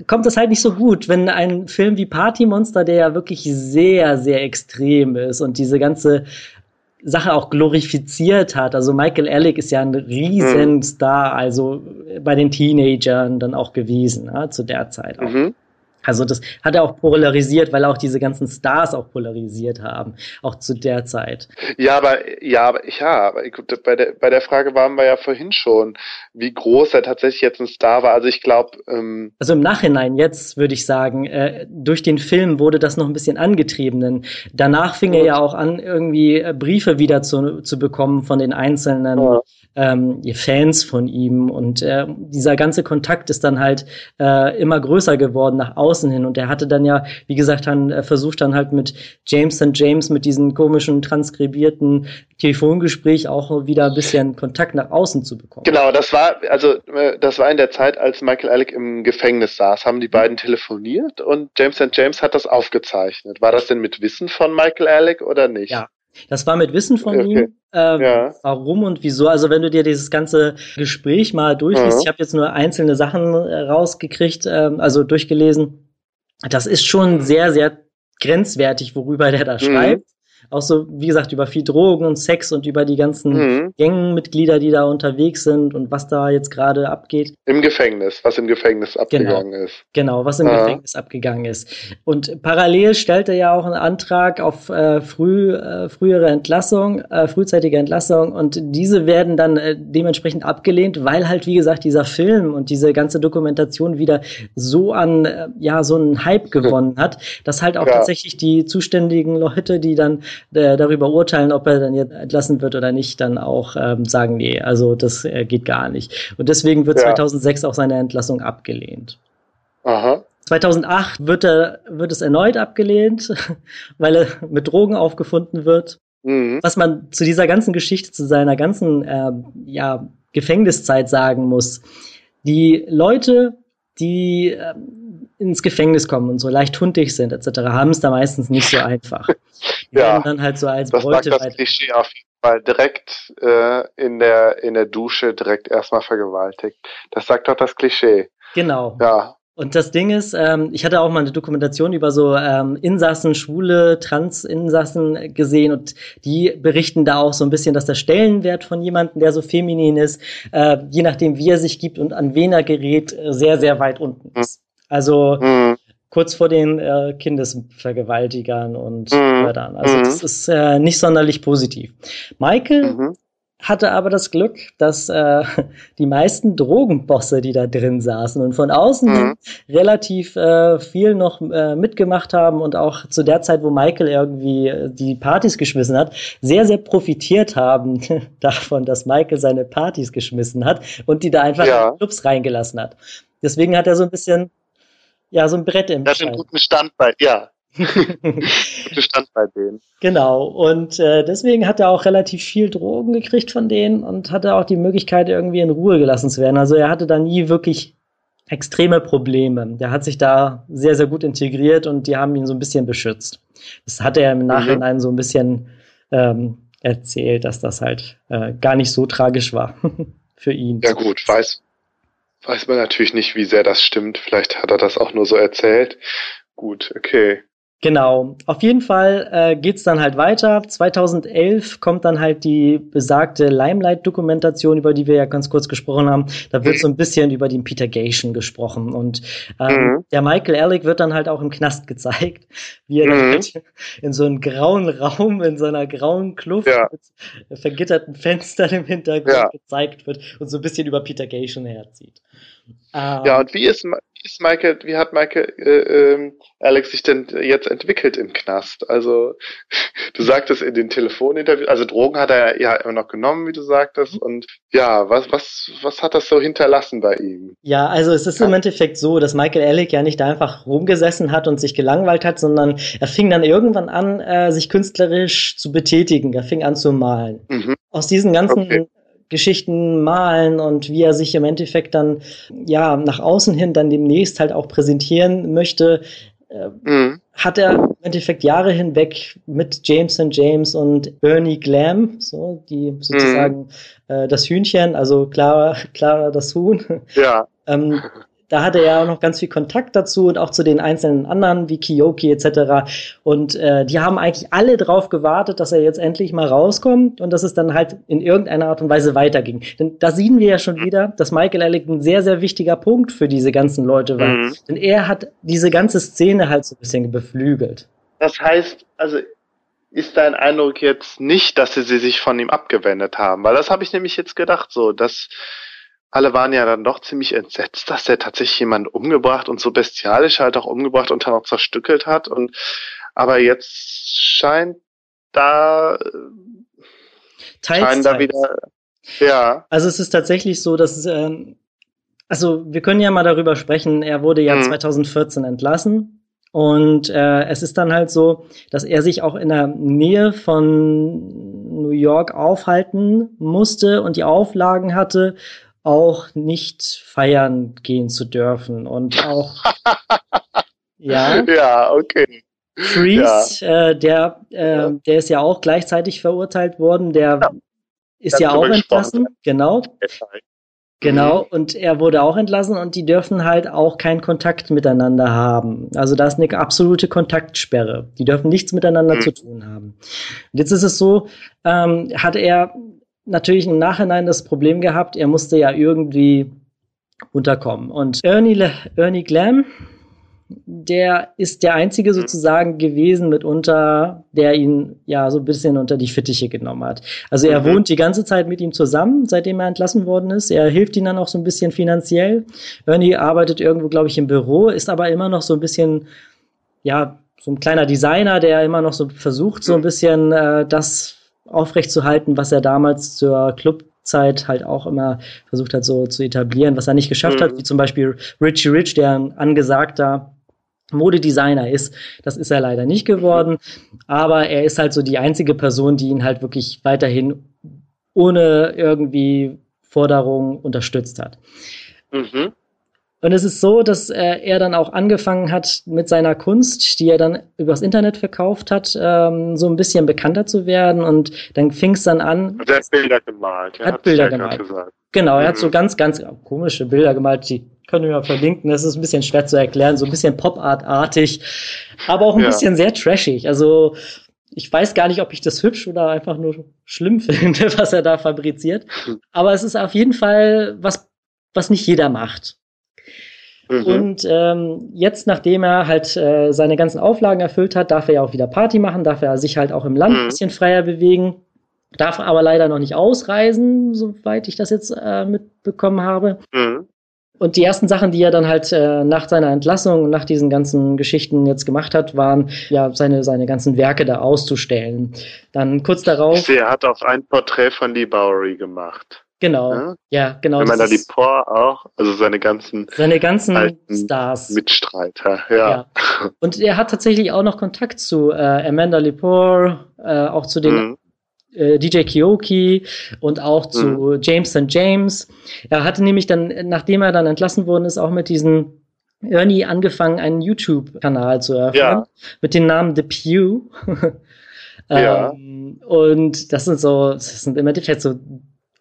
kommt das halt nicht so gut, wenn ein Film wie Party Monster, der ja wirklich sehr, sehr extrem ist und diese ganze Sache auch glorifiziert hat. Also Michael Alec ist ja ein Riesenstar, also bei den Teenagern dann auch gewesen, ja, zu der Zeit auch. Mhm. Also das hat er auch polarisiert, weil auch diese ganzen Stars auch polarisiert haben, auch zu der Zeit. Ja, aber ja, aber ja, aber bei der bei der Frage waren wir ja vorhin schon, wie groß er tatsächlich jetzt ein Star war. Also ich glaube. Ähm also im Nachhinein jetzt würde ich sagen, äh, durch den Film wurde das noch ein bisschen angetrieben. Denn danach fing er ja auch an, irgendwie äh, Briefe wieder zu, zu bekommen von den einzelnen. Ja ähm, Fans von ihm und äh, dieser ganze Kontakt ist dann halt äh, immer größer geworden nach außen hin und er hatte dann ja, wie gesagt, dann äh, versucht dann halt mit James St. James mit diesen komischen transkribierten Telefongespräch auch wieder ein bisschen Kontakt nach außen zu bekommen. Genau, das war also äh, das war in der Zeit, als Michael Alec im Gefängnis saß, haben die beiden telefoniert und James St. James hat das aufgezeichnet. War das denn mit Wissen von Michael Alec oder nicht? Ja, das war mit Wissen von okay. ihm. Ähm, ja. Warum und wieso? Also wenn du dir dieses ganze Gespräch mal durchliest, ja. ich habe jetzt nur einzelne Sachen äh, rausgekriegt, ähm, also durchgelesen. Das ist schon sehr, sehr grenzwertig, worüber der da mhm. schreibt auch so, wie gesagt, über viel Drogen und Sex und über die ganzen mhm. Gängenmitglieder, die da unterwegs sind und was da jetzt gerade abgeht. Im Gefängnis, was im Gefängnis abgegangen genau. ist. Genau, was im ah. Gefängnis abgegangen ist. Und parallel stellt er ja auch einen Antrag auf äh, früh, äh, frühere Entlassung, äh, frühzeitige Entlassung und diese werden dann äh, dementsprechend abgelehnt, weil halt, wie gesagt, dieser Film und diese ganze Dokumentation wieder so an, äh, ja, so einen Hype gewonnen hat, dass halt auch ja. tatsächlich die zuständigen Leute, die dann äh, darüber urteilen, ob er dann jetzt entlassen wird oder nicht, dann auch ähm, sagen, nee, also das äh, geht gar nicht. Und deswegen wird ja. 2006 auch seine Entlassung abgelehnt. Aha. 2008 wird, er, wird es erneut abgelehnt, weil er mit Drogen aufgefunden wird. Mhm. Was man zu dieser ganzen Geschichte, zu seiner ganzen äh, ja, Gefängniszeit sagen muss. Die Leute, die äh, ins Gefängnis kommen und so leicht hundig sind etc., haben es da meistens nicht so einfach. Die ja, dann halt so als das Beute sagt das Klischee auf jeden Fall direkt äh, in der in der Dusche direkt erstmal vergewaltigt. Das sagt doch das Klischee. Genau. Ja. Und das Ding ist, ähm, ich hatte auch mal eine Dokumentation über so ähm, Insassen, schwule Trans-Insassen gesehen und die berichten da auch so ein bisschen, dass der Stellenwert von jemandem, der so feminin ist, äh, je nachdem wie er sich gibt und an wen er gerät, sehr, sehr weit unten ist. Also mhm. kurz vor den äh, Kindesvergewaltigern und mhm. Mördern. Also mhm. das ist äh, nicht sonderlich positiv. Michael mhm. hatte aber das Glück, dass äh, die meisten Drogenbosse, die da drin saßen und von außen mhm. relativ äh, viel noch äh, mitgemacht haben und auch zu der Zeit, wo Michael irgendwie äh, die Partys geschmissen hat, sehr, sehr profitiert haben davon, dass Michael seine Partys geschmissen hat und die da einfach ja. in Clubs reingelassen hat. Deswegen hat er so ein bisschen ja, so ein Brett im Das ist ein guten Stand bei, ja. Guten Stand bei denen. Genau. Und äh, deswegen hat er auch relativ viel Drogen gekriegt von denen und hatte auch die Möglichkeit, irgendwie in Ruhe gelassen zu werden. Also er hatte da nie wirklich extreme Probleme. Der hat sich da sehr, sehr gut integriert und die haben ihn so ein bisschen beschützt. Das hat er im mhm. Nachhinein mhm. so ein bisschen ähm, erzählt, dass das halt äh, gar nicht so tragisch war für ihn. Ja gut, weiß, Weiß man natürlich nicht, wie sehr das stimmt. Vielleicht hat er das auch nur so erzählt. Gut, okay. Genau. Auf jeden Fall äh, geht's dann halt weiter. 2011 kommt dann halt die besagte Limelight-Dokumentation, über die wir ja ganz kurz gesprochen haben. Da wird mhm. so ein bisschen über den Peter Gation gesprochen. Und ähm, mhm. der Michael Ehrlich wird dann halt auch im Knast gezeigt, wie er mhm. dann in so einem grauen Raum, in so einer grauen Kluft ja. mit vergitterten Fenstern im Hintergrund ja. gezeigt wird und so ein bisschen über Peter Gation herzieht. Ja, und wie ist, ist Michael, wie hat Michael äh, äh, Alex sich denn jetzt entwickelt im Knast? Also du sagtest in den Telefoninterviews, also Drogen hat er ja immer noch genommen, wie du sagtest. Und ja, was, was, was hat das so hinterlassen bei ihm? Ja, also es ist im Endeffekt so, dass Michael Alec ja nicht einfach rumgesessen hat und sich gelangweilt hat, sondern er fing dann irgendwann an, äh, sich künstlerisch zu betätigen. Er fing an zu malen. Mhm. Aus diesen ganzen okay. Geschichten malen und wie er sich im Endeffekt dann ja nach außen hin dann demnächst halt auch präsentieren möchte, äh, mhm. hat er im Endeffekt Jahre hinweg mit James and James und Ernie Glam, so die sozusagen mhm. äh, das Hühnchen, also Clara, Clara das Huhn, ja. ähm, da hatte er auch noch ganz viel Kontakt dazu und auch zu den einzelnen anderen wie Kiyoki etc. Und äh, die haben eigentlich alle drauf gewartet, dass er jetzt endlich mal rauskommt und dass es dann halt in irgendeiner Art und Weise weiterging. Denn da sehen wir ja schon wieder, dass Michael Alec ein sehr, sehr wichtiger Punkt für diese ganzen Leute war. Mhm. Denn er hat diese ganze Szene halt so ein bisschen beflügelt. Das heißt, also ist dein Eindruck jetzt nicht, dass sie sich von ihm abgewendet haben? Weil das habe ich nämlich jetzt gedacht, so, dass alle waren ja dann doch ziemlich entsetzt, dass er tatsächlich jemanden umgebracht und so bestialisch halt auch umgebracht und dann auch zerstückelt hat. Und aber jetzt scheint da teils, scheinen da wieder ja. Also es ist tatsächlich so, dass ähm, also wir können ja mal darüber sprechen. Er wurde ja mhm. 2014 entlassen. Und äh, es ist dann halt so, dass er sich auch in der Nähe von New York aufhalten musste und die Auflagen hatte, auch nicht feiern gehen zu dürfen und auch ja ja okay Freeze ja. Äh, der äh, der ist ja auch gleichzeitig verurteilt worden der ja. ist ja auch entlassen genau Genau, mhm. und er wurde auch entlassen und die dürfen halt auch keinen Kontakt miteinander haben. Also da ist eine absolute Kontaktsperre. Die dürfen nichts miteinander mhm. zu tun haben. Und jetzt ist es so, ähm, hat er natürlich im Nachhinein das Problem gehabt, er musste ja irgendwie unterkommen. Und Ernie, Ernie Glam, der ist der einzige mhm. sozusagen gewesen mitunter, der ihn ja so ein bisschen unter die Fittiche genommen hat. Also er mhm. wohnt die ganze Zeit mit ihm zusammen, seitdem er entlassen worden ist. Er hilft ihm dann auch so ein bisschen finanziell. Ernie arbeitet irgendwo, glaube ich, im Büro, ist aber immer noch so ein bisschen, ja, so ein kleiner Designer, der immer noch so versucht, so ein bisschen äh, das aufrechtzuhalten, was er damals zur Clubzeit halt auch immer versucht hat, so zu etablieren, was er nicht geschafft mhm. hat, wie zum Beispiel Richie Rich, der ein angesagter Modedesigner ist. Das ist er leider nicht geworden, aber er ist halt so die einzige Person, die ihn halt wirklich weiterhin ohne irgendwie Forderung unterstützt hat. Mhm. Und es ist so, dass äh, er dann auch angefangen hat mit seiner Kunst, die er dann übers Internet verkauft hat, ähm, so ein bisschen bekannter zu werden. Und dann fing es dann an. Er hat Bilder gemalt. Er hat Bilder gemalt. Genau, er mhm. hat so ganz, ganz komische Bilder gemalt, die können wir mal verlinken. Das ist ein bisschen schwer zu erklären, so ein bisschen Pop-Art-artig, aber auch ein ja. bisschen sehr trashig. Also ich weiß gar nicht, ob ich das hübsch oder einfach nur schlimm finde, was er da fabriziert. Aber es ist auf jeden Fall was, was nicht jeder macht. Mhm. Und ähm, jetzt, nachdem er halt äh, seine ganzen Auflagen erfüllt hat, darf er ja auch wieder Party machen, darf er sich halt auch im Land mhm. ein bisschen freier bewegen, darf aber leider noch nicht ausreisen, soweit ich das jetzt äh, mitbekommen habe. Mhm. Und die ersten Sachen, die er dann halt äh, nach seiner Entlassung, nach diesen ganzen Geschichten jetzt gemacht hat, waren ja seine, seine ganzen Werke da auszustellen. Dann kurz darauf. Ich sehe, er hat auch ein Porträt von Lee Bowery gemacht. Genau. Ja, ja genau. Wenn man da die Por auch, also seine ganzen, seine ganzen Stars. Mitstreiter, ja. ja. Und er hat tatsächlich auch noch Kontakt zu äh, Amanda Lepore, äh, auch zu den mhm. äh, DJ Kioki und auch zu mhm. James St. James. Er hatte nämlich dann, nachdem er dann entlassen worden ist, auch mit diesen Ernie angefangen, einen YouTube-Kanal zu eröffnen ja. mit dem Namen The Pew. ja. Ähm, und das sind so, das sind im Endeffekt so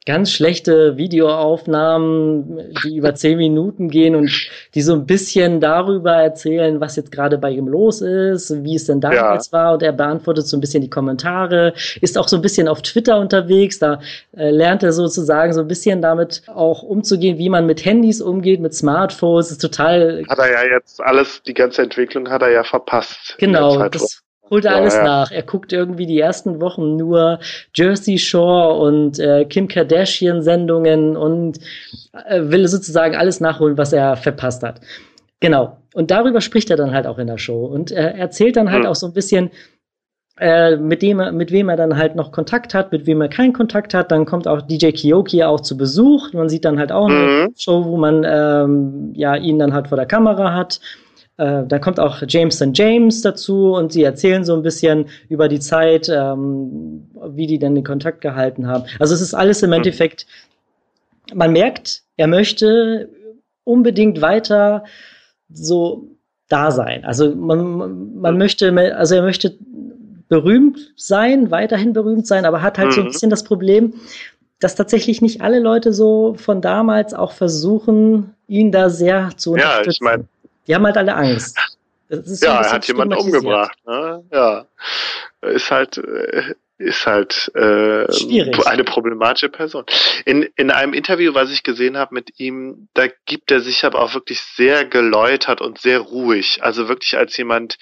ganz schlechte Videoaufnahmen, die über zehn Minuten gehen und die so ein bisschen darüber erzählen, was jetzt gerade bei ihm los ist, wie es denn damals ja. war und er beantwortet so ein bisschen die Kommentare, ist auch so ein bisschen auf Twitter unterwegs, da äh, lernt er sozusagen so ein bisschen damit auch umzugehen, wie man mit Handys umgeht, mit Smartphones, ist total... Hat er ja jetzt alles, die ganze Entwicklung hat er ja verpasst. Genau, das holt er alles ja. nach. Er guckt irgendwie die ersten Wochen nur Jersey Shore und äh, Kim Kardashian Sendungen und äh, will sozusagen alles nachholen, was er verpasst hat. Genau. Und darüber spricht er dann halt auch in der Show und er erzählt dann halt mhm. auch so ein bisschen, äh, mit dem mit wem er dann halt noch Kontakt hat, mit wem er keinen Kontakt hat. Dann kommt auch DJ Kiyoki auch zu Besuch. Man sieht dann halt auch eine mhm. Show, wo man ähm, ja ihn dann halt vor der Kamera hat. Äh, da kommt auch Jameson James dazu und sie erzählen so ein bisschen über die Zeit, ähm, wie die dann den Kontakt gehalten haben. Also es ist alles im mhm. Endeffekt, man merkt, er möchte unbedingt weiter so da sein. Also man, man möchte, also er möchte berühmt sein, weiterhin berühmt sein, aber hat halt mhm. so ein mhm. bisschen das Problem, dass tatsächlich nicht alle Leute so von damals auch versuchen, ihn da sehr zu unterstützen. Ja, ich meine. Die haben halt alle Angst. ja, er hat jemanden umgebracht. Ne? Ja, ist halt äh, ist halt äh, eine problematische Person. In, in einem Interview, was ich gesehen habe mit ihm, da gibt er sich aber auch wirklich sehr geläutert und sehr ruhig. Also wirklich als jemand,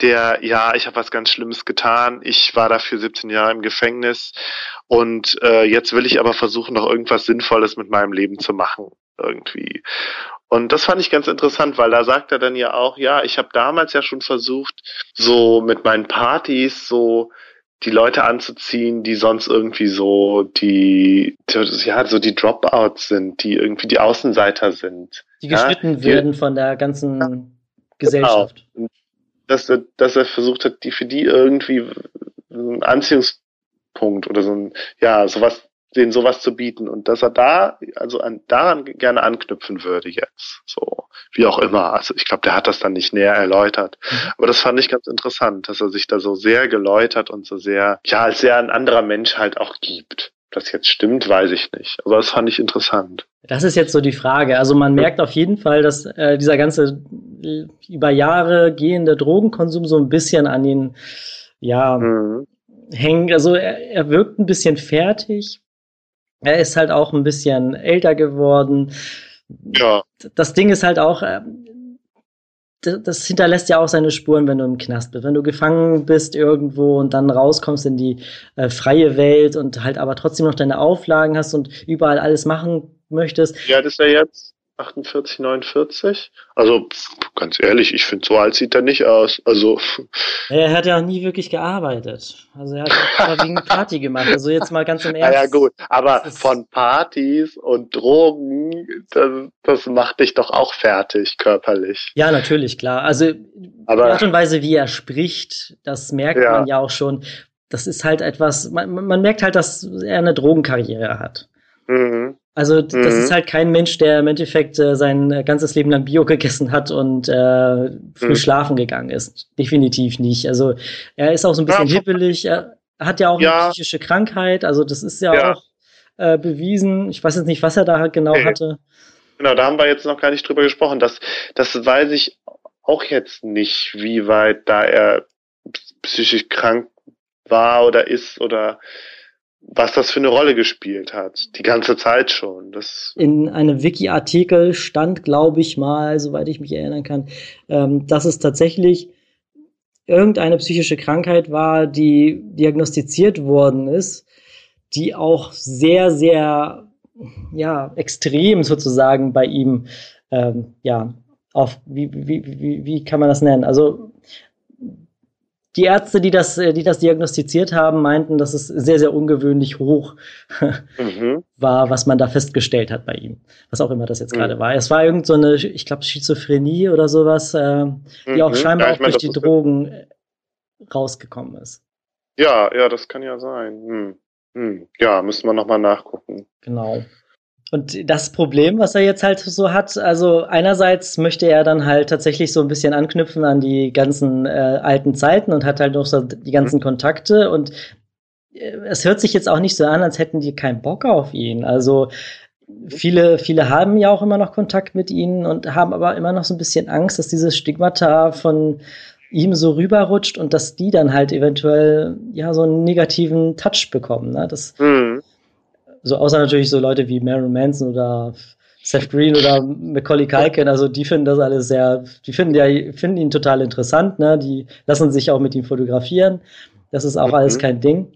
der, ja, ich habe was ganz Schlimmes getan, ich war dafür 17 Jahre im Gefängnis und äh, jetzt will ich aber versuchen, noch irgendwas Sinnvolles mit meinem Leben zu machen, irgendwie. Und das fand ich ganz interessant, weil da sagt er dann ja auch, ja, ich habe damals ja schon versucht, so mit meinen Partys so die Leute anzuziehen, die sonst irgendwie so die, ja, so die Dropouts sind, die irgendwie die Außenseiter sind. Die geschnitten ja? werden von der ganzen ja. Gesellschaft. Genau dass er, dass er versucht hat, die für die irgendwie einen Anziehungspunkt oder so ein, ja, sowas, denen sowas zu bieten und dass er da, also an, daran gerne anknüpfen würde jetzt, so, wie auch immer. Also ich glaube, der hat das dann nicht näher erläutert. Mhm. Aber das fand ich ganz interessant, dass er sich da so sehr geläutert und so sehr, ja, als sehr ein anderer Mensch halt auch gibt das jetzt stimmt, weiß ich nicht. Aber das fand ich interessant. Das ist jetzt so die Frage. Also man merkt auf jeden Fall, dass äh, dieser ganze äh, über Jahre gehende Drogenkonsum so ein bisschen an ihn, ja, mhm. hängt. Also er, er wirkt ein bisschen fertig. Er ist halt auch ein bisschen älter geworden. Ja. Das Ding ist halt auch, äh, das hinterlässt ja auch seine Spuren, wenn du im Knast bist. Wenn du gefangen bist irgendwo und dann rauskommst in die äh, freie Welt und halt aber trotzdem noch deine Auflagen hast und überall alles machen möchtest. Ja, das ist ja jetzt 48, 49. Also ganz ehrlich, ich finde, so alt sieht er nicht aus. Also er hat ja auch nie wirklich gearbeitet. Also er hat überwiegend Party gemacht. Also jetzt mal ganz im Ernst. Ja, ja gut, aber von Partys und Drogen, das, das macht dich doch auch fertig körperlich. Ja, natürlich, klar. Also aber, die Art und Weise, wie er spricht, das merkt ja. man ja auch schon. Das ist halt etwas, man, man merkt halt, dass er eine Drogenkarriere hat. Mhm. Also das mhm. ist halt kein Mensch, der im Endeffekt äh, sein ganzes Leben lang Bio gegessen hat und äh, früh mhm. schlafen gegangen ist. Definitiv nicht. Also er ist auch so ein bisschen ja, hippelig. Er hat ja auch ja. eine psychische Krankheit. Also das ist ja, ja. auch äh, bewiesen. Ich weiß jetzt nicht, was er da halt genau okay. hatte. Genau, da haben wir jetzt noch gar nicht drüber gesprochen. Das, das weiß ich auch jetzt nicht, wie weit da er psychisch krank war oder ist oder was das für eine Rolle gespielt hat. Die ganze Zeit schon. Das In einem Wiki-Artikel stand, glaube ich mal, soweit ich mich erinnern kann, ähm, dass es tatsächlich irgendeine psychische Krankheit war, die diagnostiziert worden ist, die auch sehr, sehr, ja, extrem sozusagen bei ihm, ähm, ja, auf, wie, wie, wie, wie kann man das nennen? Also die Ärzte, die das, äh, die das diagnostiziert haben, meinten, dass es sehr, sehr ungewöhnlich hoch mhm. war, was man da festgestellt hat bei ihm. Was auch immer das jetzt mhm. gerade war. Es war irgend so eine, ich glaube, Schizophrenie oder sowas, äh, die mhm. auch scheinbar ja, auch mein, durch die Drogen ja. rausgekommen ist. Ja, ja, das kann ja sein. Hm. Hm. Ja, müssen wir nochmal nachgucken. Genau. Und das Problem, was er jetzt halt so hat, also einerseits möchte er dann halt tatsächlich so ein bisschen anknüpfen an die ganzen äh, alten Zeiten und hat halt noch so die ganzen Kontakte und äh, es hört sich jetzt auch nicht so an, als hätten die keinen Bock auf ihn. Also viele, viele haben ja auch immer noch Kontakt mit ihnen und haben aber immer noch so ein bisschen Angst, dass dieses Stigmata von ihm so rüberrutscht und dass die dann halt eventuell ja so einen negativen Touch bekommen. Ne? Das, mhm. So, außer natürlich so Leute wie Marilyn Manson oder Seth Green oder Macaulay Culkin, also die finden das alles sehr, die finden ja, finden ihn total interessant, ne? Die lassen sich auch mit ihm fotografieren. Das ist auch mhm. alles kein Ding.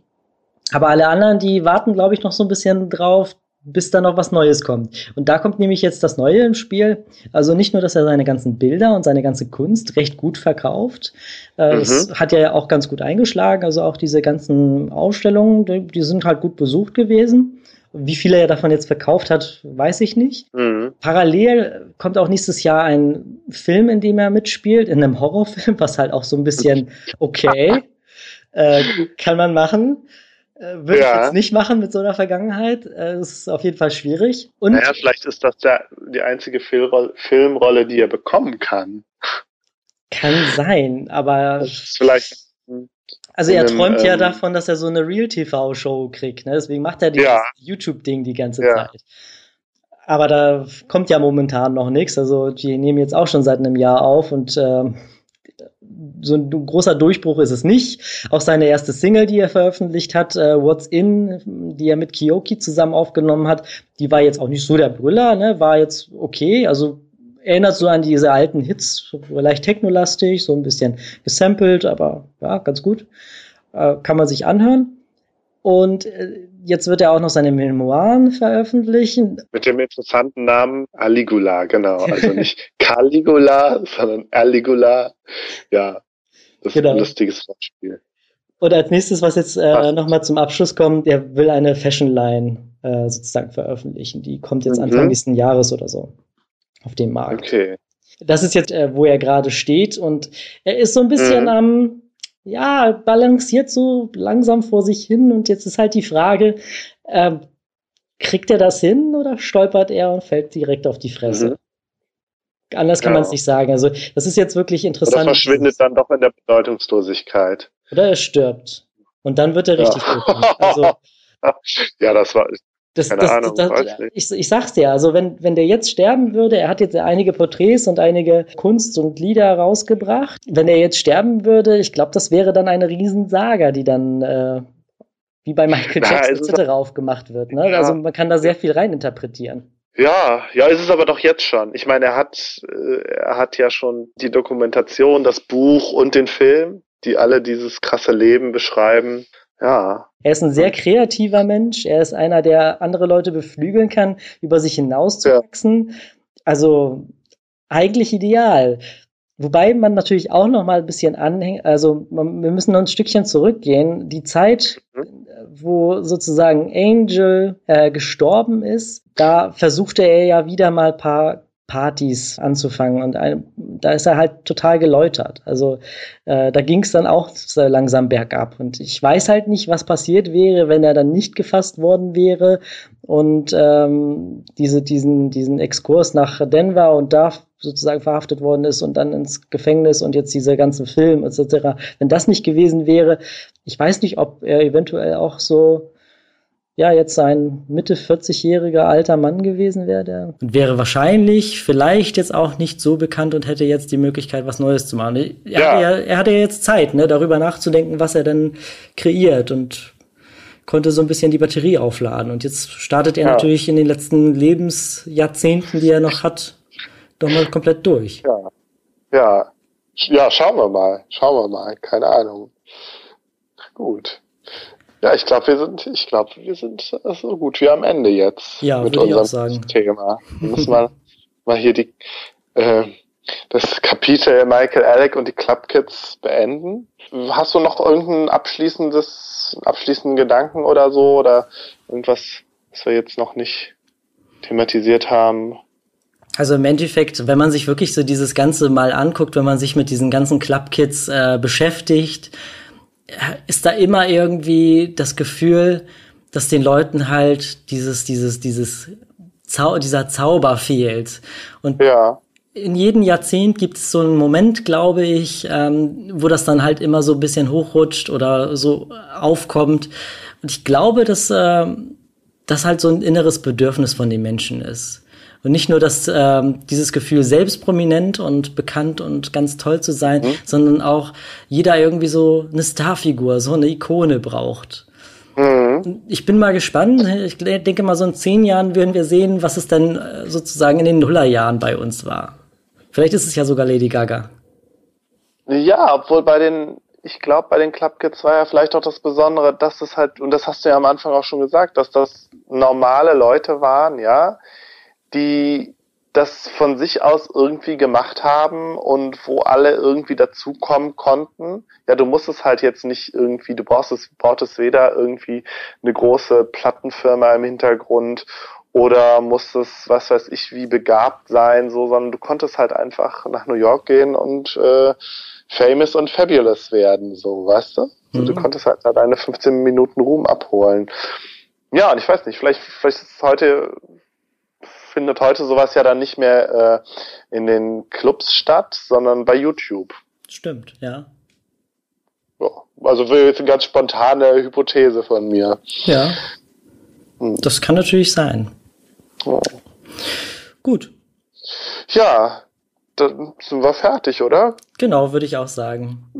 Aber alle anderen, die warten, glaube ich, noch so ein bisschen drauf, bis da noch was Neues kommt. Und da kommt nämlich jetzt das Neue im Spiel. Also nicht nur, dass er seine ganzen Bilder und seine ganze Kunst recht gut verkauft. Äh, mhm. Das hat ja auch ganz gut eingeschlagen. Also auch diese ganzen Ausstellungen, die, die sind halt gut besucht gewesen. Wie viele er davon jetzt verkauft hat, weiß ich nicht. Mhm. Parallel kommt auch nächstes Jahr ein Film, in dem er mitspielt, in einem Horrorfilm, was halt auch so ein bisschen okay äh, kann man machen. Äh, würde ja. ich jetzt nicht machen mit so einer Vergangenheit. Äh, das ist auf jeden Fall schwierig. Und naja, vielleicht ist das der, die einzige Filmrolle, Filmrolle, die er bekommen kann. Kann sein, aber. vielleicht. Also er träumt ähm, ja davon, dass er so eine Real-TV-Show kriegt. Ne? Deswegen macht er dieses ja. YouTube-Ding die ganze ja. Zeit. Aber da kommt ja momentan noch nichts. Also die nehmen jetzt auch schon seit einem Jahr auf und äh, so ein großer Durchbruch ist es nicht. Auch seine erste Single, die er veröffentlicht hat, äh, What's In, die er mit Kiyoki zusammen aufgenommen hat, die war jetzt auch nicht so der Brüller, ne? war jetzt okay. Also erinnert so an diese alten Hits, vielleicht technolastig, so ein bisschen gesampelt, aber ja, ganz gut. Äh, kann man sich anhören. Und äh, jetzt wird er auch noch seine Memoiren veröffentlichen. Mit dem interessanten Namen Aligula, genau. Also nicht Caligula, sondern Aligula. Ja, das genau. ist ein lustiges Wortspiel. Und als nächstes, was jetzt äh, nochmal zum Abschluss kommt, er will eine Fashion Line äh, sozusagen veröffentlichen. Die kommt jetzt mhm. Anfang nächsten Jahres oder so auf den Markt. Okay. Das ist jetzt, äh, wo er gerade steht und er ist so ein bisschen mhm. am ja, balanciert so langsam vor sich hin und jetzt ist halt die Frage, äh, kriegt er das hin oder stolpert er und fällt direkt auf die Fresse? Mhm. Anders kann ja. man es nicht sagen. Also das ist jetzt wirklich interessant. Oder verschwindet dann doch in der Bedeutungslosigkeit. Oder er stirbt. Und dann wird er richtig ja. Also, ja, das war, das, Keine das, Ahnung, das, ich, ich sag's dir, also wenn, wenn der jetzt sterben würde, er hat jetzt einige Porträts und einige Kunst und Lieder rausgebracht. Wenn er jetzt sterben würde, ich glaube, das wäre dann eine Riesensaga, die dann äh, wie bei Michael Jackson etc. aufgemacht wird. Ne? Ja. Also man kann da sehr viel reininterpretieren. Ja, ja, ist es aber doch jetzt schon. Ich meine, er hat, äh, er hat ja schon die Dokumentation, das Buch und den Film, die alle dieses krasse Leben beschreiben. Ja. Er ist ein sehr kreativer Mensch. Er ist einer, der andere Leute beflügeln kann, über sich hinauszuwachsen. Ja. Also eigentlich ideal. Wobei man natürlich auch noch mal ein bisschen anhängt, also man, wir müssen noch ein Stückchen zurückgehen. Die Zeit, mhm. wo sozusagen Angel äh, gestorben ist, da versuchte er ja wieder mal ein paar Partys anzufangen und ein, da ist er halt total geläutert. Also äh, da ging es dann auch langsam bergab und ich weiß halt nicht, was passiert wäre, wenn er dann nicht gefasst worden wäre und ähm, diese, diesen, diesen Exkurs nach Denver und da sozusagen verhaftet worden ist und dann ins Gefängnis und jetzt dieser ganze Film etc. Wenn das nicht gewesen wäre, ich weiß nicht, ob er eventuell auch so ja jetzt ein Mitte 40-jähriger alter Mann gewesen wäre. Der und wäre wahrscheinlich vielleicht jetzt auch nicht so bekannt und hätte jetzt die Möglichkeit, was Neues zu machen. Er, ja. hatte, ja, er hatte ja jetzt Zeit, ne, darüber nachzudenken, was er denn kreiert und konnte so ein bisschen die Batterie aufladen. Und jetzt startet er ja. natürlich in den letzten Lebensjahrzehnten, die er noch hat, doch mal komplett durch. Ja. Ja. Ja, schauen wir mal. Schauen wir mal. Keine Ahnung. Gut. Ja, ich glaube, wir sind, ich glaube, wir sind so gut wie am Ende jetzt. Ja, mit unserem sagen. Thema. Wir müssen mal, mal hier die, äh, das Kapitel Michael Alec und die Club Kids beenden. Hast du noch irgendein abschließendes, abschließenden Gedanken oder so oder irgendwas, was wir jetzt noch nicht thematisiert haben? Also im Endeffekt, wenn man sich wirklich so dieses Ganze mal anguckt, wenn man sich mit diesen ganzen Club Kids äh, beschäftigt, ist da immer irgendwie das Gefühl, dass den Leuten halt dieses, dieses, dieses Zau dieser Zauber fehlt. Und ja. in jedem Jahrzehnt gibt es so einen Moment, glaube ich, ähm, wo das dann halt immer so ein bisschen hochrutscht oder so aufkommt. Und ich glaube, dass äh, das halt so ein inneres Bedürfnis von den Menschen ist. Und nicht nur dass ähm, dieses Gefühl, selbst prominent und bekannt und ganz toll zu sein, mhm. sondern auch jeder irgendwie so eine Starfigur, so eine Ikone braucht. Mhm. Ich bin mal gespannt. Ich denke mal, so in zehn Jahren werden wir sehen, was es dann äh, sozusagen in den Nullerjahren bei uns war. Vielleicht ist es ja sogar Lady Gaga. Ja, obwohl bei den, ich glaube, bei den Club Kids war ja vielleicht auch das Besondere, dass es halt, und das hast du ja am Anfang auch schon gesagt, dass das normale Leute waren, ja, die das von sich aus irgendwie gemacht haben und wo alle irgendwie dazukommen konnten. Ja, du musst es halt jetzt nicht irgendwie, du brauchst es, brauchst es weder irgendwie eine große Plattenfirma im Hintergrund oder musstest, was weiß ich, wie begabt sein, so, sondern du konntest halt einfach nach New York gehen und äh, famous und fabulous werden, so, weißt du? Mhm. du konntest halt deine 15 Minuten Ruhm abholen. Ja, und ich weiß nicht, vielleicht, vielleicht ist es heute findet heute sowas ja dann nicht mehr äh, in den Clubs statt, sondern bei YouTube. Stimmt, ja. ja also jetzt eine ganz spontane Hypothese von mir. Ja. Hm. Das kann natürlich sein. Oh. Gut. Ja, dann sind wir fertig, oder? Genau, würde ich auch sagen.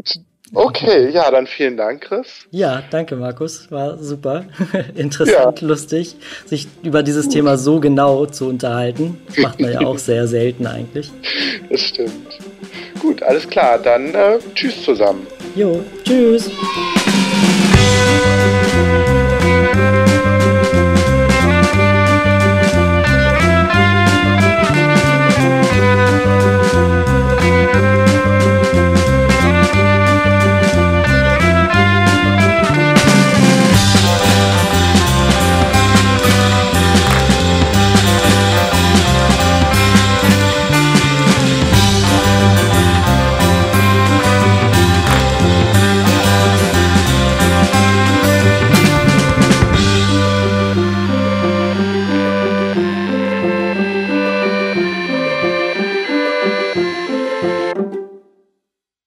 Okay, ja, dann vielen Dank, Chris. Ja, danke, Markus. War super. Interessant, ja. lustig, sich über dieses Thema so genau zu unterhalten. Das macht man ja auch sehr selten eigentlich. Das stimmt. Gut, alles klar. Dann äh, tschüss zusammen. Jo, tschüss.